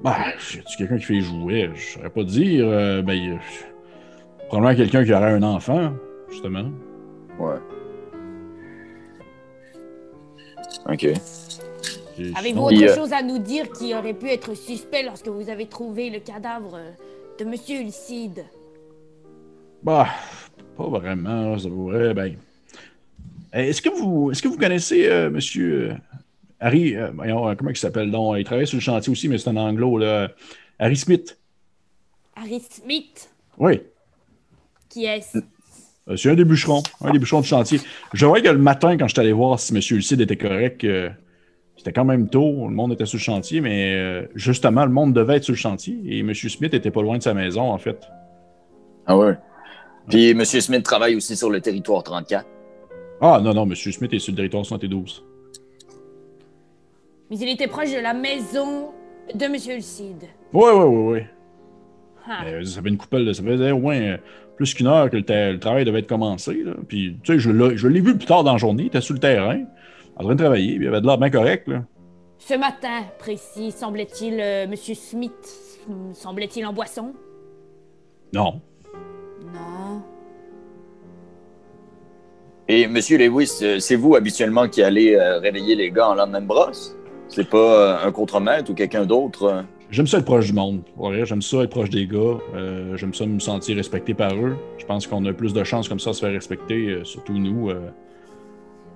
Ben, c'est quelqu'un qui fait jouer, je saurais pas dire. euh, ben, il y a- probablement quelqu'un qui aurait un enfant, justement. Ouais. Ok. Avez-vous autre euh, chose à nous dire qui aurait pu être suspect lorsque vous avez trouvé le cadavre de Monsieur Ulcide Bah, pas vraiment, je vous avouerai. Ben, Eh, est-ce que vous, est-ce que vous connaissez euh, Monsieur euh, Harry, euh, voyons, euh, comment il s'appelle donc? Il travaille sur le chantier aussi, mais c'est un anglo, là. Harry Smith. Harry Smith Oui. Qui est-ce? C'est un des bûcherons, un des bûcherons du chantier. Je vois que le matin, quand je suis allé voir si M. Lucide était correct, euh, c'était quand même tôt, le monde était sur le chantier, mais euh, justement, le monde devait être sur le chantier et M. Smith était pas loin de sa maison, en fait. Ah ouais? Puis M. Smith travaille aussi sur le territoire 34. Ah non, non, M. Smith est sur le territoire 72. Mais il était proche de la maison de Monsieur Ulcide. Oui, oui, oui, oui. Ah. Euh, ça fait une coupelle, de- ça faisait au moins euh, plus qu'une heure que le, travail devait être commencé. Là. Puis, tu sais, je l'ai je l'ai vu plus tard dans la journée, il était sur le terrain, en train de travailler, puis il avait de l'air bien correct. Là. Ce matin précis, semblait-il, euh, Monsieur Smith, hmm, semblait-il en boisson? Non. Non. Et M. Lewis, euh, c'est vous habituellement qui allez euh, réveiller les gars en lendemain de brosse? C'est pas euh, un contremaître ou quelqu'un d'autre? J'aime ça être proche du monde. J'aime ça être proche des gars. Euh, J'aime ça me sentir respecté par eux. Je pense qu'on a plus de chances comme ça à se faire respecter, euh, surtout nous, euh,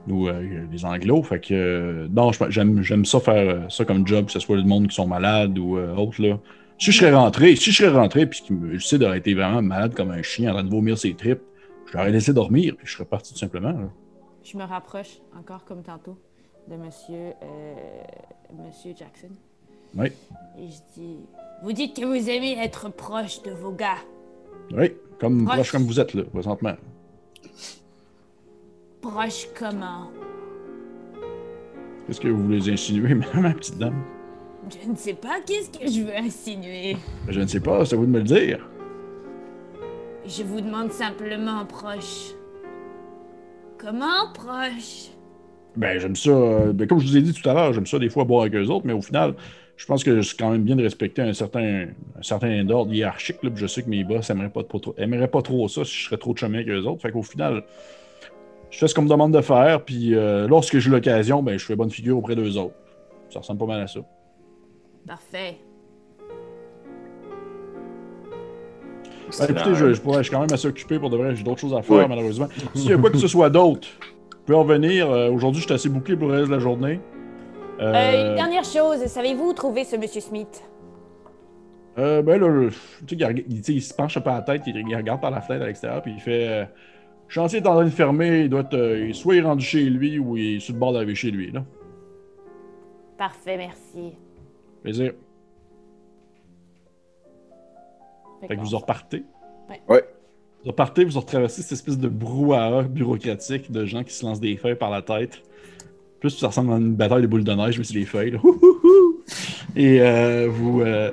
nous euh, les anglos. Fait que euh, non, j'aime j'aime ça faire ça comme job, que ce soit le monde qui sont malades ou euh, autres. Là. Si je serais rentré, si je serais rentré puis je sais d'avoir été vraiment malade comme un chien en train de vomir ses tripes, je l'aurais laissé dormir puis je serais parti tout simplement. là. Je me rapproche, encore comme tantôt, de monsieur, euh, monsieur Jackson. Oui, Et je dis, vous dites que vous aimez être proche de vos gars. oui, comme Proche. proche comme vous êtes là, présentement. Proche comment? Qu'est-ce que vous voulez insinuer, ma petite dame? Je ne sais pas qu'est-ce que je veux insinuer? Je ne sais pas, c'est à vous de me le dire. Je vous demande simplement proche. Comment proche? Ben, j'aime ça. euh, ben, comme je vous ai dit tout à l'heure, j'aime ça des fois boire avec eux autres, mais au final, je pense que c'est quand même bien de respecter un certain, un certain ordre hiérarchique. Là, puis je sais que mes boss n'aimeraient pas, trop- aimeraient pas trop ça si je serais trop de chemin avec eux autres. Fait qu'au final, je fais ce qu'on me demande de faire, puis euh, lorsque j'ai l'occasion, ben, je fais bonne figure auprès d'eux autres. Ça ressemble pas mal à ça. Parfait. Ben, écoutez, je, je, pourrais- je suis quand même assez occupé pour de vrai. J'ai d'autres choses à faire, Ouais. malheureusement. S'il y a quoi que ce soit d'autre, vous pouvez en venir. Euh, Aujourd'hui, je suis assez bouclé pour le reste de la journée. Euh, Euh, une dernière chose, savez-vous où trouver ce Monsieur Smith? Euh, ben là, tu sais, il, se penche à la tête, il, il regarde par la fenêtre à l'extérieur, puis il fait euh, Chantier est en train de fermer, il doit être. euh, soit il est rendu chez lui ou il est sur le bord d'arriver chez lui, là. Parfait, merci. Plaisir. Fait Fait que vous en repartez. Ouais. Ouais. Vous repartez, vous retraversez cette espèce de brouhaha bureaucratique de gens qui se lancent des feuilles par la tête. Plus ça ressemble à une bataille de boules de neige, mais c'est les feuilles. là. Et euh, vous euh,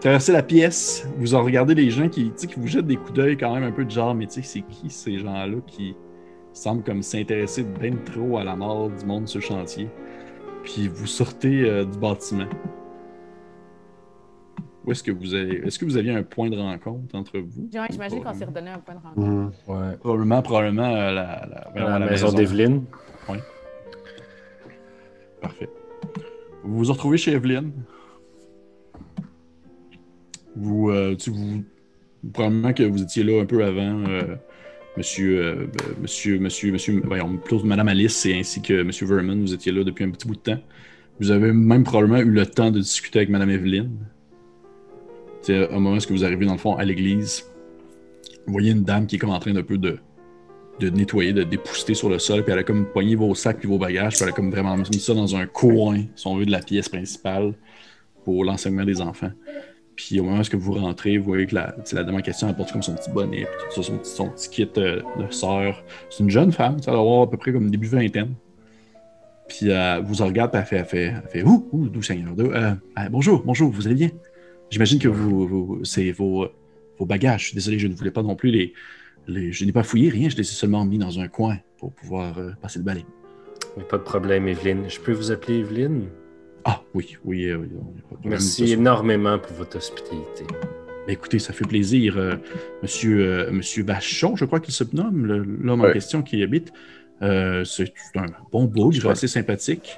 traversez la pièce, vous en regardez les gens qui, tu sais, qui vous jettent des coups d'œil quand même un peu de genre, mais tu sais, c'est qui ces gens-là qui semble comme s'intéresser bien trop à la mort du monde sur le chantier? Puis vous sortez euh, du bâtiment. Où est-ce que vous avez. Est-ce que vous aviez un point de rencontre entre vous? Genre, J'imagine qu'on s'est redonné un point de rencontre. Hmm. Ouais. Probablement, probablement euh, la, la, À la, maison, d'Evelyne. Parfait. Vous vous retrouvez chez Evelyne. Vous, euh, tu, vous, probablement que vous étiez là un peu avant, euh, monsieur, euh, ben, monsieur, monsieur, monsieur, voyons, plutôt Madame Alice et ainsi que Monsieur Vernon, vous étiez là depuis un petit bout de temps. Vous avez même probablement eu le temps de discuter avec Madame Evelyne. C'est un moment où vous arrivez dans le fond à l'église. Vous voyez une dame qui est comme en train d'un peu de, de nettoyer, de dépousser sur le sol, puis elle a comme poigné vos sacs puis vos bagages, puis elle a comme vraiment mis ça dans un coin, si on veut, de la pièce principale pour l'enseignement des enfants. Puis au moment où vous rentrez, vous voyez que la, la dame en question apporte comme son petit bonnet, puis tout ça, son, petit- son petit kit euh, de sœur. C'est une jeune femme, ça doit avoir à peu près comme début vingtaine. Puis euh, vous en regarde, elle fait, elle fait, fait Ouh, ouh, doux Seigneur. doux, euh, euh, bonjour, bonjour, vous allez bien? J'imagine que vous, vous- c'est vos, vos bagages. Je suis désolé, je ne voulais pas non plus les, les- je n'ai pas fouillé rien, je les ai seulement mis dans un coin pour pouvoir euh, passer le balai. Pas de problème, Evelyne. Je peux vous appeler Evelyne? Ah oui, oui, euh, oui. Merci énormément pour votre hospitalité. Écoutez, ça fait plaisir. euh, monsieur, euh, monsieur Vachon, je crois qu'il se nomme, l'homme en question qui y habite. Euh, c'est un bon beau, il est Ouais. assez sympathique.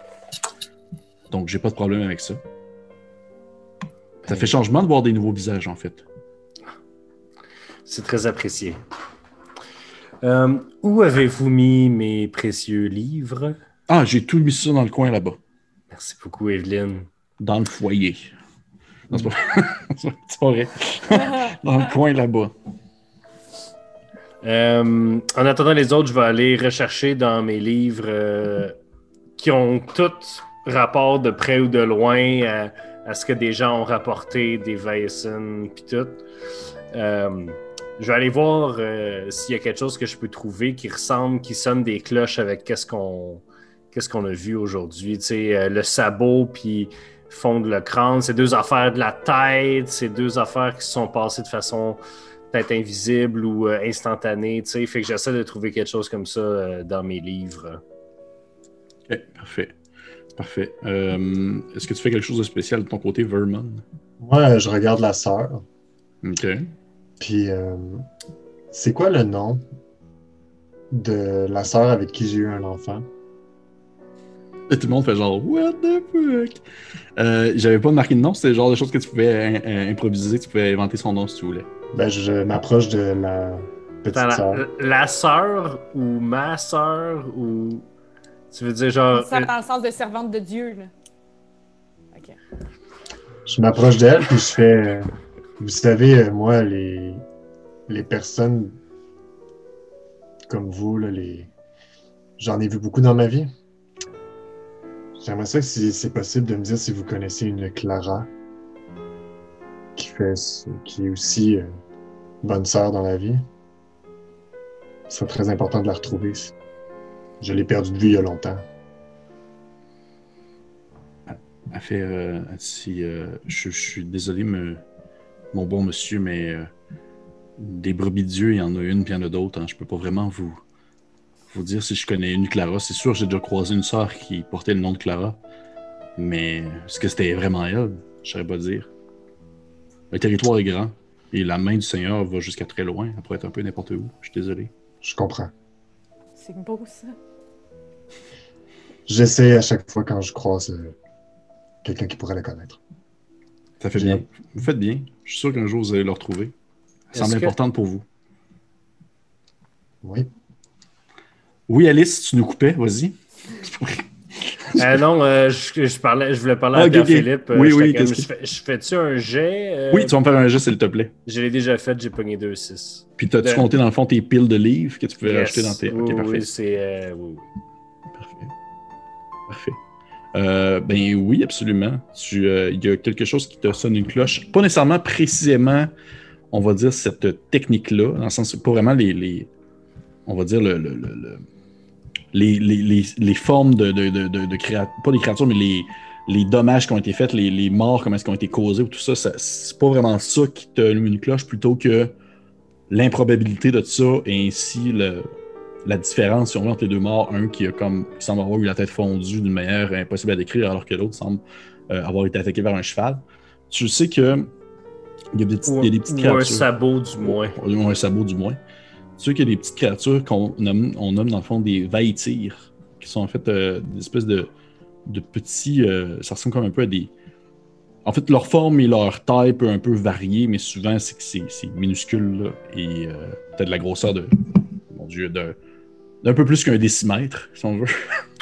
Donc, j'ai pas de problème avec ça. Ça fait changement de voir des nouveaux visages, en fait. C'est très apprécié. Euh, où avez-vous mis mes précieux livres? Ah, j'ai tout mis ça dans le coin là-bas, Merci beaucoup, Evelyne. dans le foyer. Non, c'est pas, c'est pas vrai. dans le coin là-bas. Euh, en attendant les autres, je vais aller rechercher dans mes livres euh, qui ont tous rapport de près ou de loin à, à ce que des gens ont rapporté des Weissen puis tout. Euh, je vais aller voir euh, s'il y a quelque chose que je peux trouver qui ressemble, qui sonne des cloches avec qu'est-ce qu'on qu'est-ce qu'on a vu aujourd'hui. Tu sais, euh, le sabot puis fondre le crâne, c'est deux affaires de la tête, c'est deux affaires qui se sont passées de façon peut-être invisible ou instantanée. Tu sais, fait que j'essaie de trouver quelque chose comme ça dans mes livres. Ok, parfait. Parfait. Euh, Est-ce que tu fais quelque chose de spécial de ton côté, Vermon? Moi, je regarde la sœur. Ok. Puis, euh, c'est quoi le nom de la sœur avec qui j'ai eu un enfant? Et tout le monde fait genre What the fuck? Euh, J'avais pas marqué de nom, c'était le genre de choses que tu pouvais improviser, tu pouvais inventer son nom si tu voulais. Ben, je m'approche de la petite sœur. la, la sœur ou ma sœur ou. Tu veux dire genre. Ça dans le sens de servante de Dieu, là. Ok. Je m'approche d'elle, puis je fais. euh, Vous savez, euh, moi, les, les personnes comme vous, là, les... j'en ai vu beaucoup dans ma vie. J'aimerais ça que si c'est possible de me dire si vous connaissez une Clara qui fait ce- qui est aussi euh, bonne sœur dans la vie. Ce serait très important de la retrouver. Je l'ai perdue de vue il y a longtemps. Elle fait euh, dit, euh, je, je suis désolé, me- mon bon monsieur, mais euh, des brebis de Dieu, il y en a une, puis il y en a d'autres. hein. Je peux pas vraiment vous, vous dire si je connais une Clara. C'est sûr, j'ai déjà croisé une sœur qui portait le nom de Clara. Mais est-ce que c'était vraiment elle? Je saurais pas dire. Le territoire est grand. Et la main du Seigneur va jusqu'à très loin. Elle pourrait être un peu n'importe où. Je suis désolé. Je comprends. C'est beau, ça. J'essaie à chaque fois quand je croise euh, quelqu'un qui pourrait la connaître. Ça fait Bien. bien. Vous faites bien. Je suis sûr qu'un jour vous allez le retrouver. Ça semble que- importante pour vous. Oui. Oui, Alice, tu nous coupais, vas-y. Euh, non, euh, je, je parlais, je voulais parler Ah, à ok, ok. Pierre-Philippe. euh, Oui, oui, comme, je, fais, je fais-tu un jet? euh, Oui, tu vas me faire un geste, s'il te plaît. Je l'ai déjà fait, j'ai pogné 2-6. Puis t'as-tu De- compté dans le fond tes piles de livres que tu pouvais Yes. rajouter dans tes. Oui, parfait. oui, c'est. euh, oui, oui. Parfait. Parfait. Euh, ben oui, absolument. Euh, Il y a quelque chose qui te sonne une cloche. Pas nécessairement précisément, on va dire, cette technique-là, dans le sens pas vraiment les. on va dire le. le- le- le- les, formes de, de, de, de, de créa- pas des créatures, mais les, dommages qui ont été faits, les, morts, comment est-ce qu'ils ont été causés, ou tout ça, c'est pas vraiment ça qui te allume une cloche plutôt que l'improbabilité de ça et ainsi le, la différence, si on veut, entre les deux morts. Un qui, a comme, qui semble avoir eu la tête fondue d'une manière impossible à décrire, alors que l'autre semble euh, avoir été attaqué par un cheval. Tu sais que il y a des, petites- il y a des petites Ou un créatures. sabot, du moins. Ou un sabot, du moins. Tu sais qu'il y a des petites créatures qu'on nomme, on nomme dans le fond des vaïtirs, qui sont en fait euh, des espèces de, de petits. euh, ça ressemble comme un peu à des. En fait, leur forme et leur taille peut un peu varier, mais souvent, c'est que c'est minuscule là, et euh, peut-être la grosseur de. Mon Dieu, de- d'un peu plus qu'un décimètre, si on veut.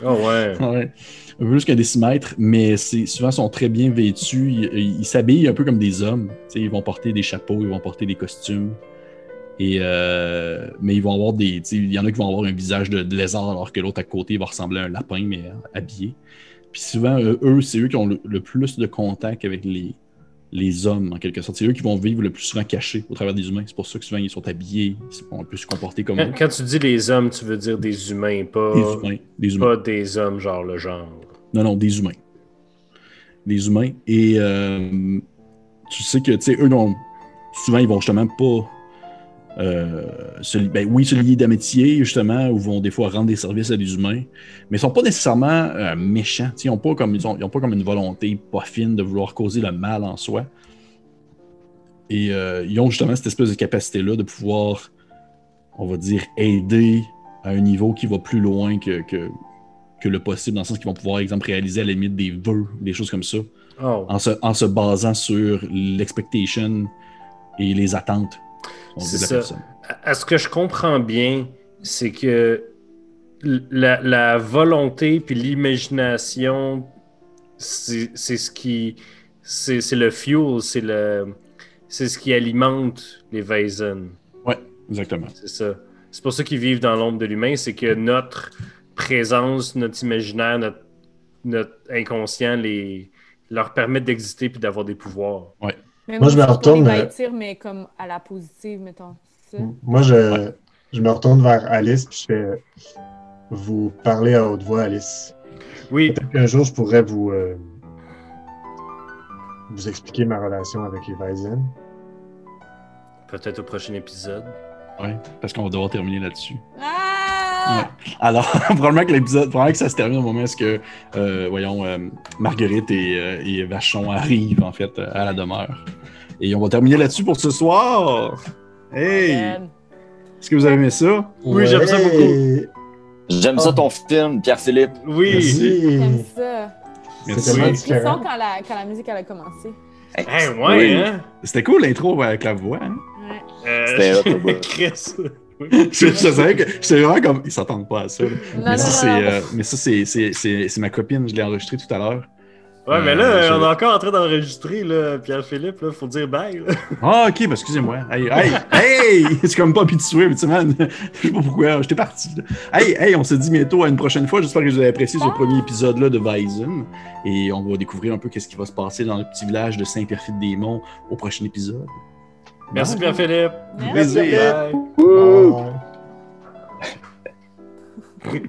Oh ouais. Ouais. Un peu plus qu'un décimètre, mais souvent ils sont très bien vêtus. Ils s'habillent un peu comme des hommes. Ils vont porter des chapeaux, ils vont porter des costumes. Et euh, mais ils vont avoir des. Il y en a qui vont avoir un visage de, de lézard alors que l'autre à côté va ressembler à un lapin, mais euh, habillé. Puis souvent, euh, eux, c'est eux qui ont le, le plus de contact avec les, les hommes, en quelque sorte. C'est eux qui vont vivre le plus souvent cachés au travers des humains. C'est pour ça que souvent ils sont habillés, ils vont un peu se comporter comme Quand, eux. quand tu dis les hommes, tu veux dire des humains, pas Des humains. Des humains. pas des hommes, genre le genre. Non, non, des humains. Des humains. Et euh, tu sais que, tu sais, eux, non, souvent, ils vont justement pas. Euh, ben, oui, lier d'amitié, justement, ou vont des fois rendre des services à des humains, mais ils sont pas nécessairement euh, méchants. Ils n'ont pas, comme- ils ont- ils ont pas comme une volonté pas fine de vouloir causer le mal en soi. Et euh, ils ont justement cette espèce de capacité-là de pouvoir, on va dire, aider à un niveau qui va plus loin que, que, que le possible, dans le sens qu'ils vont pouvoir, par exemple, réaliser à la limite des vœux, des choses comme ça, Oh. en se, en se basant sur l'expectation et les attentes C'est ça. personne. À à ce que je comprends bien, c'est que la, la volonté puis l'imagination, c'est ce qui. C'est le fuel, c'est le. C'est ce qui alimente les Weizen. Exactement. C'est ça. C'est pour ça qu'ils vivent dans l'ombre de l'humain, c'est que notre présence, notre imaginaire, notre, notre inconscient les, leur permettent d'exister puis d'avoir des pouvoirs. Mais Moi, je me retourne, euh, bâtir, mais comme à la positive, mettons. Ça? Moi, je, Ouais. je me retourne vers Alice, puis je fais Vous parlez à haute voix, Alice. Oui, Peut-être qu'un jour, je pourrais vous, euh, vous expliquer ma relation avec les Weizen. peut-être au prochain épisode. Ouais, parce qu'on va devoir terminer là-dessus. Ah! Alors, probablement que l'épisode, probablement que ça se termine au moment où est-ce que, euh, voyons, euh, Marguerite et, euh, et Vachon arrivent, en fait, à la demeure. Et on va terminer là-dessus pour ce soir. Hey! Est-ce que vous avez aimé ça? Oui, j'aime ça beaucoup. J'aime ça ton film, Pierre-Philippe. Oui. Merci. J'aime ça. Merci. C'est tellement J'ai quand la, quand la musique elle a commencé. Ouais, Oui. hein? C'était cool l'intro avec la voix. Hein? Ouais. Euh, C'était. Chris. je, je savais que j'étais vraiment comme. Ils s'attendent pas à ça. là. Non, mais, non, ça, euh, mais ça, c'est, c'est, c'est, c'est ma copine. Je l'ai enregistré tout à l'heure. Ouais, mais Euh, là, je- on est encore en train d'enregistrer, là, Pierre-Philippe, là, faut dire bye, là. Ah, ok, bah, excusez-moi. Hey, hey, hey! C'est comme pas pitié, mais tu sais, man, je sais pas pourquoi, j'étais parti. là. Hey, hey, on se dit bientôt à une prochaine fois. J'espère que vous avez apprécié ce premier épisode-là de Weizen. Et on va découvrir un peu qu'est-ce qui va se passer dans le petit village de Saint-Perfide-des-Monts au prochain épisode. Merci, Bye. Pierre-Philippe. Merci. Plaisir. Bye. Bye.